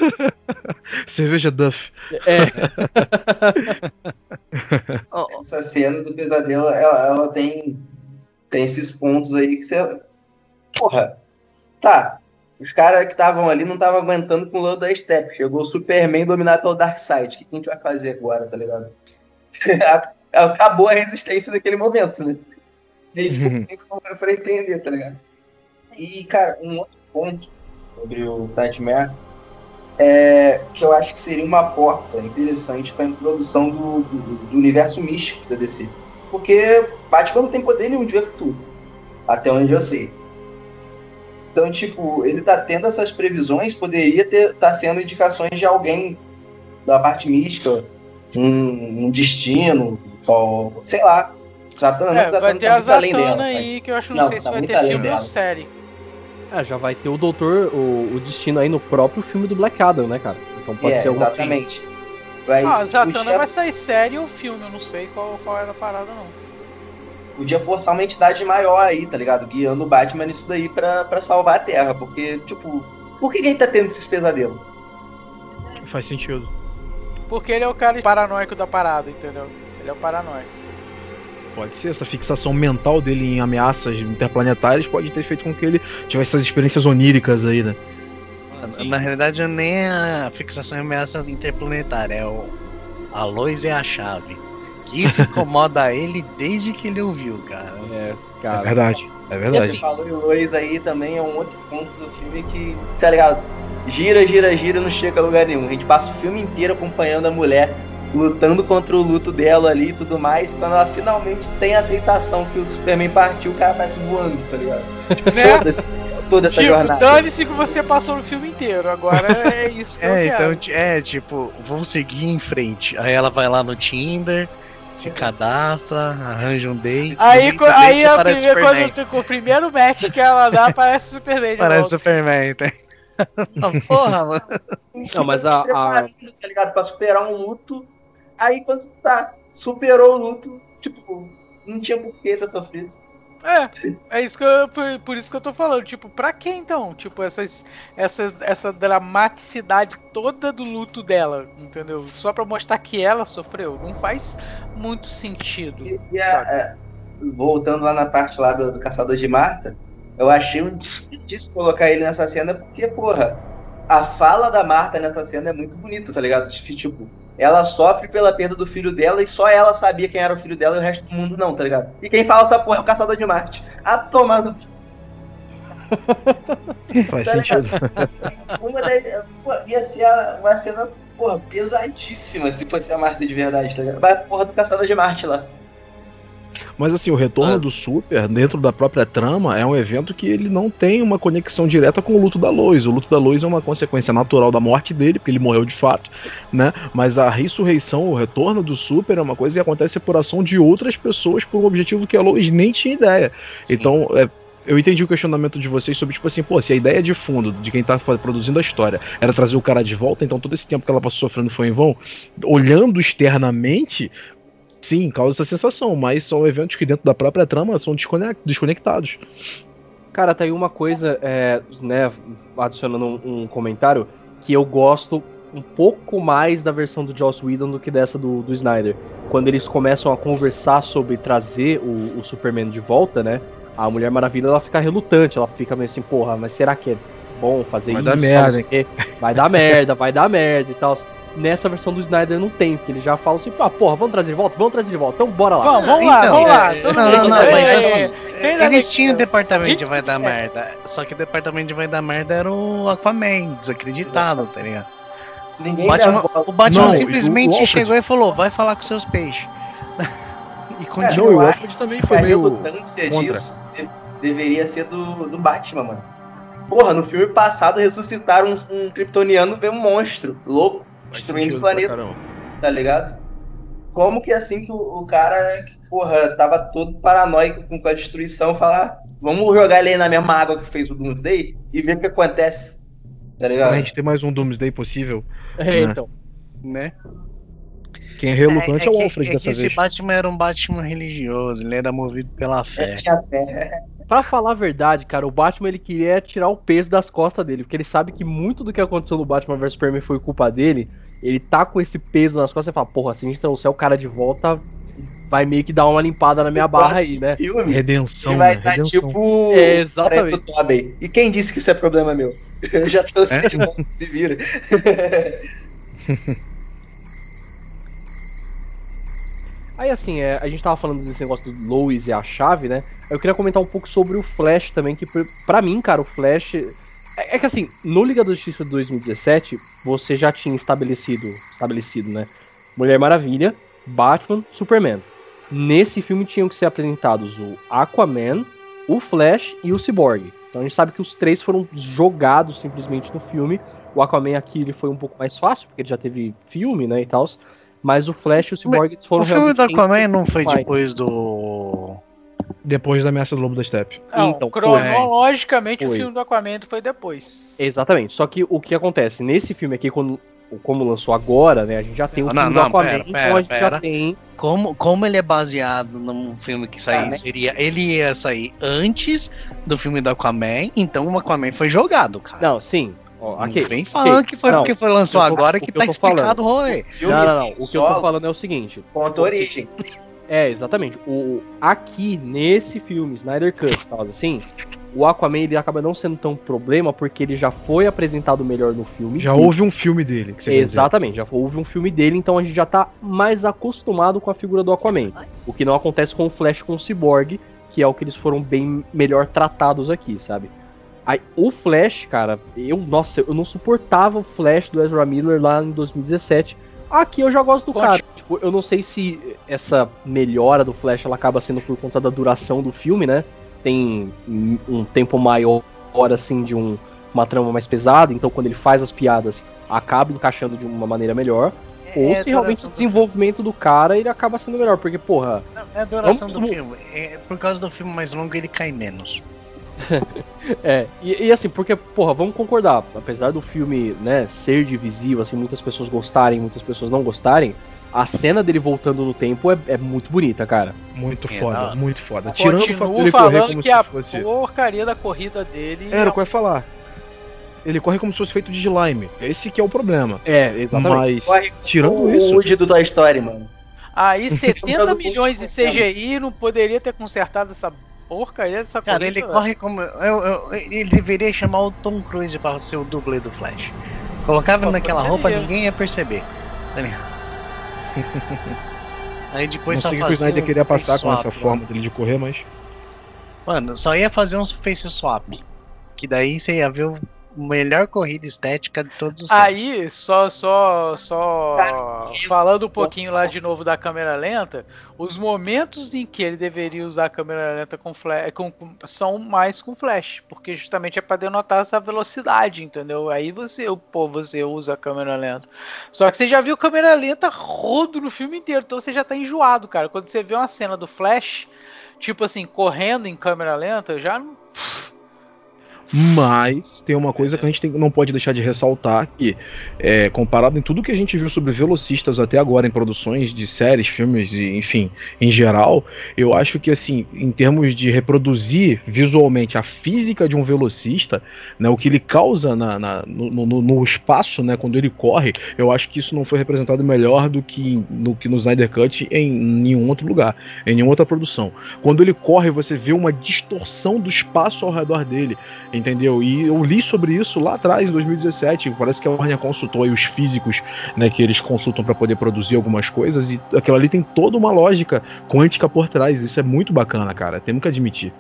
Cerveja Duff. É, Essa cena do pesadelo, ela, ela tem, tem esses pontos aí que você. Porra, tá. Os caras que estavam ali não estavam aguentando com o Low da Step. Chegou o Superman dominado pelo Darkseid. O que que a gente vai fazer agora, tá ligado? Acabou a resistência naquele momento, né? É isso que Uhum. eu tenho pra entender, tá ligado? E, cara, um outro ponto sobre o Nightmare é que eu acho que seria uma porta interessante para a introdução do, do, do universo místico da DC. Porque Batman não tem poder nenhum de ver futuro. Até onde eu sei. Então, tipo, ele tá tendo essas previsões, poderia estar tá sendo indicações de alguém da parte mística, um, um destino, ou, sei lá. Zatanna, É, Zatanna vai tá ter a Zatanna dela, aí, mas- que eu acho que Não, não, sei se tá vai muito ter além filme ou dela. série. É, já vai ter o doutor, o, o destino aí no próprio filme do Black Adam, né, cara? Então pode É, ser alguma exatamente. Mas Ah, Zatanna podia, vai sair série ou filme, eu não sei qual, qual era a parada, não. podia forçar uma entidade maior aí, tá ligado? Guiando o Batman nisso daí pra, pra salvar a Terra. Porque, tipo, por que, que ele tá tendo esses pesadelos? Faz sentido. Porque ele é o cara paranoico da parada, entendeu? Ele é o paranoico. Pode ser, essa fixação mental dele em ameaças interplanetárias pode ter feito com que ele tivesse essas experiências oníricas aí, né? Na realidade, nem é a fixação em ameaça interplanetária, é o. A luz é a chave. Que isso incomoda ele desde que ele ouviu, cara. É, É cara. verdade, é Você verdade. falou em Lois aí também é um outro ponto do filme que, tá ligado? Gira, gira, gira, não chega a lugar nenhum. A gente passa o filme inteiro acompanhando a mulher lutando contra o luto dela ali e tudo mais. Quando ela finalmente tem a aceitação que o Superman partiu, o cara aparece voando, tá ligado? Tipo, Né? foda-se toda essa Tipo, jornada. dane-se que você passou no filme inteiro. Agora é isso que eu É, então, é, tipo, vamos seguir em frente. Aí ela vai lá no Tinder, se cadastra, arranja um date. Aí, do aí date a aparece primeira, quando, com o primeiro match que ela dá, parece o Superman. Parece volta. Superman, tá? Porra, mano. Não, mas a- preparando, Tá ligado? Pra superar um luto. Aí quando tá, superou o luto, tipo, não tinha porquê tá sofrido. É, é isso que eu, por, por isso que eu tô falando. Tipo, pra que então? Tipo, essas, essas, essa dramaticidade toda do luto dela, entendeu? Só pra mostrar que ela sofreu. Não faz muito sentido. E, e a- é, voltando lá na parte lá do, do Caçador de Marta, eu achei um desperdício colocar ele nessa cena, porque, porra, a fala da Marta nessa cena é muito bonita, tá ligado? Tipo, ela sofre pela perda do filho dela e só ela sabia quem era o filho dela e o resto do mundo não, tá ligado? E quem fala essa porra é o Caçador de Marte. A tomando Faz Tá sentido. uma das. Pô, ia ser uma cena, porra, pesadíssima se fosse a Marta de verdade, tá ligado? Vai a porra do Caçador de Marte lá. Mas assim, o retorno Ah. do Super, dentro da própria trama, é um evento que ele não tem uma conexão direta com o luto da Lois. O luto da Lois é uma consequência natural da morte dele, porque ele morreu de fato, né? Mas a ressurreição, o retorno do Super é uma coisa que acontece por ação de outras pessoas por um objetivo que a Lois nem tinha ideia. Então, é, eu entendi o questionamento de vocês sobre, tipo assim, pô, se a ideia de fundo de quem tá produzindo a história era trazer o cara de volta, então todo esse tempo que ela passou sofrendo foi em vão. Olhando externamente, sim, causa essa sensação, mas são eventos que dentro da própria trama são desconec- desconectados. Cara, tá aí uma coisa, é, né, adicionando um, um comentário, que eu gosto um pouco mais da versão do Joss Whedon do que dessa do, do Snyder. Quando eles começam a conversar sobre trazer o, o Superman de volta, né, a Mulher Maravilha, ela fica relutante, ela fica meio assim, porra, mas será que é bom fazer Vai isso? dar merda. Vai dar merda, vai dar merda e tal. Nessa versão do Snyder não tem, porque ele já fala assim, ah, porra, vamos trazer de volta? Vamos trazer de volta, então bora lá. Vamos, vamos lá, Então, vamos lá. é, todo não, não, não, é, mas é, assim, Eles tinham o departamento de vai dar É. merda. Só que o departamento de vai dar merda era o Aquaman, desacreditado, tá ligado? Ninguém O Batman, o Batman Não, o simplesmente Alfred? chegou e falou: vai falar com seus peixes. e É, Não, continua. eu o Alfred também foi a meio relutância contra. disso de- deveria ser do, do Batman, mano. Porra, no filme passado ressuscitaram um, um kryptoniano ver um monstro louco, destruindo o planeta, tá ligado? Como que assim que o, o cara, que, porra, tava todo paranoico com com a destruição, falar, vamos jogar ele aí na mesma água que fez o Doomsday e ver o que acontece, tá ligado? a gente tem mais um Doomsday possível, É, né? então. né? quem é relutante é, o que, Alfred é que dessa esse vez. Batman era um Batman religioso, ele era movido pela fé. É, tinha fé. Pra falar a verdade, cara, o Batman ele queria tirar o peso das costas dele, porque ele sabe que muito do que aconteceu no Batman vs Superman foi culpa dele. Ele tá com esse peso nas costas e fala, porra, se a gente trouxer o cara de volta, vai meio que dar uma limpada na minha barra aí, né? Filme, Redenção, ele vai né? estar Redenção. tipo. É, exatamente. Tobey. E quem disse que isso é problema meu? Eu já tô É? de volta, se vira. Aí assim, é, a gente tava falando desse negócio do Lois e a chave, né? Eu queria comentar um pouco sobre o Flash também, que pra- pra mim, cara, o Flash. É, é que assim, no Liga da Justiça de 2017, você já tinha estabelecido, estabelecido, né? Mulher Maravilha, Batman, Superman. Nesse filme tinham que ser apresentados o Aquaman, o Flash e o Cyborg. Então a gente sabe que os três foram jogados simplesmente no filme. O Aquaman aqui ele foi um pouco mais fácil, porque ele já teve filme, né, e tal. Mas o Flash e o Cyborg foram O filme do Aquaman não foi mais. depois do. Depois da ameaça do Lobo da Steppe. Não, Então, cronologicamente foi. o filme do Aquaman foi depois. Exatamente. Só que o que acontece? Nesse filme aqui, quando, como lançou agora, né? A gente já tem o Não, filme não, do Aquaman, pera, então pera, a gente já pera. tem. Como, como ele é baseado num filme que sair, Ah, né? seria. Ele ia sair antes do filme do Aquaman, então o Aquaman foi jogado, cara. Não, sim. Ó, Não vem falando que foi Não, porque foi lançou agora que que tá explicado o rolê. Filme Não, não, não. O que eu tô falando é o seguinte. Ponto origem. É, exatamente. O, aqui, nesse filme, Snyder Cut tal, assim, o Aquaman ele acaba não sendo tão problema porque ele já foi apresentado melhor no filme. Já houve um filme dele. Que. Exatamente, já houve um filme dele, então a gente já tá mais acostumado com a figura do Aquaman. O que não acontece com o Flash com o Cyborg, que é o que eles foram bem melhor tratados aqui, sabe? Aí, o Flash, cara, eu, nossa, eu não suportava o Flash do Ezra Miller lá em 2017. Aqui eu já gosto do Conte. cara. Tipo, eu não sei se essa melhora do Flash ela acaba sendo por conta da duração do filme, né? Tem um tempo maior, assim, de um, uma trama mais pesada, então quando ele faz as piadas, acaba encaixando de uma maneira melhor. Ou É a se realmente o do desenvolvimento do cara ele acaba sendo melhor, porque, porra. Não, é a duração Vamos- do filme. É, por causa do filme mais longo, ele cai menos. É, e, e assim, porque, porra, vamos concordar, apesar do filme, né, ser divisível, assim, muitas pessoas gostarem, muitas pessoas não gostarem, a cena dele voltando no tempo é, é muito bonita, cara. Muito É, foda, não. muito foda. Tirando o fato Continuo dele correr falando como que se a fosse. porcaria da corrida dele. Era o que eu ia falar. Ele corre como se fosse feito de slime. Esse que é o problema. É, exatamente. Mas, Corre tirando o isso, Woody do Toy Story, mano. Aí 70 Todo milhões de CGI não poderia ter consertado essa porcaria dessa Cara, corrida. ele velho. corre como. eu- eu- ele deveria chamar o Tom Cruise pra ser o dublê do Flash. Colocava Pô, naquela roupa, ninguém ia perceber. Tá? Aí não depois sei só o que o fazia Snyder um queria passar com essa forma dele de correr, mas. Mano, só ia fazer uns face swap. Que daí você ia ver o melhor corrida estética de todos os tempos. Aí, só, só, só falando um pouquinho lá de novo da câmera lenta, os momentos em que ele deveria usar a câmera lenta com flash, com, com- são mais com flash, porque justamente é para denotar essa velocidade, entendeu? Aí você, pô, você usa a câmera lenta. Só que você já viu câmera lenta rodo no filme inteiro, então você já tá enjoado, cara. Quando você vê uma cena do flash, tipo assim, correndo em câmera lenta, já não Mas tem uma coisa que a gente tem- não pode deixar de ressaltar que, é, comparado em tudo que a gente viu sobre velocistas até agora em produções de séries, filmes e enfim, em geral, eu acho que assim, em termos de reproduzir visualmente a física de um velocista, né, o que ele causa na, na- no, no- no espaço, né, quando ele corre, eu acho que isso não foi representado melhor do que no, que no Snyder Cut em nenhum outro lugar, em nenhuma outra produção. Quando ele corre, você vê uma distorção do espaço ao redor dele. Entendeu? E eu li sobre isso lá atrás, em 2017. Parece que a Warner consultou aí os físicos, né, que eles consultam para poder produzir algumas coisas, e aquilo ali tem toda uma lógica quântica por trás. Isso é muito bacana, cara. Temos que admitir.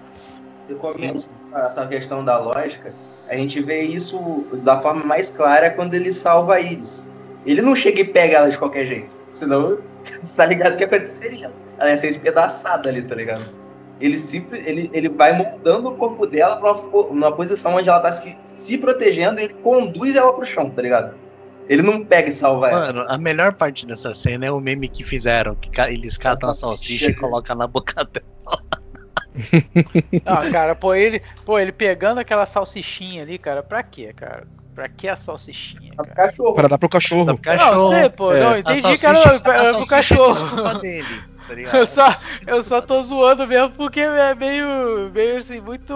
Você comenta essa questão da lógica, a gente vê isso da forma mais clara quando ele salva a Iris. Ele não chega e pega ela de qualquer jeito. Senão, tá ligado o que aconteceria? Ela ia ser espedaçada ali, tá ligado? Ele, simples, ele, ele vai moldando o corpo dela pra uma, numa posição onde ela tá se, se protegendo e ele conduz ela pro chão, tá ligado? Ele não pega e salva ela. Mano, a melhor parte dessa cena é o meme que fizeram, que eles catam a salsicha e colocam na boca dela. Ah, cara, pô, ele, pô, ele pegando aquela salsichinha ali, cara, pra quê, cara? Pra que a salsichinha, Pra cara? cachorro. Para dar pro cachorro. Dá pro Não, cachorro. sei, pô, É. não, A entendi que salsicha- era, a era pro salsicha é cachorro. desculpa dele, tá? Eu só- Eu só tô zoando mesmo porque é meio, meio assim, muito.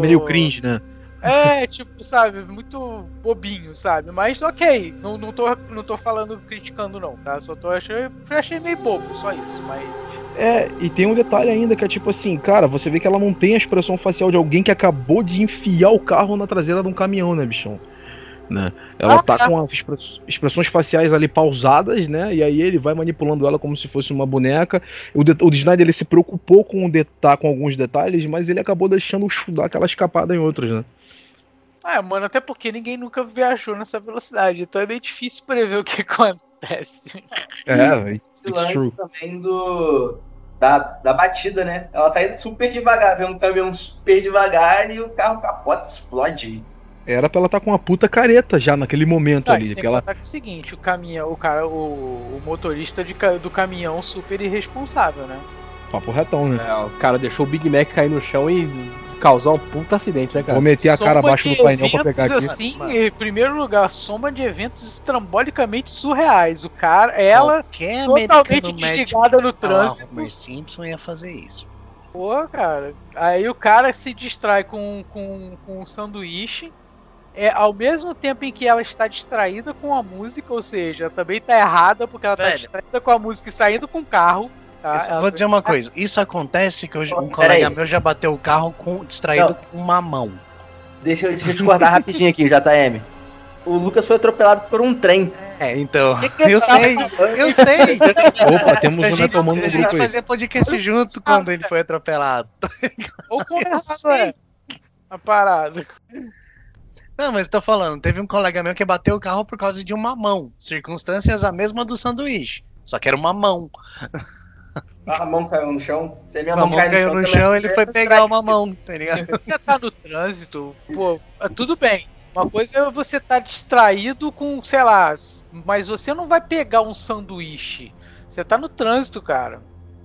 Meio cringe, né? É, tipo, sabe, muito bobinho, sabe? Mas ok, não, não, tô, não tô falando, criticando não, tá? Só tô achando, achei meio bobo, só isso, mas... É, e tem um detalhe ainda que é tipo assim, cara, você vê que ela não tem a expressão facial de alguém que acabou de enfiar o carro na traseira de um caminhão, né, bichão? Né? Ela Ah, tá tá. com expressões faciais ali pausadas, né? E aí ele vai manipulando ela como se fosse uma boneca. O, de- o Snyder ele se preocupou com, o deta com alguns detalhes, mas ele acabou deixando dar aquela escapada em outros, né? Ah, mano, até porque ninguém nunca viajou nessa velocidade, então é meio difícil prever o que acontece. É, esse it's lance true. também do. Da, da batida, né? Ela tá indo super devagar, vê um caminhão super devagar e o carro capota, explode. Era pra ela estar com uma puta careta já naquele momento Ah, ali. Porque ela, contar que é o seguinte, o caminhão, o cara, o, o motorista de do caminhão super irresponsável, né? Papo retão, né? É, o cara deixou o Big Mac cair no chão e causar um puta acidente, né, cara? Vou meter a cara abaixo do painel pra pegar aqui. Assim, em primeiro lugar, soma de eventos estrambolicamente surreais. O cara, ela Qualquer totalmente desligada no Ah, trânsito. Homer Simpson ia fazer isso. Pô, cara. Aí o cara se distrai com, com, com um sanduíche. É, ao mesmo tempo em que ela está distraída com a música, ou seja, também tá errada porque ela tá Velho. distraída com a música e saindo com o carro. Tá? Vou dizer uma coisa, isso acontece que hoje um colega meu já bateu o carro com distraído Não. com uma mão. Deixa, eu- deixa eu te cortar rapidinho aqui, JM. O Lucas foi atropelado por um trem. É, então. Que que Eu tá sei, falando? eu sei. Opa, temos A um gente, tomando a no gente grupo aí. fazia podcast junto quando ele foi atropelado. Ou sei. é. A parada. Não, mas tô falando, teve um colega meu que bateu o carro por causa de uma mão. Circunstâncias a mesma do sanduíche. Só que era uma mão. A mão caiu no chão. Se a minha A mão, mão cai caiu no também, chão, ele foi pegar uma mão, tá ligado? Você tá no trânsito, pô, é tudo bem. Uma coisa é você tá distraído com, sei lá, mas você não vai pegar um sanduíche. Você tá no trânsito, cara.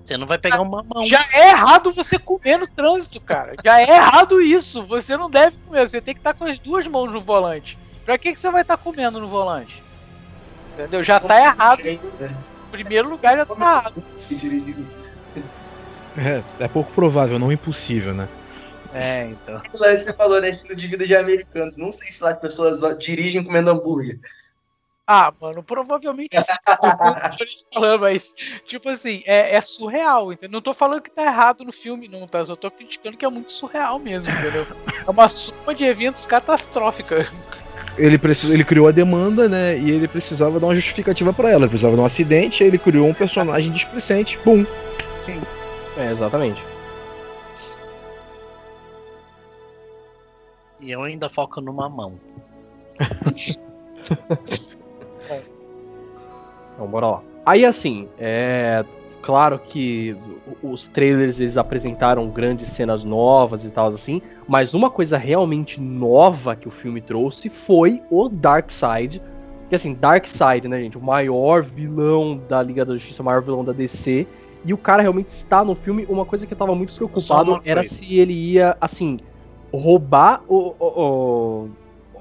Você não vai pegar uma mão. Já é errado você comer no trânsito, cara. Já é errado isso. Você não deve comer. Você tem que estar com as duas mãos no volante. Pra que, que você vai estar comendo no volante? Entendeu? Já tá errado. Em primeiro lugar, já tá errado. É, é pouco provável, não impossível, né? É, então. Você falou, né? Estilo de vida de americanos. Não sei se lá as pessoas dirigem comendo hambúrguer. Ah, mano, provavelmente sim. Falando, mas, tipo assim, é, é surreal, entendeu? Não tô falando que tá errado no filme, não, tá? Eu só tô criticando que é muito surreal mesmo, entendeu? É uma soma de eventos catastrófica. Ele, precisou, ele criou a demanda, né? E ele precisava dar uma justificativa pra ela. Ele precisava de um acidente, aí ele criou um personagem displicente. Pum. Sim. É, exatamente. E eu ainda foco numa mão. Então, bora lá. Aí, assim, é. Claro que os trailers eles apresentaram grandes cenas novas e tal, assim. Mas uma coisa realmente nova que o filme trouxe foi o Darkseid. Que assim, Darkseid, né, gente? O maior vilão da Liga da Justiça, o maior vilão da DC. E o cara realmente está no filme. Uma coisa que eu tava muito preocupado era se ele ia, assim, roubar o, o- o-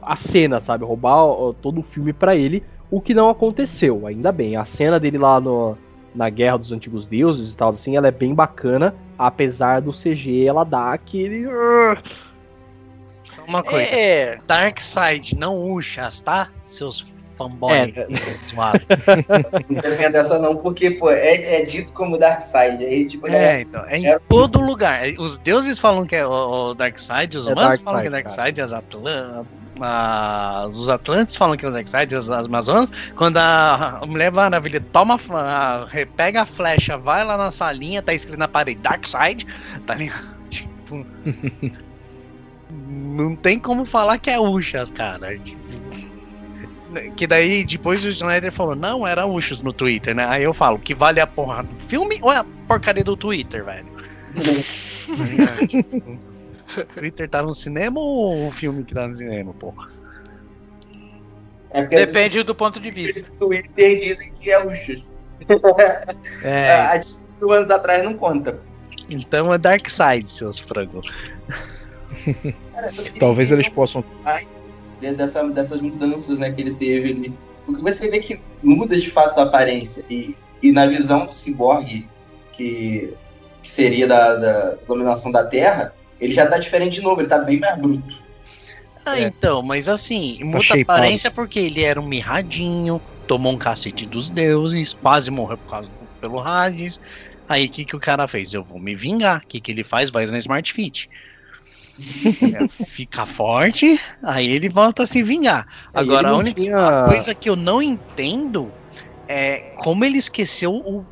a cena, sabe? Roubar o- todo o filme pra ele. O que não aconteceu, ainda bem. A cena dele lá no, na Guerra dos Antigos Deuses e tal, assim, ela é bem bacana. Apesar do CG, ela dá aquele. Só uma coisa. É, Darkseid, não Ushas, tá? Seus fanboy É. Não ganhar dessa não, porque, pô, é, é dito como Darkseid. Aí, tipo, É, né? então. É em É. todo lugar. Os deuses falam que é o, o Darkseid, os É humanos falam que é Darkseid, as Atlan- a- os Atlantes falam que é o Darkseid, as, as Amazonas. Quando a, a Mulher Maravilha toma, a pega a flecha, vai lá na salinha, tá escrito na parede Darkseid, tá ligado? Tipo. não tem como falar que é Ushas, cara. Que daí depois o Snyder falou, não, era Ushas no Twitter, né? Aí eu falo, que vale a porra do filme ou é a porcaria do Twitter, velho? O Twitter tá no cinema ou o filme que tá no cinema, porra? É depende do ponto de vista. do Twitter dizem que é o. É, Há cinco anos atrás não conta. Então é Darkseid, seus frangos. Talvez eles possam. de- dessa, dessas mudanças né, que ele teve ali. Porque você vê que muda de fato a aparência. E, e na visão do ciborgue, que, que seria da, da dominação da Terra, ele já tá diferente de novo, ele tá bem mais bruto. Ah, É. então, mas assim, muda a shapeado. aparência porque ele era um mirradinho, tomou um cacete dos deuses, quase morreu por causa do, pelo Hades. Aí o que, que o cara fez? Eu vou me vingar. O que, que ele faz? Vai na Smart Fit. É, Fica forte, aí ele volta a se vingar. Agora, a única tinha- coisa que eu não entendo é como ele esqueceu o.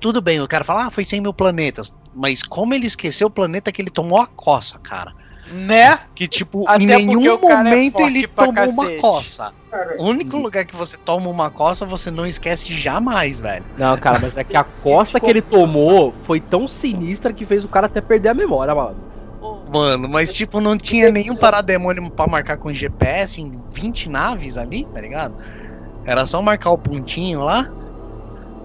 Tudo bem, o cara fala, ah, foi 100 mil planetas. Mas como ele esqueceu o planeta que ele tomou a coça, cara? Né? Que, tipo, Até em nenhum é momento forte ele tomou uma cacete. coça. O único lugar que você toma uma coça, você não esquece jamais, velho. Não, cara, mas é que a costa que ele tomou foi tão sinistra que fez o cara até perder a memória, mano. Mano, mas tipo, não tinha nenhum parademônio pra marcar com GPS em 20 naves ali, tá ligado? Era só marcar o pontinho lá.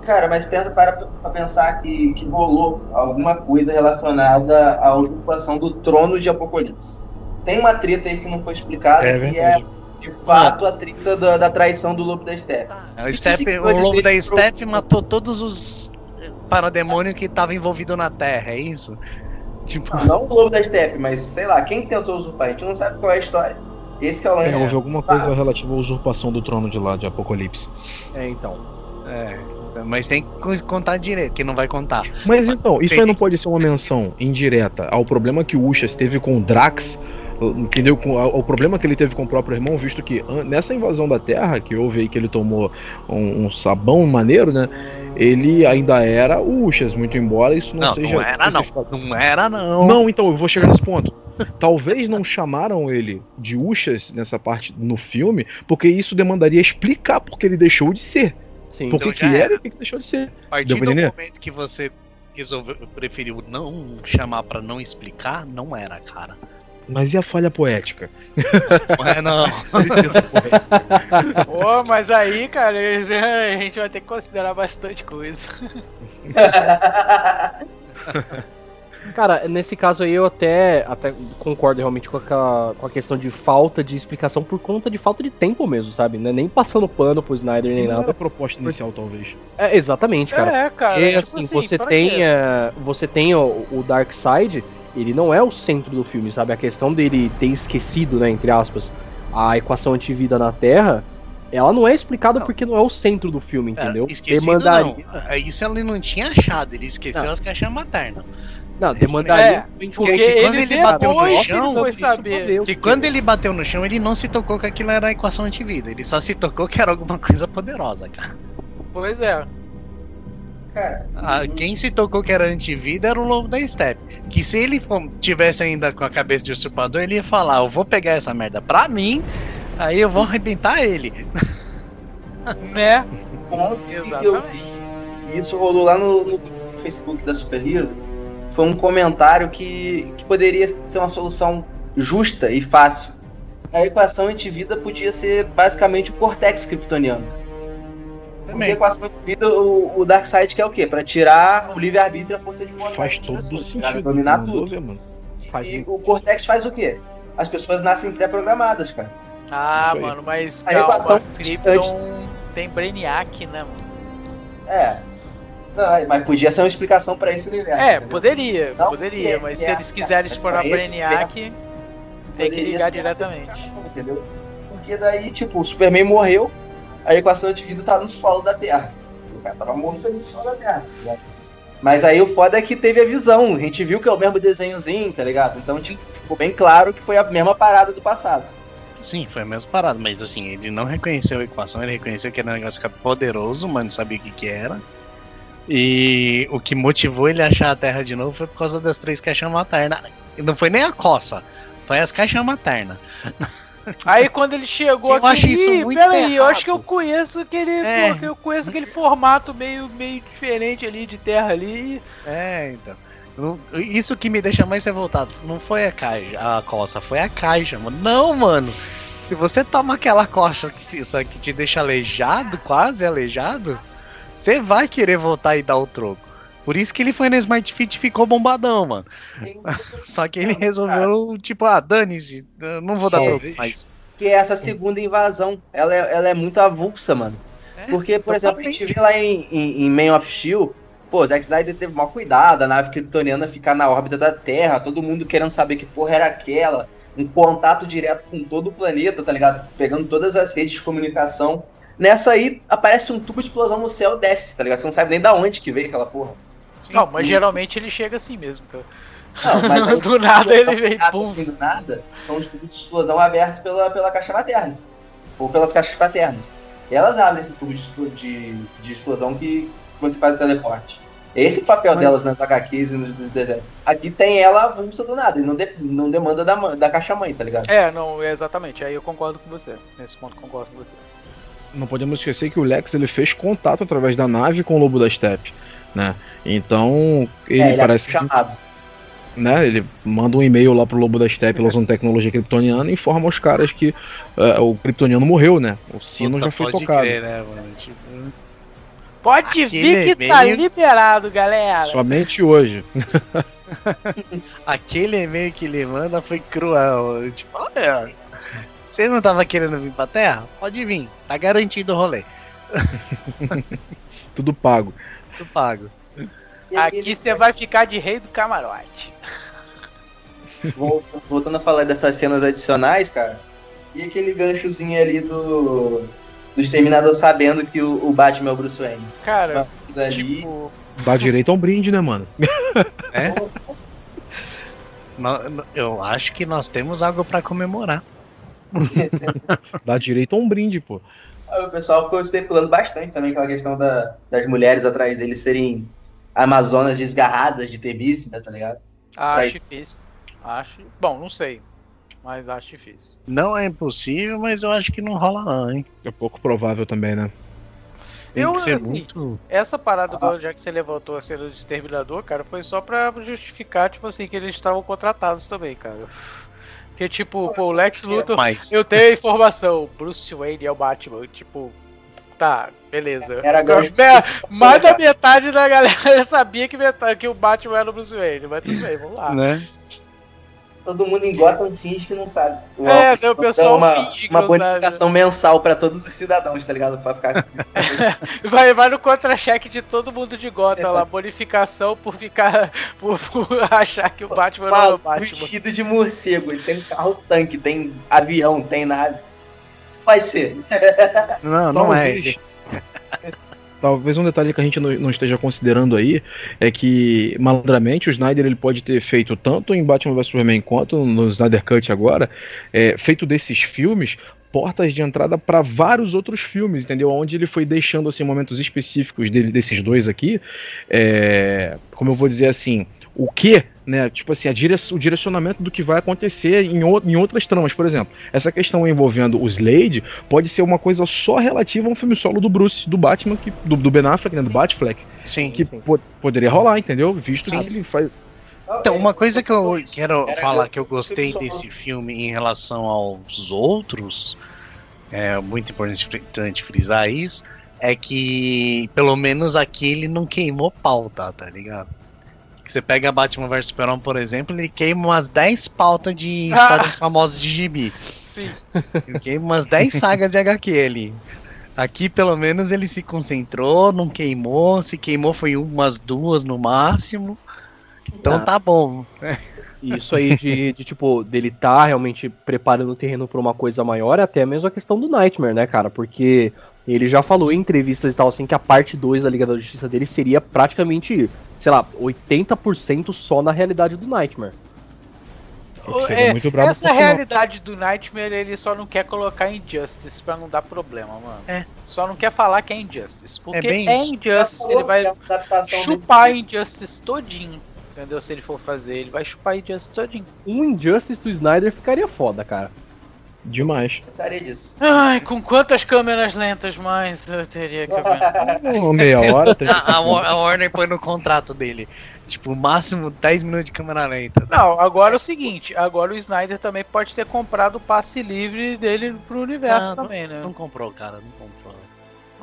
Cara, mas pensa para pra pensar que, que rolou alguma coisa relacionada à ocupação do trono de Apocalipse. Tem uma treta aí que não foi explicada, É que é de fato a treta da, da traição do lobo da steppe. O, Isso Step, o lobo da pro- Step matou todos os parademônios que estavam envolvidos na Terra, é isso? Tipo, Não, não o lobo da steppe, mas sei lá, quem tentou usurpar? A gente não sabe qual é a história. Esse que é o lance. É, houve alguma coisa relativa à usurpação do trono de lá, de Apocalipse. É, então. é, mas tem que co- contar direito, que não vai contar. Mas então, isso aí não pode ser uma menção indireta ao problema que o Ushas teve com o Drax, entendeu? Com, ao, ao problema que ele teve com o próprio irmão, visto que nessa invasão da Terra, que houve aí que ele tomou um, um sabão maneiro, né? Ele ainda era o Ushas, muito embora isso não, Não, seja. não era não. Não era não. Não, então, eu vou chegar nesse ponto. Talvez não chamaram ele de Ushas nessa parte no filme, porque isso demandaria explicar porque ele deixou de ser. Sim. Por que, Então que era era. e por que, que deixou de ser. A partir do entender? momento que você resolveu, preferiu não chamar pra não explicar, não era, cara. Mas e a falha poética? Não é não. Pô, mas aí, cara, a gente vai ter que considerar bastante coisa. Cara, nesse caso aí eu até, até concordo realmente com a, com a questão de falta de explicação por conta de falta de tempo mesmo, sabe? Não é nem passando pano pro Snyder nem Não era nada. a proposta inicial, talvez. É, exatamente, cara. É, cara. Porque tipo assim, você pra tem, eh, você tem o, o Dark Side, ele não é o centro do filme, sabe? A questão dele ter esquecido, né, entre aspas, a equação antivida na Terra, ela não é explicada Não. porque não é o centro do filme, entendeu? Era esquecido demandaria, não. É Isso ele não tinha achado, ele esqueceu Não. as caixas maternas. Não, demandaria É, Porque que quando ele, ele bateu no chão, ele foi saber. Que quando ele bateu no chão, ele não se tocou que aquilo era a equação antivida. Ele só se tocou que era alguma coisa poderosa, cara. Pois é. Cara, Ah, quem se tocou que era antivida era o lobo da Steppe. Que se ele tivesse ainda com a cabeça de usurpador, ele ia falar: Eu vou pegar essa merda pra mim, aí eu vou arrebentar ele. Né? eu Exatamente. vi, e isso rolou lá no, no Facebook da Super Hero, foi um comentário que, que poderia ser uma solução justa e fácil. A equação antivida podia ser basicamente o cortex kryptoniano. Porque a Também. equação antivida, o, o Darkseid quer o quê? Pra tirar o livre-arbítrio e a força de vontade Faz todo pessoas, sentido. dominar tudo. ver. Faz E o cortex faz o quê? As pessoas nascem pré-programadas, cara. Ah, Isso mano, mas A calma, equação Krypton tem Brainiac, né, mano? É. Não, mas podia ser uma explicação pra esse universo. É, entendeu? poderia, Não, poderia, é, mas é, se eles quiserem explorar esse Brainiac, tem que ligar diretamente. Entendeu? Porque daí, tipo, o Superman morreu, a equação de vida tá no solo da Terra. O cara tava morto ali no solo da Terra. tá? Mas aí o foda é que teve a visão. A gente viu que é o mesmo desenhozinho, tá ligado? Então, tipo, ficou bem claro que foi a mesma parada do passado. Sim, foi a mesma parada, mas assim, ele não reconheceu a equação, ele reconheceu que era um negócio poderoso, mas não sabia o que, que era. E o que motivou ele a achar a Terra de novo foi por causa das três caixas maternas. Não foi nem a coça, foi as caixas maternas. Aí quando ele chegou Eu aqui, acho isso "Ih, muito peraí, eu errado." acho que eu conheço aquele, É. eu conheço aquele formato meio, meio diferente ali de terra ali. É, então. Isso que me deixa mais revoltado. Não foi a caixa, a coça, foi a caixa, mano. Não, mano. Se você toma aquela coxa que, que te deixa aleijado, quase aleijado, você vai querer voltar e dar o troco. Por isso que ele foi no Smart Fit e ficou bombadão, mano. Só que ele resolveu, tipo, ah, dane-se, não vou dar Talvez. troco mais. Que é essa segunda invasão. Ela é, ela é muito avulsa, mano. É, Porque, por exemplo, a gente vê lá em, em, em Man of Steel, pô, Zack Snyder teve mal cuidado, a nave kryptoniana ficar na órbita da Terra, todo mundo querendo saber que porra era aquela, um contato direto com todo o planeta, tá ligado? Pegando todas as redes de comunicação. Nessa aí, aparece um tubo de explosão no céu e desce, tá ligado? Você não sabe nem da onde que veio aquela porra. Sim. Não, mas geralmente ele chega assim mesmo, cara. Não, mas aí- Do nada ele vem, Nada pum. assim do nada, são os tubos de explosão abertos pela, pela caixa materna. Ou pelas caixas paternas. Elas abrem esse tubo de, de, de explosão que você faz o teleporte. Esse é o papel Mas- delas nas HQs e nos desenhos. Aqui tem ela avulsa do nada, e não, de- não demanda da, da caixa mãe, tá ligado? É, não, é exatamente. Aí eu concordo com você. Nesse ponto concordo com você. Não podemos esquecer que o Lex ele fez contato através da nave com o Lobo da Steppe, né? Então, ele é, ele parece é chamado. né? Ele manda um e-mail lá pro Lobo da Steppe usando tecnologia kryptoniana e informa os caras que eh, o kryptoniano morreu, né? O sino Puta, já foi pode tocado. crer, né, mano? Tipo, Pode vir que tá liberado, galera. Somente hoje. Aquele e-mail que ele manda foi cruel. Tipo, olha, você não tava querendo vir pra terra? Pode vir, tá garantido o rolê. Tudo pago. Tudo pago. Aqui você vai ficar de rei do camarote. Voltando a falar dessas cenas adicionais, cara. E aquele ganchozinho ali do. Do Exterminador sabendo que o, o Batman é o Bruce Wayne. Cara, Ali. tipo, Dá direito a um brinde, né, mano? É? Eu acho que nós temos algo pra comemorar. Dá direito a um brinde, pô. O pessoal ficou especulando bastante também aquela questão da- das mulheres atrás deles serem amazonas desgarradas de tebice, né, tá ligado? acho difícil. Acho. Bom, não sei. Mas acho difícil. Não é impossível, mas eu acho que não rola não, hein? É pouco provável também, né? Tem Eu, que ser assim, muito. Essa parada, do, já que você levantou a cena do Exterminador, cara, foi só pra justificar, tipo assim, que eles estavam contratados também, cara. Porque, tipo, pô, o Lex Luthor. Mas Eu tenho a informação, Bruce Wayne é o Batman. Tipo, tá, beleza. Era Mais da metade da galera sabia que, metade, que o Batman era o Bruce Wayne, mas tudo bem, vamos lá. né? Todo mundo em Gotham finge que não sabe. O É, Alfred o pessoal uma, finge que uma não bonificação mensal pra todos os cidadãos, tá ligado? Pra ficar. Vai, vai no contra-cheque de todo mundo de Gotham lá, bonificação por ficar. por, por achar que o Batman não é o Batman. vestido de morcego. Ele tem carro tanque, tem avião, tem nave. Pode ser. Não, não é. Talvez- um detalhe que a gente não, não esteja considerando aí é que, malandramente, o Snyder ele pode ter feito tanto em Batman vs Superman quanto no Snyder Cut agora, é, feito desses filmes portas de entrada para vários outros filmes, entendeu? Onde ele foi deixando assim momentos específicos dele, desses dois aqui, é, como eu vou dizer assim, o que, né? Tipo assim, a dire o direcionamento do que vai acontecer em, em outras tramas, por exemplo. Essa questão envolvendo o Slade pode ser uma coisa só relativa a um filme solo do Bruce, do Batman, que, do, do Ben Affleck, né? Do Batfleck, Sim. que po- poderia rolar, entendeu? Visto Sim. que ele faz. Então, uma coisa que eu quero falar que eu gostei desse filme em relação aos outros, é muito importante frisar isso, é que pelo menos aqui ele não queimou pauta, tá ligado? Você pega Batman vs Superman, por exemplo, ele queima umas 10 pautas de histórias famosas de gibi. Sim. Ele queima umas 10 sagas de HQ ali. Aqui, pelo menos, ele se concentrou, não queimou. Se queimou, foi umas duas no máximo. Então Ah. tá bom. E Isso aí de, de, tipo, dele tá realmente preparando o terreno pra uma coisa maior, é até mesmo a questão do Nightmare, né, cara? Porque ele já falou em entrevistas e tal, assim, que a parte 2 da Liga da Justiça dele seria praticamente, sei lá, 80% só na realidade do Nightmare. É, essa realidade do Nightmare, ele só não quer colocar Injustice pra não dar problema, mano. É. Só não quer falar que é Injustice. Porque bem é, isso. Injustice, ele vai É chupar dele. Injustice todinho. Entendeu? Se ele for fazer, ele vai chupar Injustice todinho. Um Injustice do Snyder ficaria foda, cara. Demais. Gostaria disso. Ai, com quantas câmeras lentas mais eu teria que aguentar? Uma meia hora. A, a Wa- a Warner põe no contrato dele. Tipo, máximo 10 minutos de câmera lenta. Não, agora é o seguinte, agora o Snyder também pode ter comprado o passe livre dele pro universo Ah, também, né? Não comprou, cara, não comprou.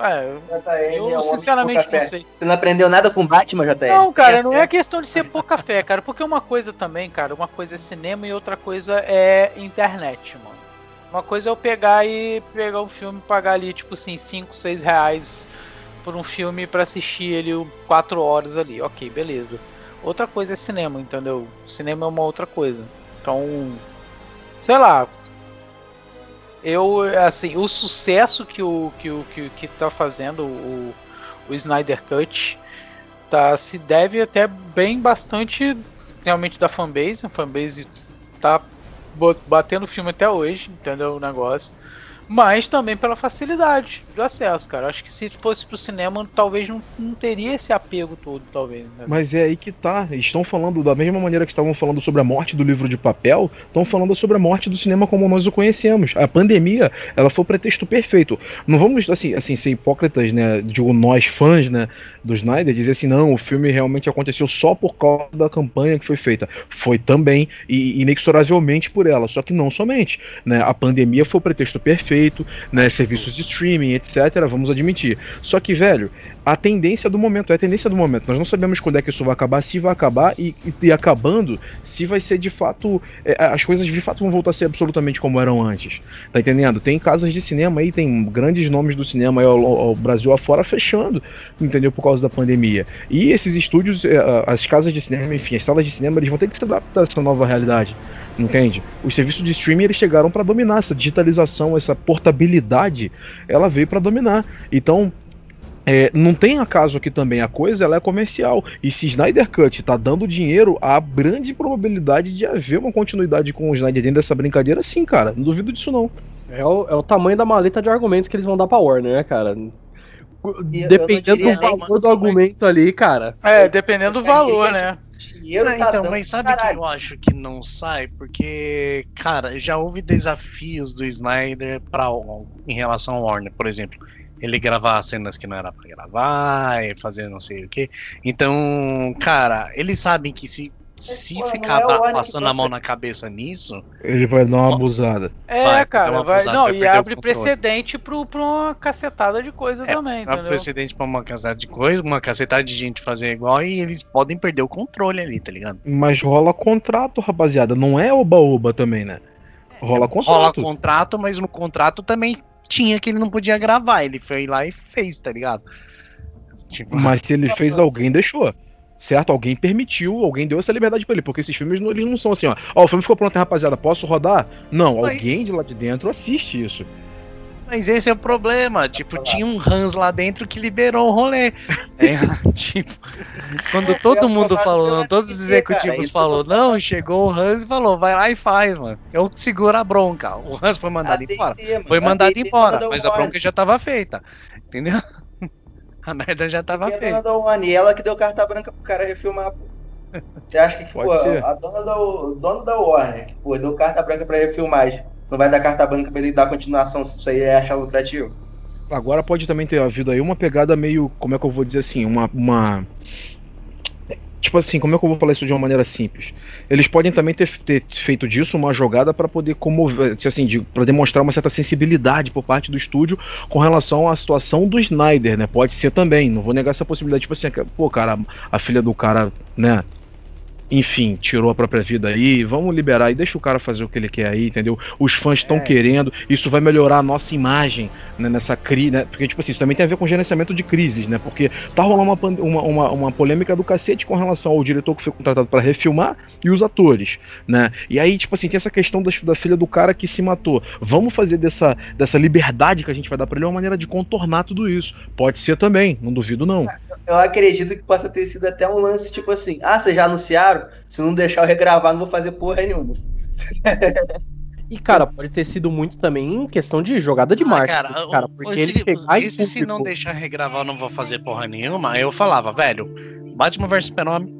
É, eu, eu sinceramente não sei. Você não aprendeu nada com Batman, JR? Não, cara, não é questão de ser pouca fé, cara, porque uma coisa também, cara, uma coisa é cinema e outra coisa é internet, mano. Uma coisa é eu pegar e pegar um filme pagar ali, tipo assim, 5, 6 reais por um filme pra assistir ele 4 horas ali. Ok, beleza. Outra coisa é cinema, entendeu? Cinema é uma outra coisa. Então, sei lá. Eu, assim, o sucesso que o que, o, que, que tá fazendo o, o Snyder Cut tá, se deve até bem bastante realmente da fanbase. A fanbase tá batendo filme até hoje, entendeu? O negócio. Mas também pela facilidade do acesso, cara. Acho que se fosse pro cinema, talvez não, não teria esse apego todo, talvez. né? Mas é aí que tá. Estão falando da mesma maneira que estavam falando sobre a morte do livro de papel, estão falando sobre a morte do cinema como nós o conhecemos. A pandemia, ela foi o pretexto perfeito. Não vamos assim, assim ser hipócritas, né? Digo nós fãs, né, do Snyder, dizer assim, não, o filme realmente aconteceu só por causa da campanha que foi feita. Foi também e inexoravelmente por ela, só que não somente, né? A pandemia foi o pretexto perfeito feito, né? Serviços de streaming, etc. Vamos admitir. Só que, velho, a tendência do momento é a tendência do momento. Nós não sabemos quando é que isso vai acabar, se vai acabar e, e, e acabando, se vai ser de fato. É, as coisas de fato vão voltar a ser absolutamente como eram antes. Tá entendendo? Tem casas de cinema aí, tem grandes nomes do cinema aí ao, ao Brasil afora fechando, entendeu? Por causa da pandemia. E esses estúdios, é, as casas de cinema, enfim, as salas de cinema, eles vão ter que se adaptar a essa nova realidade. Entende? Os serviços de streaming eles chegaram para dominar essa digitalização, essa portabilidade, ela veio para dominar. Então, é, não tem acaso aqui também, a coisa ela é comercial. E se Snyder Cut tá dando dinheiro, há grande probabilidade de haver uma continuidade com o Snyder dentro dessa brincadeira, sim, cara. Não duvido disso, não. É o, é o tamanho da maleta de argumentos que eles vão dar pra Warner, né, cara? Dependendo do valor assim, do argumento ali, cara. É, dependendo do valor, né? Dinheiro Ah, tá então, mas sabe caralho. que eu acho que não sai? Porque, cara, já houve desafios do Snyder pra, em relação ao Warner, por exemplo. Ele gravar cenas que não era pra gravar, e fazer não sei o que. Então, cara, eles sabem que se, se pô, ficar é passando a mão na cabeça nisso, Ele vai dar uma abusada. É, Vai, cara, vai Não, vai e abre precedente pro, pra uma cacetada de coisa É, também, entendeu? precedente pra uma cacetada de coisa, uma cacetada de gente fazer igual e eles podem perder o controle ali, tá ligado? Mas rola contrato, rapaziada. Não é oba-oba também, né? Rola contrato. Rola contrato, mas no contrato também tinha que ele não podia gravar. Ele foi lá e fez, tá ligado? Tipo, Mas se ele fez, alguém deixou. Certo? Alguém permitiu, alguém deu essa liberdade pra ele. Porque esses filmes não, eles não são assim, ó. Ó, o filme ficou pronto, hein, rapaziada. Posso rodar? Não, Mas- alguém de lá de dentro assiste isso. Mas esse é o problema. Tipo, tinha um Hans lá dentro que liberou o rolê. É, tipo, quando É, todo eu mundo falou, não, todos os executivos falando. não, chegou o Hans e falou, vai lá e faz, mano. Eu seguro a bronca. O Hans foi mandado embora. Foi mandado embora, mas a bronca já tava feita. Entendeu? A merda já tava Porque a dona feita. da Warner, ela que deu carta branca pro cara refilmar, pô. Você acha que, pô, ser. a dona da, dono da Warner, que, pô, deu carta branca pra refilmagem, não vai dar carta branca pra ele dar continuação se isso aí é achar lucrativo? Agora pode também ter havido aí uma pegada meio. Como é que eu vou dizer assim? Uma. uma... Tipo assim, como é que eu vou falar isso de uma maneira simples? Eles podem também ter, ter feito disso uma jogada para poder comover, assim, de, para demonstrar uma certa sensibilidade por parte do estúdio com relação à situação do Snyder, né? Pode ser também, não vou negar essa possibilidade. Tipo assim, pô, cara, a filha do cara, né? Enfim, tirou a própria vida aí, vamos liberar e deixa o cara fazer o que ele quer aí, entendeu? Os fãs estão É. querendo, isso vai melhorar a nossa imagem né, nessa crise, né? Porque, tipo assim, isso também tem a ver com gerenciamento de crises, né? Porque tá rolando uma, uma, uma, uma polêmica do cacete com relação ao diretor que foi contratado para refilmar e os atores, né? E aí, tipo assim, tem essa questão das- da, filha do cara que se matou. Vamos fazer dessa, dessa liberdade que a gente vai dar pra ele uma maneira de contornar tudo isso. Pode ser também, não duvido não. Eu acredito que possa ter sido até um lance tipo assim: ah, vocês já anunciaram? Se não deixar eu regravar, não vou fazer porra nenhuma. E, cara, pode ter sido muito também em questão de jogada de Ah, marketing, cara, cara, porque esse, ele esse se não deixar regravar, eu não vou fazer porra nenhuma. Aí eu falava, velho, Batman vs Super-Homem.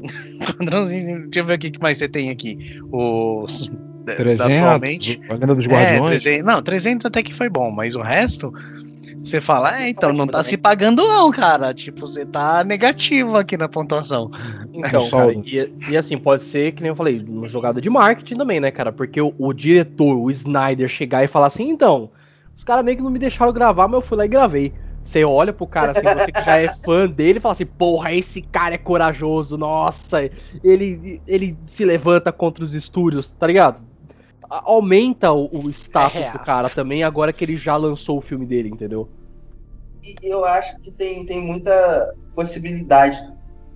Padrãozinho, deixa eu ver o que mais você tem aqui. Os. 300, atualmente. a Lenda dos É, Guardiões. 300, não, 300 até que foi bom, mas o resto. Você fala, é, então, não tá se pagando não, cara. Tipo, você tá negativo aqui na pontuação. Então, É, cara, e, e assim, pode ser, que nem eu falei, uma jogada de marketing também, né, cara? Porque o, o diretor, o Snyder, chegar e falar assim, então, os caras meio que não me deixaram gravar, mas eu fui lá e gravei. Você olha pro cara, assim, você que já é fã dele, e fala assim, porra, esse cara é corajoso, nossa, ele, ele se levanta contra os estúdios, tá ligado? Aumenta o, o status É. do cara também, agora que ele já lançou o filme dele, entendeu? E eu acho que tem, tem muita possibilidade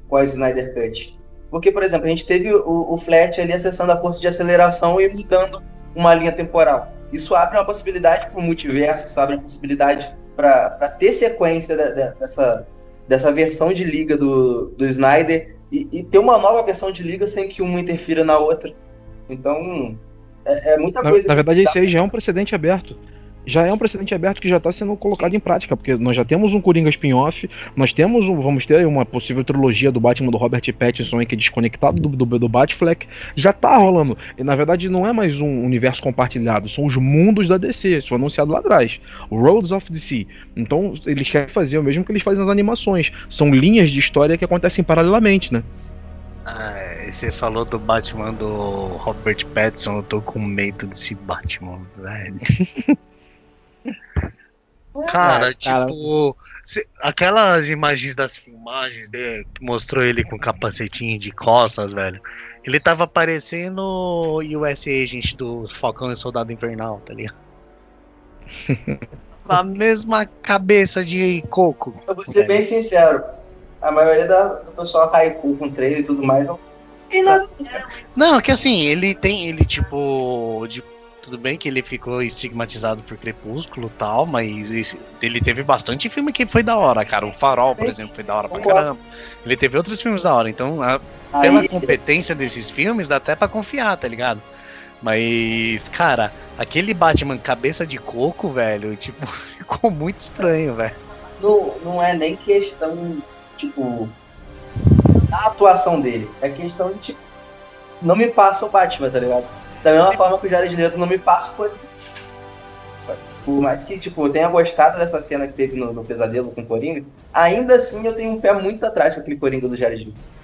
com a Snyder Cut. Porque, por exemplo, a gente teve o, o Flash ali acessando a força de aceleração e mudando uma linha temporal. Isso abre uma possibilidade para o multiverso, isso abre uma possibilidade para ter sequência da- da- dessa, dessa versão de liga do, do Snyder e, e ter uma nova versão de liga sem que uma interfira na outra. Então, é, é muita Na, coisa. na verdade, esse aí já é um precedente aberto. Já é um precedente aberto que já está sendo colocado em prática, porque nós já temos um Coringa spin-off, nós temos um, vamos ter uma possível trilogia do Batman do Robert Pattinson que é desconectado do, do, do Batfleck, já tá rolando. E na verdade não é mais um universo compartilhado, são os mundos da DC, isso foi anunciado lá atrás. Roads of DC. Então eles querem fazer o mesmo que eles fazem nas animações. São linhas de história que acontecem paralelamente, né? Ah, você falou do Batman do Robert Pattinson, eu tô com medo desse Batman, velho. Cara, É, cara. tipo. se- aquelas imagens das filmagens dele, que mostrou ele com capacetinho de costas, velho. Ele tava parecendo o US Agent do Falcão e Soldado Invernal, tá ligado? A mesma cabeça de coco. Eu vou ser bem sincero. A maioria da, do pessoal hypou com trailer e tudo mais. Não tem nada. Não, que assim, ele tem, ele tipo, de- tudo bem que ele ficou estigmatizado por Crepúsculo e tal, mas esse- ele teve bastante filme que foi da hora, cara. O Farol, por exemplo, foi da hora pra caramba. Ele teve outros filmes da hora, então a- pela Aí, competência desses filmes dá até pra confiar, tá ligado? Mas, cara, aquele Batman cabeça de coco, velho, tipo, ficou muito estranho, velho. não, não é nem questão, tipo, da atuação dele. É questão de, tipo, não me passa o Batman, tá ligado? Da mesma forma que o Jared Leto não me passa o Coringa. Por mais que, tipo, eu tenha gostado dessa cena que teve no, no Pesadelo com o Coringa, ainda assim eu tenho um pé muito atrás com aquele Coringa do Jared Leto.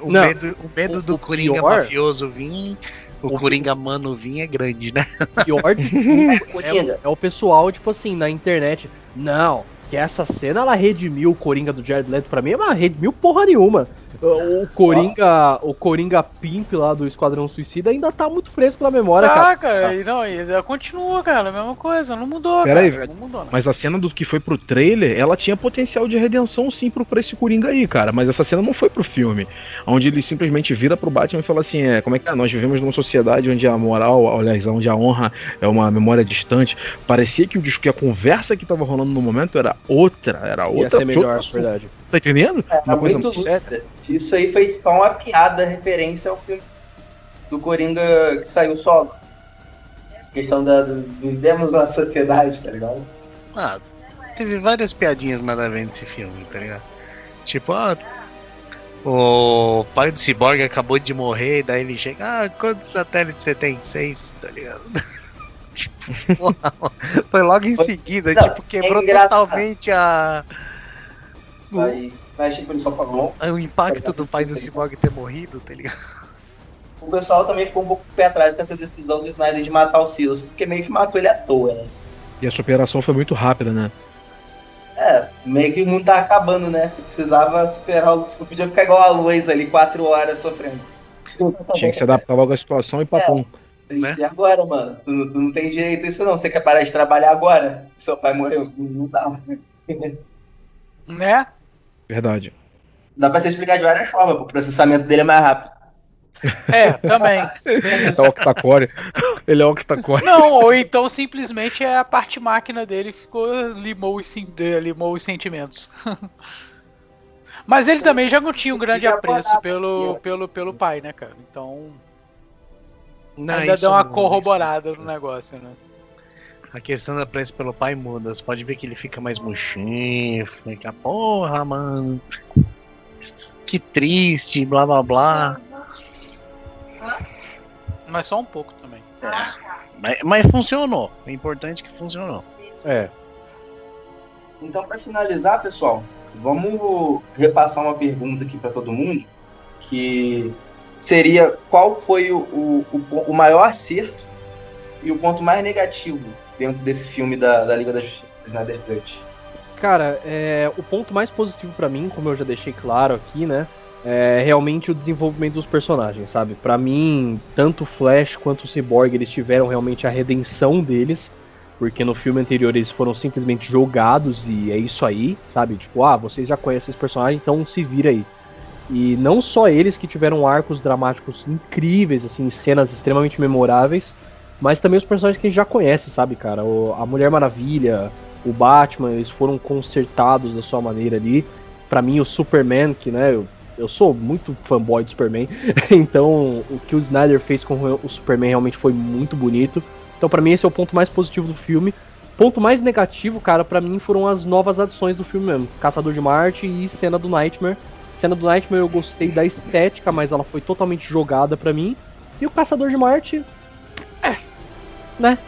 O Não, medo, o medo o- do o Coringa pior- mafioso vir, o o- Coringa mano vir é grande, né? pior de tudo Coringa. é, é o pessoal, tipo assim, na internet. Não, que essa cena ela redimiu o Coringa do Jared Leto. Pra mim é uma redimiu porra nenhuma. O Coringa, o Coringa Pimp lá do Esquadrão Suicida ainda tá muito fresco na memória, cara. Tá, cara, e não, e ainda continua, cara, a mesma coisa, não mudou, Pera cara, aí, velho. não mudou. Mas a cena do que foi pro trailer, ela tinha potencial de redenção sim pro, pra esse Coringa aí, cara. Mas essa cena não foi pro filme. Onde ele simplesmente vira pro Batman e fala assim: é, como é que é? Nós vivemos numa sociedade onde a moral, aliás, onde a honra é uma memória distante. Parecia que, o, dis- que a conversa que tava rolando no momento era outra, era Ia outra. ser de melhor, assunto. verdade. Tá entendendo? Era Uma coisa muito lúcida. Isso aí foi só uma piada, referência ao filme do Coringa que saiu solo. Questão da. do- Vivemos uma sociedade, tá ligado? Ah, teve várias piadinhas nada a ver nesse filme, tá ligado? Tipo, ah, o pai do Cyborg acabou de morrer, daí ele chega, ah, quantos satélites você tem? Seis, tá ligado? tipo, foi logo em Foi- seguida, Não, tipo, quebrou é totalmente a, Mas, mas tipo, ele só falou. o impacto do pai do Cyborg ter morrido, tá ligado? O pessoal também ficou um pouco pé atrás com essa decisão do Snyder de matar o Silas, porque meio que matou ele à toa, né? E essa operação foi muito rápida, né? É, meio que o mundo tá acabando, né? Você precisava superar o. Você não podia ficar igual a Lois ali, quatro horas sofrendo. Tinha que se adaptar logo à situação e papum. Tem que né? ser agora, mano. Tu, não- tu não tem direito a isso, não. Você quer parar de trabalhar agora? Seu pai morreu? Não dá. Né? Verdade. Dá pra se explicar de várias formas, o processamento dele é mais rápido. É, também. É o octacore. Ele é o octacore. Não, ou então simplesmente é a parte máquina dele que ficou limou os, limou os sentimentos. Mas ele também já não tinha um grande apreço pelo, pelo, pelo pai, né, cara? Então Não, ainda deu uma corroborada no negócio, né? A questão da preço pelo pai muda. Você pode ver que ele fica mais murchinho, fica, porra, mano. Que triste, blá blá blá. Mas só um pouco também. Mas, mas funcionou. O importante é que funcionou. É. Então, pra finalizar, pessoal, vamos repassar uma pergunta aqui pra todo mundo, que seria qual foi o, o, o maior acerto e o ponto mais negativo dentro desse filme da, da Liga da Justiça, do Snyder Cut. Cara, é, o ponto mais positivo pra mim, como eu já deixei claro aqui, né? É realmente o desenvolvimento dos personagens, sabe? Pra mim, tanto Flash quanto o Cyborg, eles tiveram realmente a redenção deles. Porque no filme anterior eles foram simplesmente jogados e é isso aí, sabe? Tipo, ah, vocês já conhecem esse personagem, então se vira aí. E não só eles que tiveram arcos dramáticos incríveis, assim, cenas extremamente memoráveis, mas também os personagens que a gente já conhece, sabe, cara? O, a Mulher Maravilha, o Batman, eles foram consertados da sua maneira ali. Pra mim, o Superman, que, né, eu, eu sou muito fanboy do Superman, então o que o Snyder fez com o Superman realmente foi muito bonito. Então, pra mim, esse é o ponto mais positivo do filme. Ponto mais negativo, cara, pra mim foram as novas adições do filme mesmo. Caçador de Marte e cena do Nightmare. Cena do Nightmare eu gostei da estética, mas ela foi totalmente jogada pra mim. E o Caçador de Marte, né?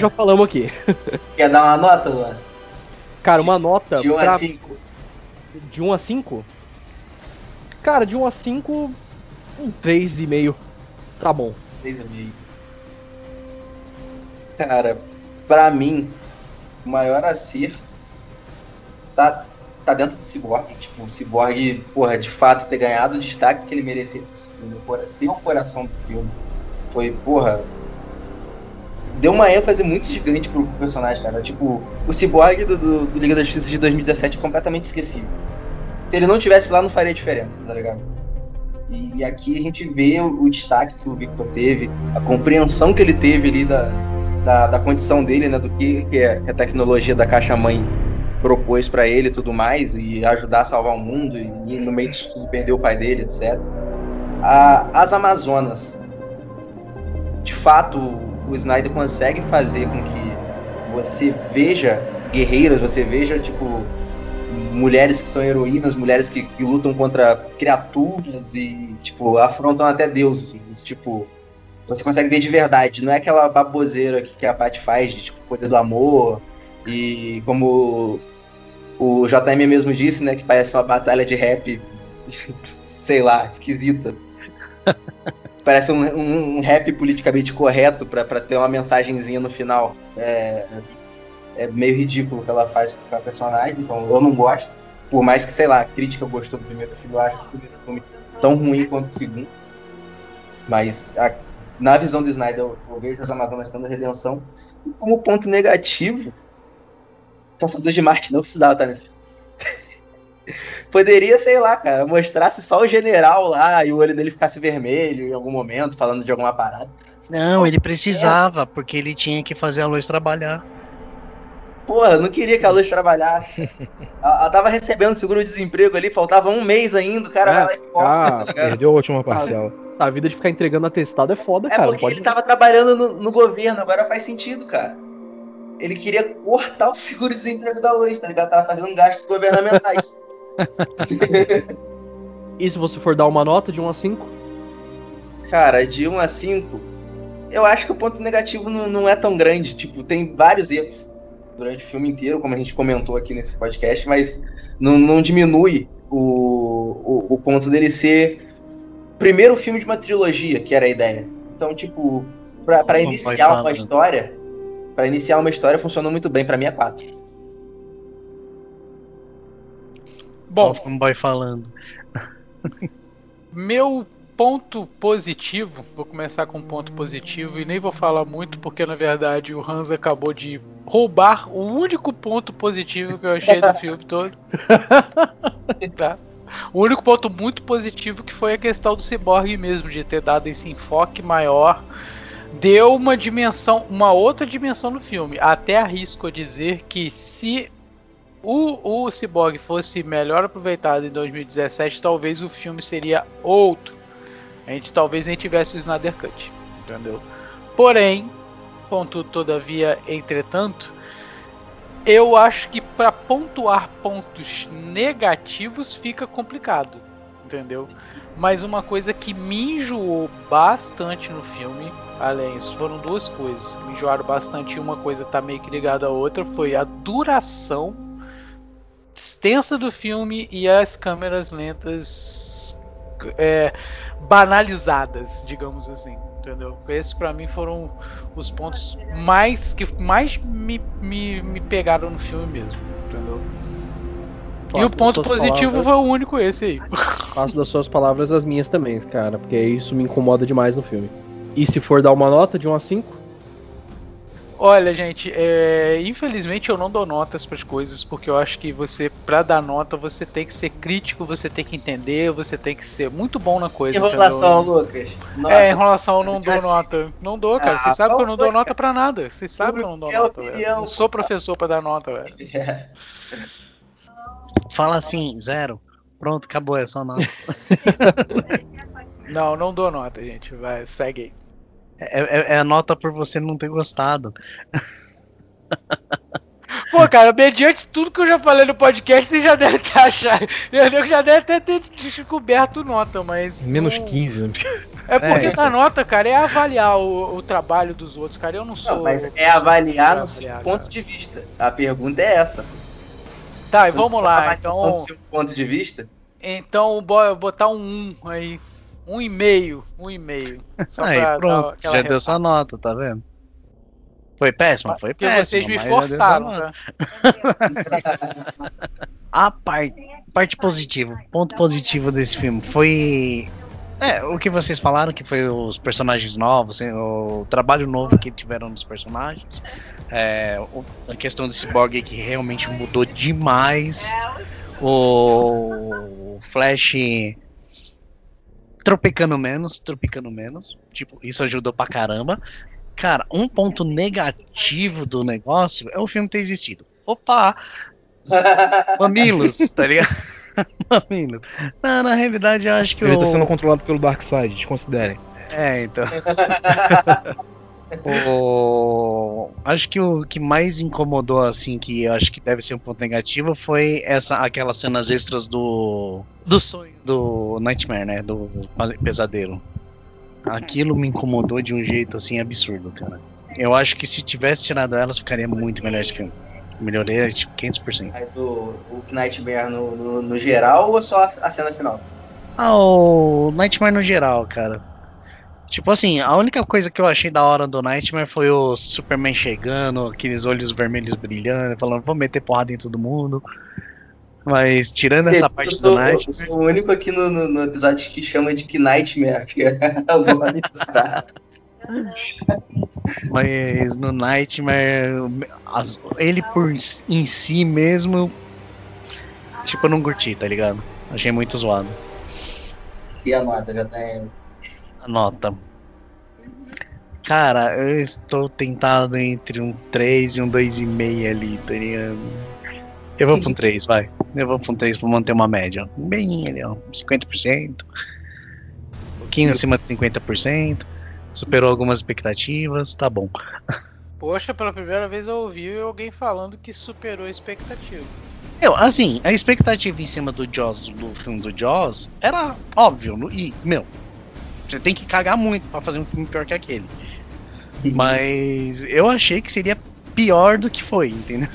Já falamos aqui. Quer dar uma nota, Luan? Cara, uma nota De 1 pra- a 5. de 1 a 5? Cara, de 1 a 5, um 3,5. Tá bom. 3,5. Cara, pra mim, o maior acerto tá, tá dentro do Cyborg. Tipo, o Cyborg, porra, de fato ter ganhado o destaque que ele merecia. Ser o coração do filme. Foi, porra. Deu uma ênfase muito gigante pro personagem, cara. Tipo, o Cyborg do, do, do Liga da Justiça de 2017 é completamente esquecido. Se ele não tivesse lá, não faria diferença, tá ligado? E aqui a gente vê o, o destaque que o Victor teve, a compreensão que ele teve ali da, da, da condição dele, né, do que, que a tecnologia da caixa-mãe propôs para ele e tudo mais, e ajudar a salvar o mundo, e, e no meio disso tudo perder o pai dele, etc. A, as Amazonas, de fato, o Snyder consegue fazer com que você veja guerreiras, você veja, tipo, mulheres que são heroínas, mulheres que, que, lutam contra criaturas e, tipo, afrontam até Deus, assim, tipo, você consegue ver de verdade, não é aquela baboseira que, que a Paty faz de, tipo, poder do amor e como o JM mesmo disse, né, que parece uma batalha de rap, sei lá, esquisita. parece um, um, um, rap politicamente correto para ter uma mensagenzinha no final. É, é meio ridículo que ela faz com a personagem, então eu não gosto. Por mais que, sei lá, a crítica gostou do primeiro filme, eu acho que o primeiro filme tão ruim quanto o segundo. Mas a, na visão do Snyder, eu, eu vejo as Amazonas tendo redenção. E como ponto negativo, Caçador de Marte não precisava estar nesse filme. Poderia, sei lá, cara, mostrasse só o general lá e o olho dele ficasse vermelho em algum momento, falando de alguma parada. Não, ele precisava, é. porque ele tinha que fazer a luz trabalhar. Porra, eu não queria que a luz trabalhasse. ela, ela tava recebendo seguro-desemprego ali, faltava um mês ainda, o cara é, vai lá e corta, tá Perdeu a última parcela. A vida de ficar entregando atestado é foda, é cara. É porque pode... ele tava trabalhando no, no, governo, agora faz sentido, cara. Ele queria cortar o seguro-desemprego da luz, tá ligado? Tava fazendo gastos governamentais. e se você for dar uma nota de 1 a 5? Cara, de 1 a 5, eu acho que o ponto negativo não, não é tão grande. Tipo, tem vários erros durante o filme inteiro, como a gente comentou aqui nesse podcast, mas não, não diminui o, o, o ponto dele ser primeiro filme de uma trilogia, que era a ideia. Então, tipo, para iniciar uma história, para iniciar uma história funcionou muito bem, para mim é 4. Bom, vai falando. Meu ponto positivo, vou começar com um ponto positivo e nem vou falar muito porque na verdade o Hans acabou de roubar o único ponto positivo que eu achei do filme todo. tá? O único ponto muito positivo que foi a questão do Cyborg mesmo, de ter dado esse enfoque maior, deu uma dimensão, uma outra dimensão no filme. Até arrisco a dizer que se o, o Cyborg fosse melhor aproveitado em 2017, talvez o filme seria outro a gente talvez nem tivesse o Snyder Cut, entendeu? Porém, ponto todavia, entretanto, eu acho que para pontuar pontos negativos fica complicado, entendeu? Mas uma coisa que me enjoou bastante no filme, além, foram duas coisas que me enjoaram bastante e uma coisa tá meio que ligada à outra, foi a duração extensa do filme e as câmeras lentas é, banalizadas, digamos assim. Entendeu? Esses para mim foram os pontos mais que mais me, me, me pegaram no filme mesmo. Entendeu? e o ponto positivo palavras, foi o único esse aí. Faço das suas palavras as minhas também, cara, porque isso me incomoda demais no filme. E se for dar uma nota de 1 a 5? Olha, gente, é... infelizmente eu não dou notas para as coisas, porque eu acho que você, para dar nota, você tem que ser crítico, você tem que entender, você tem que ser muito bom na coisa. Enrolação, Lucas. Nota. É, enrolação, eu não dou nota. Não dou, cara. Ah, Vocês sabem que eu não dou nota para nada. Vocês sabem que eu não dou nota, velho. Não sou professor para dar nota, velho. É. Fala assim, zero. Pronto, acabou, é só nota. não, não dou nota, gente. Vai, segue aí. É, é, é a nota por você não ter gostado. Pô, cara, mediante tudo que eu já falei no podcast, você já deve ter achado. Eu já deve ter, ter descoberto nota, mas. Menos não... 15, né? É porque é. nota, cara, é avaliar o, o, trabalho dos outros, cara. Eu não sou. Não, mas é avaliar no seu ponto cara. de vista. A pergunta é essa. Tá, e vamos lá. Então. Do seu ponto de vista? Então, botar um 1 aí. Um e meio, um e meio. Aí, pronto, já deu sua nota, tá vendo? Foi péssimo, foi Porque péssimo. vocês me forçaram, tá? A parte, parte positiva, ponto positivo desse filme foi. É, o que vocês falaram, que foi os personagens novos, hein, o trabalho novo que tiveram nos personagens. É, a questão do Cyborg que realmente mudou demais. O Flash tropicando menos, tropicando menos. Tipo, isso ajudou pra caramba. Cara, um ponto negativo do negócio é o filme ter existido. Opa! Mamilos, tá ligado? Mamilos. Não, na realidade eu acho que Ele o. tá sendo controlado pelo Darkseid, desconsiderem. É, então. o... Acho que o que mais incomodou, assim, que eu acho que deve ser um ponto negativo, foi essa, aquelas cenas extras do. Do sonho. Do Nightmare, né? Do pesadelo. Aquilo me incomodou de um jeito, assim, absurdo, cara. Eu acho que se tivesse tirado elas, ficaria muito melhor esse filme. Melhoraria, tipo, 500%. Aí do o Nightmare no, no, no geral ou só a, a cena final? Ah, o Nightmare no geral, cara. Tipo assim, a única coisa que eu achei da hora do Nightmare foi o Superman chegando, aqueles olhos vermelhos brilhando, falando, vou meter porrada em todo mundo. Mas tirando essa Eu parte sou, do eu Nightmare. sou o único aqui no, no, no episódio que chama de que Nightmare, que é o nome exato. Mas no Nightmare, as- ele por em si mesmo, tipo, eu não curti, tá ligado? Achei muito zoado. E a nota já tem. A nota. Cara, eu estou tentado entre um 3 e um 2,5 ali, tá ligado? Eu vou pra um 3, vai. Pra um 3 pra manter uma média. Bem ali, ó. 50%. Um pouquinho acima de 50%. Superou algumas expectativas, tá bom. Poxa, pela primeira vez eu ouvi alguém falando que superou a expectativa. Eu, assim, a expectativa em cima do Jaws, do filme do Jaws, era óbvio. E, meu, você tem que cagar muito pra fazer um filme pior que aquele. Mas eu achei que seria pior do que foi, entendeu?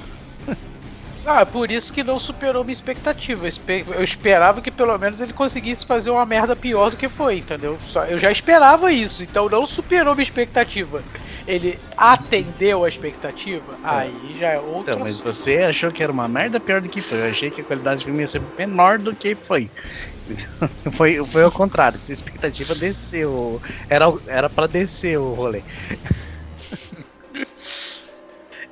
Ah, é por isso que não superou minha expectativa. Eu espe- Eu esperava que pelo menos ele conseguisse fazer uma merda pior do que foi, entendeu? Eu já esperava isso, então não superou minha expectativa. Ele atendeu a expectativa, aí já é outra Então, mas coisa. você achou que era uma merda pior do que foi. Eu achei que a qualidade do filme ia ser menor do que foi. foi, foi ao contrário, a expectativa desceu. Era, era pra descer o rolê.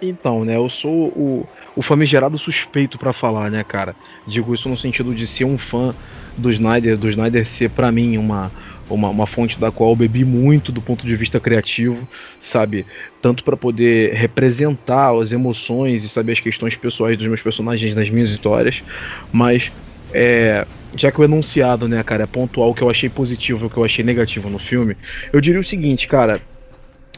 Então, né, eu sou o, o famigerado suspeito pra falar, né, cara? Digo isso no sentido de ser um fã do Snyder, do Snyder ser pra mim uma, uma, uma fonte da qual eu bebi muito do ponto de vista criativo, sabe? Tanto pra poder representar as emoções e saber as questões pessoais dos meus personagens nas minhas histórias, mas é, já que o enunciado, né, cara, é pontual o que eu achei positivo e o que eu achei negativo no filme, eu diria o seguinte, cara.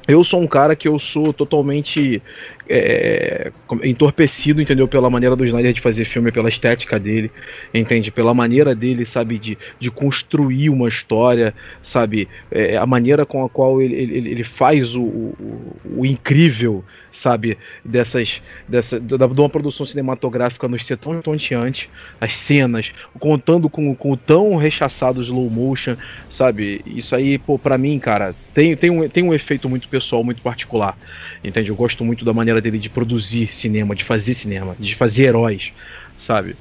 Eu sou um cara que eu sou totalmente é, entorpecido, entendeu? Pela maneira do Snyder de fazer filme, pela estética dele, entende? Pela maneira dele, sabe, de, de construir uma história, sabe? É, a maneira com a qual ele, ele, ele faz o, o, o incrível, sabe? Dessas, dessa, de uma produção cinematográfica nos ser tão tonteante, as cenas, contando com, com o tão rechaçado slow motion, sabe? Isso aí, pô, pra mim, cara, tem, tem, um, tem um efeito muito pessoal, muito particular. Entende? Eu gosto muito da maneira dele de produzir cinema, de fazer cinema, de fazer heróis, sabe?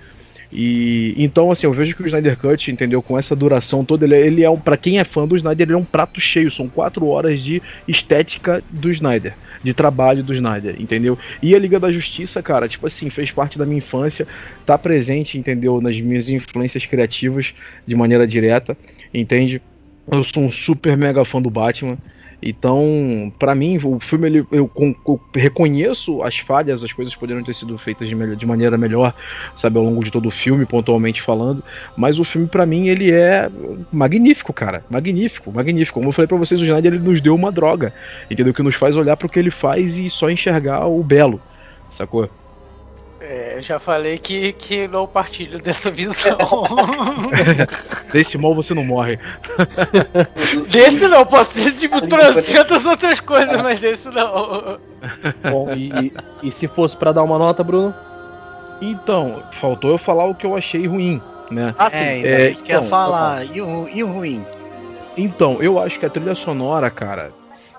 E então, assim, eu vejo que o Snyder Cut, entendeu? Com essa duração toda, ele, é- ele é um. Pra quem é fã do Snyder, ele é um prato cheio. São quatro horas de estética do Snyder, de trabalho do Snyder, entendeu? E a Liga da Justiça, cara, tipo assim, fez parte da minha infância, tá presente, entendeu? Nas minhas influências criativas de maneira direta, entende? Eu sou um super mega fã do Batman. Então, pra mim, o filme ele, eu, eu reconheço as falhas, as coisas poderiam ter sido feitas de, melhor- de maneira melhor, sabe, ao longo de todo o filme, pontualmente falando. Mas o filme, pra mim, ele é magnífico, cara. Magnífico, magnífico. Como eu falei pra vocês, o Snyder ele nos deu uma droga, entendeu? Que nos faz olhar pro que ele faz e só enxergar o belo, sacou? É, já falei que, que não partilho dessa visão. Desse mal você não morre. desse não, posso ter tipo trocentas outras coisas, mas desse não. Bom, e, e se fosse pra dar uma nota, Bruno? Então, faltou eu falar o que eu achei ruim, né? Ah, É, então, É, isso que eu ia então, falar. E o, e o ruim? Então, eu acho que a trilha sonora, cara,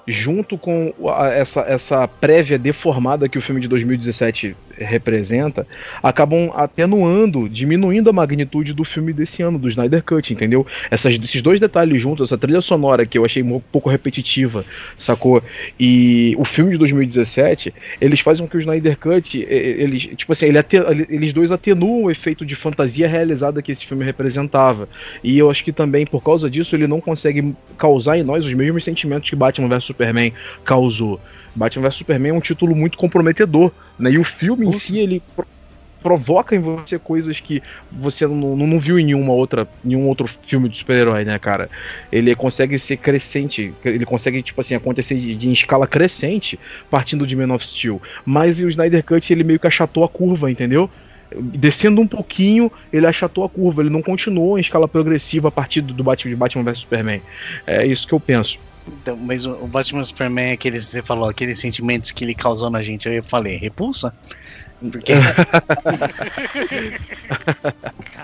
junto com essa, essa prévia deformada que o filme de 2017 representa, acabam atenuando, diminuindo a magnitude do filme desse ano, do Snyder Cut, entendeu? Essas, esses dois detalhes juntos, essa trilha sonora que eu achei um pouco repetitiva, sacou? E o filme de 2017, eles fazem com que o Snyder Cut, eles, tipo assim, ele eles dois atenuam o efeito de fantasia realizada que esse filme representava. E eu acho que também, por causa disso, ele não consegue causar em nós os mesmos sentimentos que Batman vs Superman causou. Batman vs Superman é um título muito comprometedor, né? E o filme em si, ele pro provoca em você coisas que você não, não, viu em nenhuma outra, nenhum outro filme de super-herói, né, cara? Ele consegue ser crescente, ele consegue, tipo assim, acontecer de, de, em escala crescente, partindo de Man of Steel. Mas o Snyder Cut, ele meio que achatou a curva, entendeu? descendo um pouquinho, ele achatou a curva, ele não continuou em escala progressiva a partir do Batman, de Batman vs Superman. É isso que eu penso. Então, mas o Batman Superman, aqueles você falou, aqueles sentimentos que ele causou na gente, eu falei, repulsa? Porque.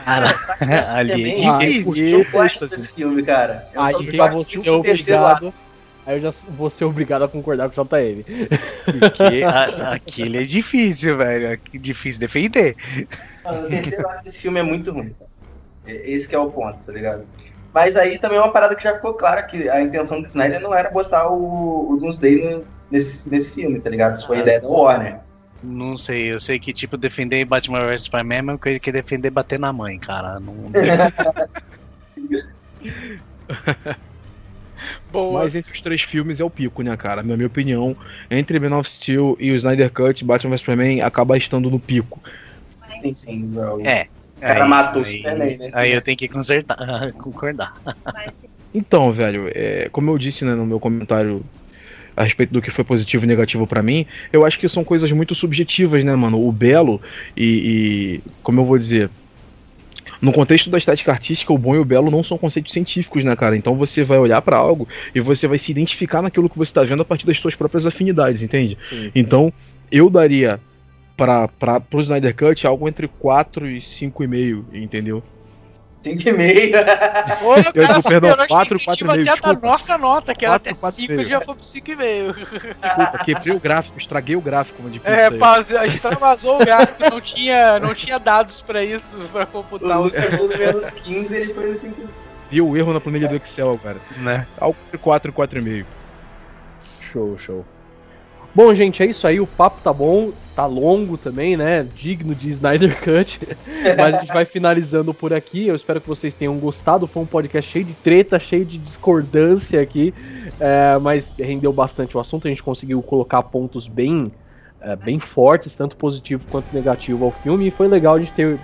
cara, ali é difícil. Eu gosto desse filme, cara. Eu aí já vou ser obrigado. Aí eu já vou ser obrigado a concordar com o JL. Porque a, aquele é difícil, velho. É difícil defender. Mano, o terceiro ato desse filme é muito ruim. Esse é o ponto, tá ligado? Mas aí também é uma parada que já ficou clara que a intenção do Snyder não era botar o, o Doomsday nesse, nesse filme, tá ligado? Isso foi a ideia da Warner. Não sei, eu sei que, tipo, defender Batman vs Superman é a mesma coisa que defender bater na mãe, cara. Não... Boa. Mas entre os três filmes é o pico, né, cara? Na minha opinião, entre Man of Steel e o Snyder Cut, Batman vs Superman acaba estando no pico. Sim, sim, bro. É, o cara aí, matou aí, Superman, né? Aí eu tenho que consertar, concordar. Então, velho, é, como eu disse né, no meu comentário a respeito do que foi positivo e negativo para mim, eu acho que são coisas muito subjetivas, né, mano? O belo e, e, como eu vou dizer, no contexto da estética artística, o bom e o belo não são conceitos científicos, né, cara? Então você vai olhar para algo e você vai se identificar naquilo que você tá vendo a partir das suas próprias afinidades, entende? Sim. Então, eu daria para pro Snyder Cut algo entre 4 e 5,5, entendeu? 5,5. Ô, eu cara, perdão, 4, 4,5. até a nossa nota, que era até 5 já foi pro 5,5. Desculpa, quebrei o gráfico, estraguei o gráfico. Como é, paz, extravasou o gráfico, não tinha, não tinha dados pra isso, pra computar. O Lucas no menos 15, ele foi no 5,5. Viu o erro na planilha do Excel, cara. Né? Algo entre 4 e 4,5. Show, show. Bom, gente, é isso aí. O papo tá bom, tá longo também, né? Digno de Snyder Cut. Mas a gente vai finalizando por aqui. Eu espero que vocês tenham gostado. Foi um podcast cheio de treta, cheio de discordância aqui. É, mas rendeu bastante o assunto. A gente conseguiu colocar pontos bem, é, bem fortes, tanto positivo quanto negativo ao filme. E foi legal a gente ter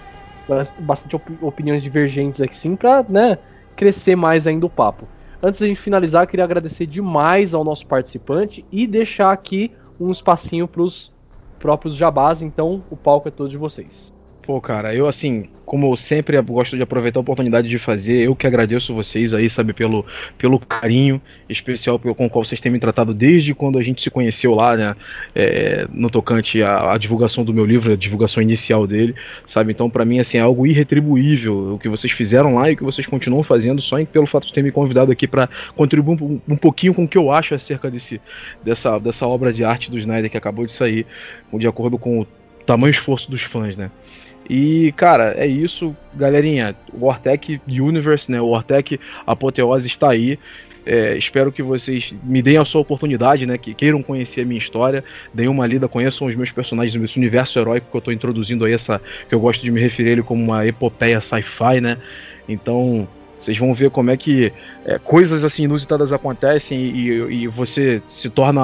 bastante opiniões divergentes aqui sim, pra né, crescer mais ainda o papo. Antes da gente finalizar, queria agradecer demais ao nosso participante e deixar aqui um espacinho para os próprios jabás, então o palco é todo de vocês. Pô, cara, eu assim, como eu sempre gosto de aproveitar a oportunidade de fazer, eu que agradeço vocês aí, sabe, pelo, pelo carinho especial com o qual vocês têm me tratado desde quando a gente se conheceu lá, né, é, no tocante à, divulgação do meu livro, a divulgação inicial dele, sabe, então para mim, assim, é algo irretribuível o que vocês fizeram lá e o que vocês continuam fazendo só pelo fato de ter me convidado aqui para contribuir um, um, pouquinho com o que eu acho acerca desse, dessa, dessa obra de arte do Snyder que acabou de sair, de acordo com o tamanho esforço dos fãs, né. E, cara, é isso, galerinha. O Ortec Universe, né? O Ortec Apoteose está aí. É, espero que vocês me deem a sua oportunidade, né? Que queiram conhecer a minha história, deem uma lida, conheçam os meus personagens, esse universo heróico que eu estou introduzindo aí, essa, que eu gosto de me referir ele como uma epopeia sci-fi, né? Então, vocês vão ver como é que é, coisas assim inusitadas acontecem e, e, você se torna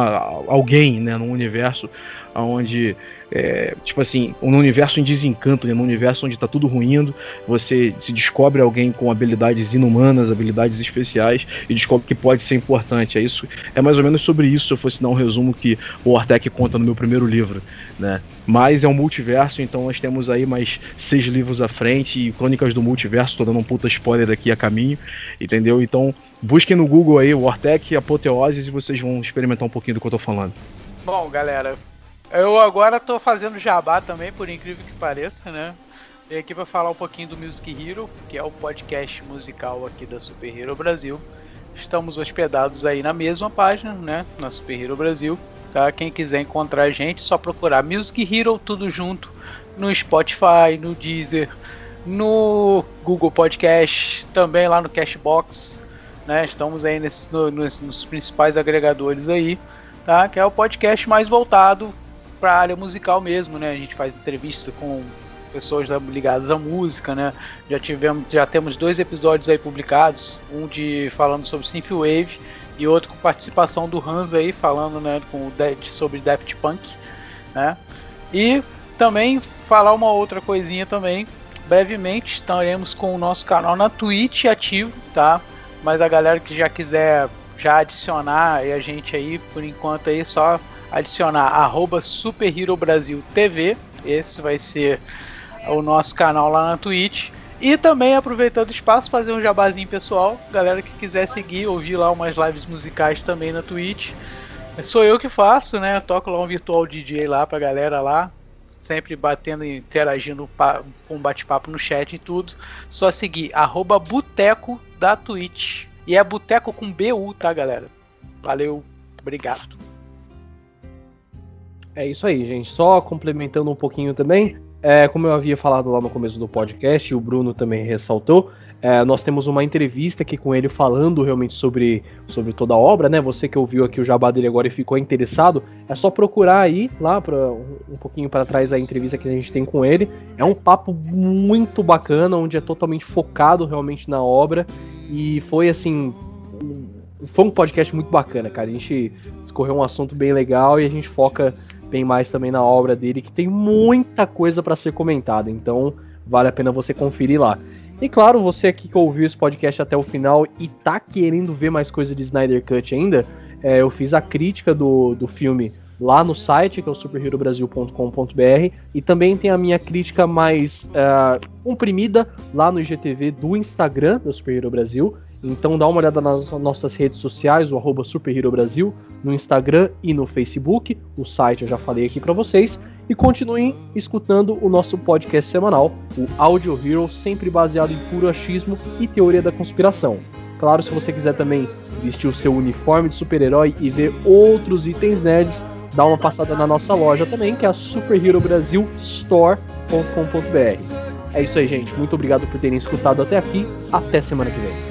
alguém, né? Num universo onde é, tipo assim, um universo em desencanto, né? num universo onde está tudo ruindo, você se descobre alguém com habilidades inumanas, habilidades especiais, e descobre que pode ser importante. É isso, é mais ou menos sobre isso, se eu fosse dar um resumo que o Ortec conta no meu primeiro livro, né? Mas é um multiverso, então nós temos aí mais seis livros à frente e Crônicas do Multiverso, tô dando um puta spoiler aqui a caminho, entendeu? Então busquem no Google aí o Ortec Apoteoses e vocês vão experimentar um pouquinho do que eu tô falando. Bom, galera, eu agora tô fazendo jabá também, por incrível que pareça, né? Vim aqui para falar um pouquinho do Music Hero, que é o podcast musical aqui da Super Hero Brasil. estamos hospedados aí na mesma página, né? Na Super Hero Brasil. Tá? Quem quiser encontrar a gente, só procurar Music Hero tudo junto no Spotify, no Deezer, no Google Podcast, também lá no Cashbox, né? Estamos aí nesses, no, nos, nos, principais agregadores aí, tá? Que é o podcast mais voltado para a área musical mesmo, né? A gente faz entrevista com pessoas ligadas à música, né? Já tivemos, já temos dois episódios aí publicados, um de falando sobre synthwave e outro com participação do Hans aí falando, né, com sobre Daft Punk, né? E também falar uma outra coisinha também, brevemente estaremos com o nosso canal na Twitch ativo, tá? Mas a galera que já quiser já adicionar e a gente aí, por enquanto aí só adicionar arroba Super Brasil TV. Esse vai ser o nosso canal lá na Twitch. E também aproveitando o espaço, fazer um jabazinho pessoal. Galera que quiser seguir, ouvir lá umas lives musicais também na Twitch. Sou eu que faço, né? Toco lá um virtual DJ lá pra galera lá. Sempre batendo, interagindo com bate-papo no chat e tudo. Só seguir, arroba Boteco da Twitch. E é Boteco com BU, tá, galera? Valeu, obrigado. É isso aí, gente. Só complementando um pouquinho também. É, como eu havia falado lá no começo do podcast, e o Bruno também ressaltou, é, nós temos uma entrevista aqui com ele falando realmente sobre, sobre toda a obra, né? Você que ouviu aqui o jabá dele agora e ficou interessado, é só procurar aí, lá pra, um pouquinho para trás a entrevista que a gente tem com ele. É um papo muito bacana, onde é totalmente focado realmente na obra. E foi assim. Foi um podcast muito bacana, cara. A gente escorreu um assunto bem legal e a gente foca bem mais também na obra dele, que tem muita coisa para ser comentada. Então, vale a pena você conferir lá. E claro, você aqui que ouviu esse podcast até o final e tá querendo ver mais coisa de Snyder Cut ainda, é, eu fiz a crítica do, do filme lá no site, que é o superherobrasil.com.br, e também tem a minha crítica mais uh, comprimida lá no IGTV do Instagram da Super Hero Brasil. Então dá uma olhada nas nossas redes sociais, o arroba Brasil, no Instagram e no Facebook. O site eu já falei aqui para vocês. E continuem escutando o nosso podcast semanal, o Audio Hero, sempre baseado em puro achismo e teoria da conspiração. Claro, se você quiser também vestir o seu uniforme de super-herói e ver outros itens nerds, dá uma passada na nossa loja também, que é a Super Hero Brasil Store.com.br. É isso aí, gente. Muito obrigado por terem escutado até aqui. Até semana que vem.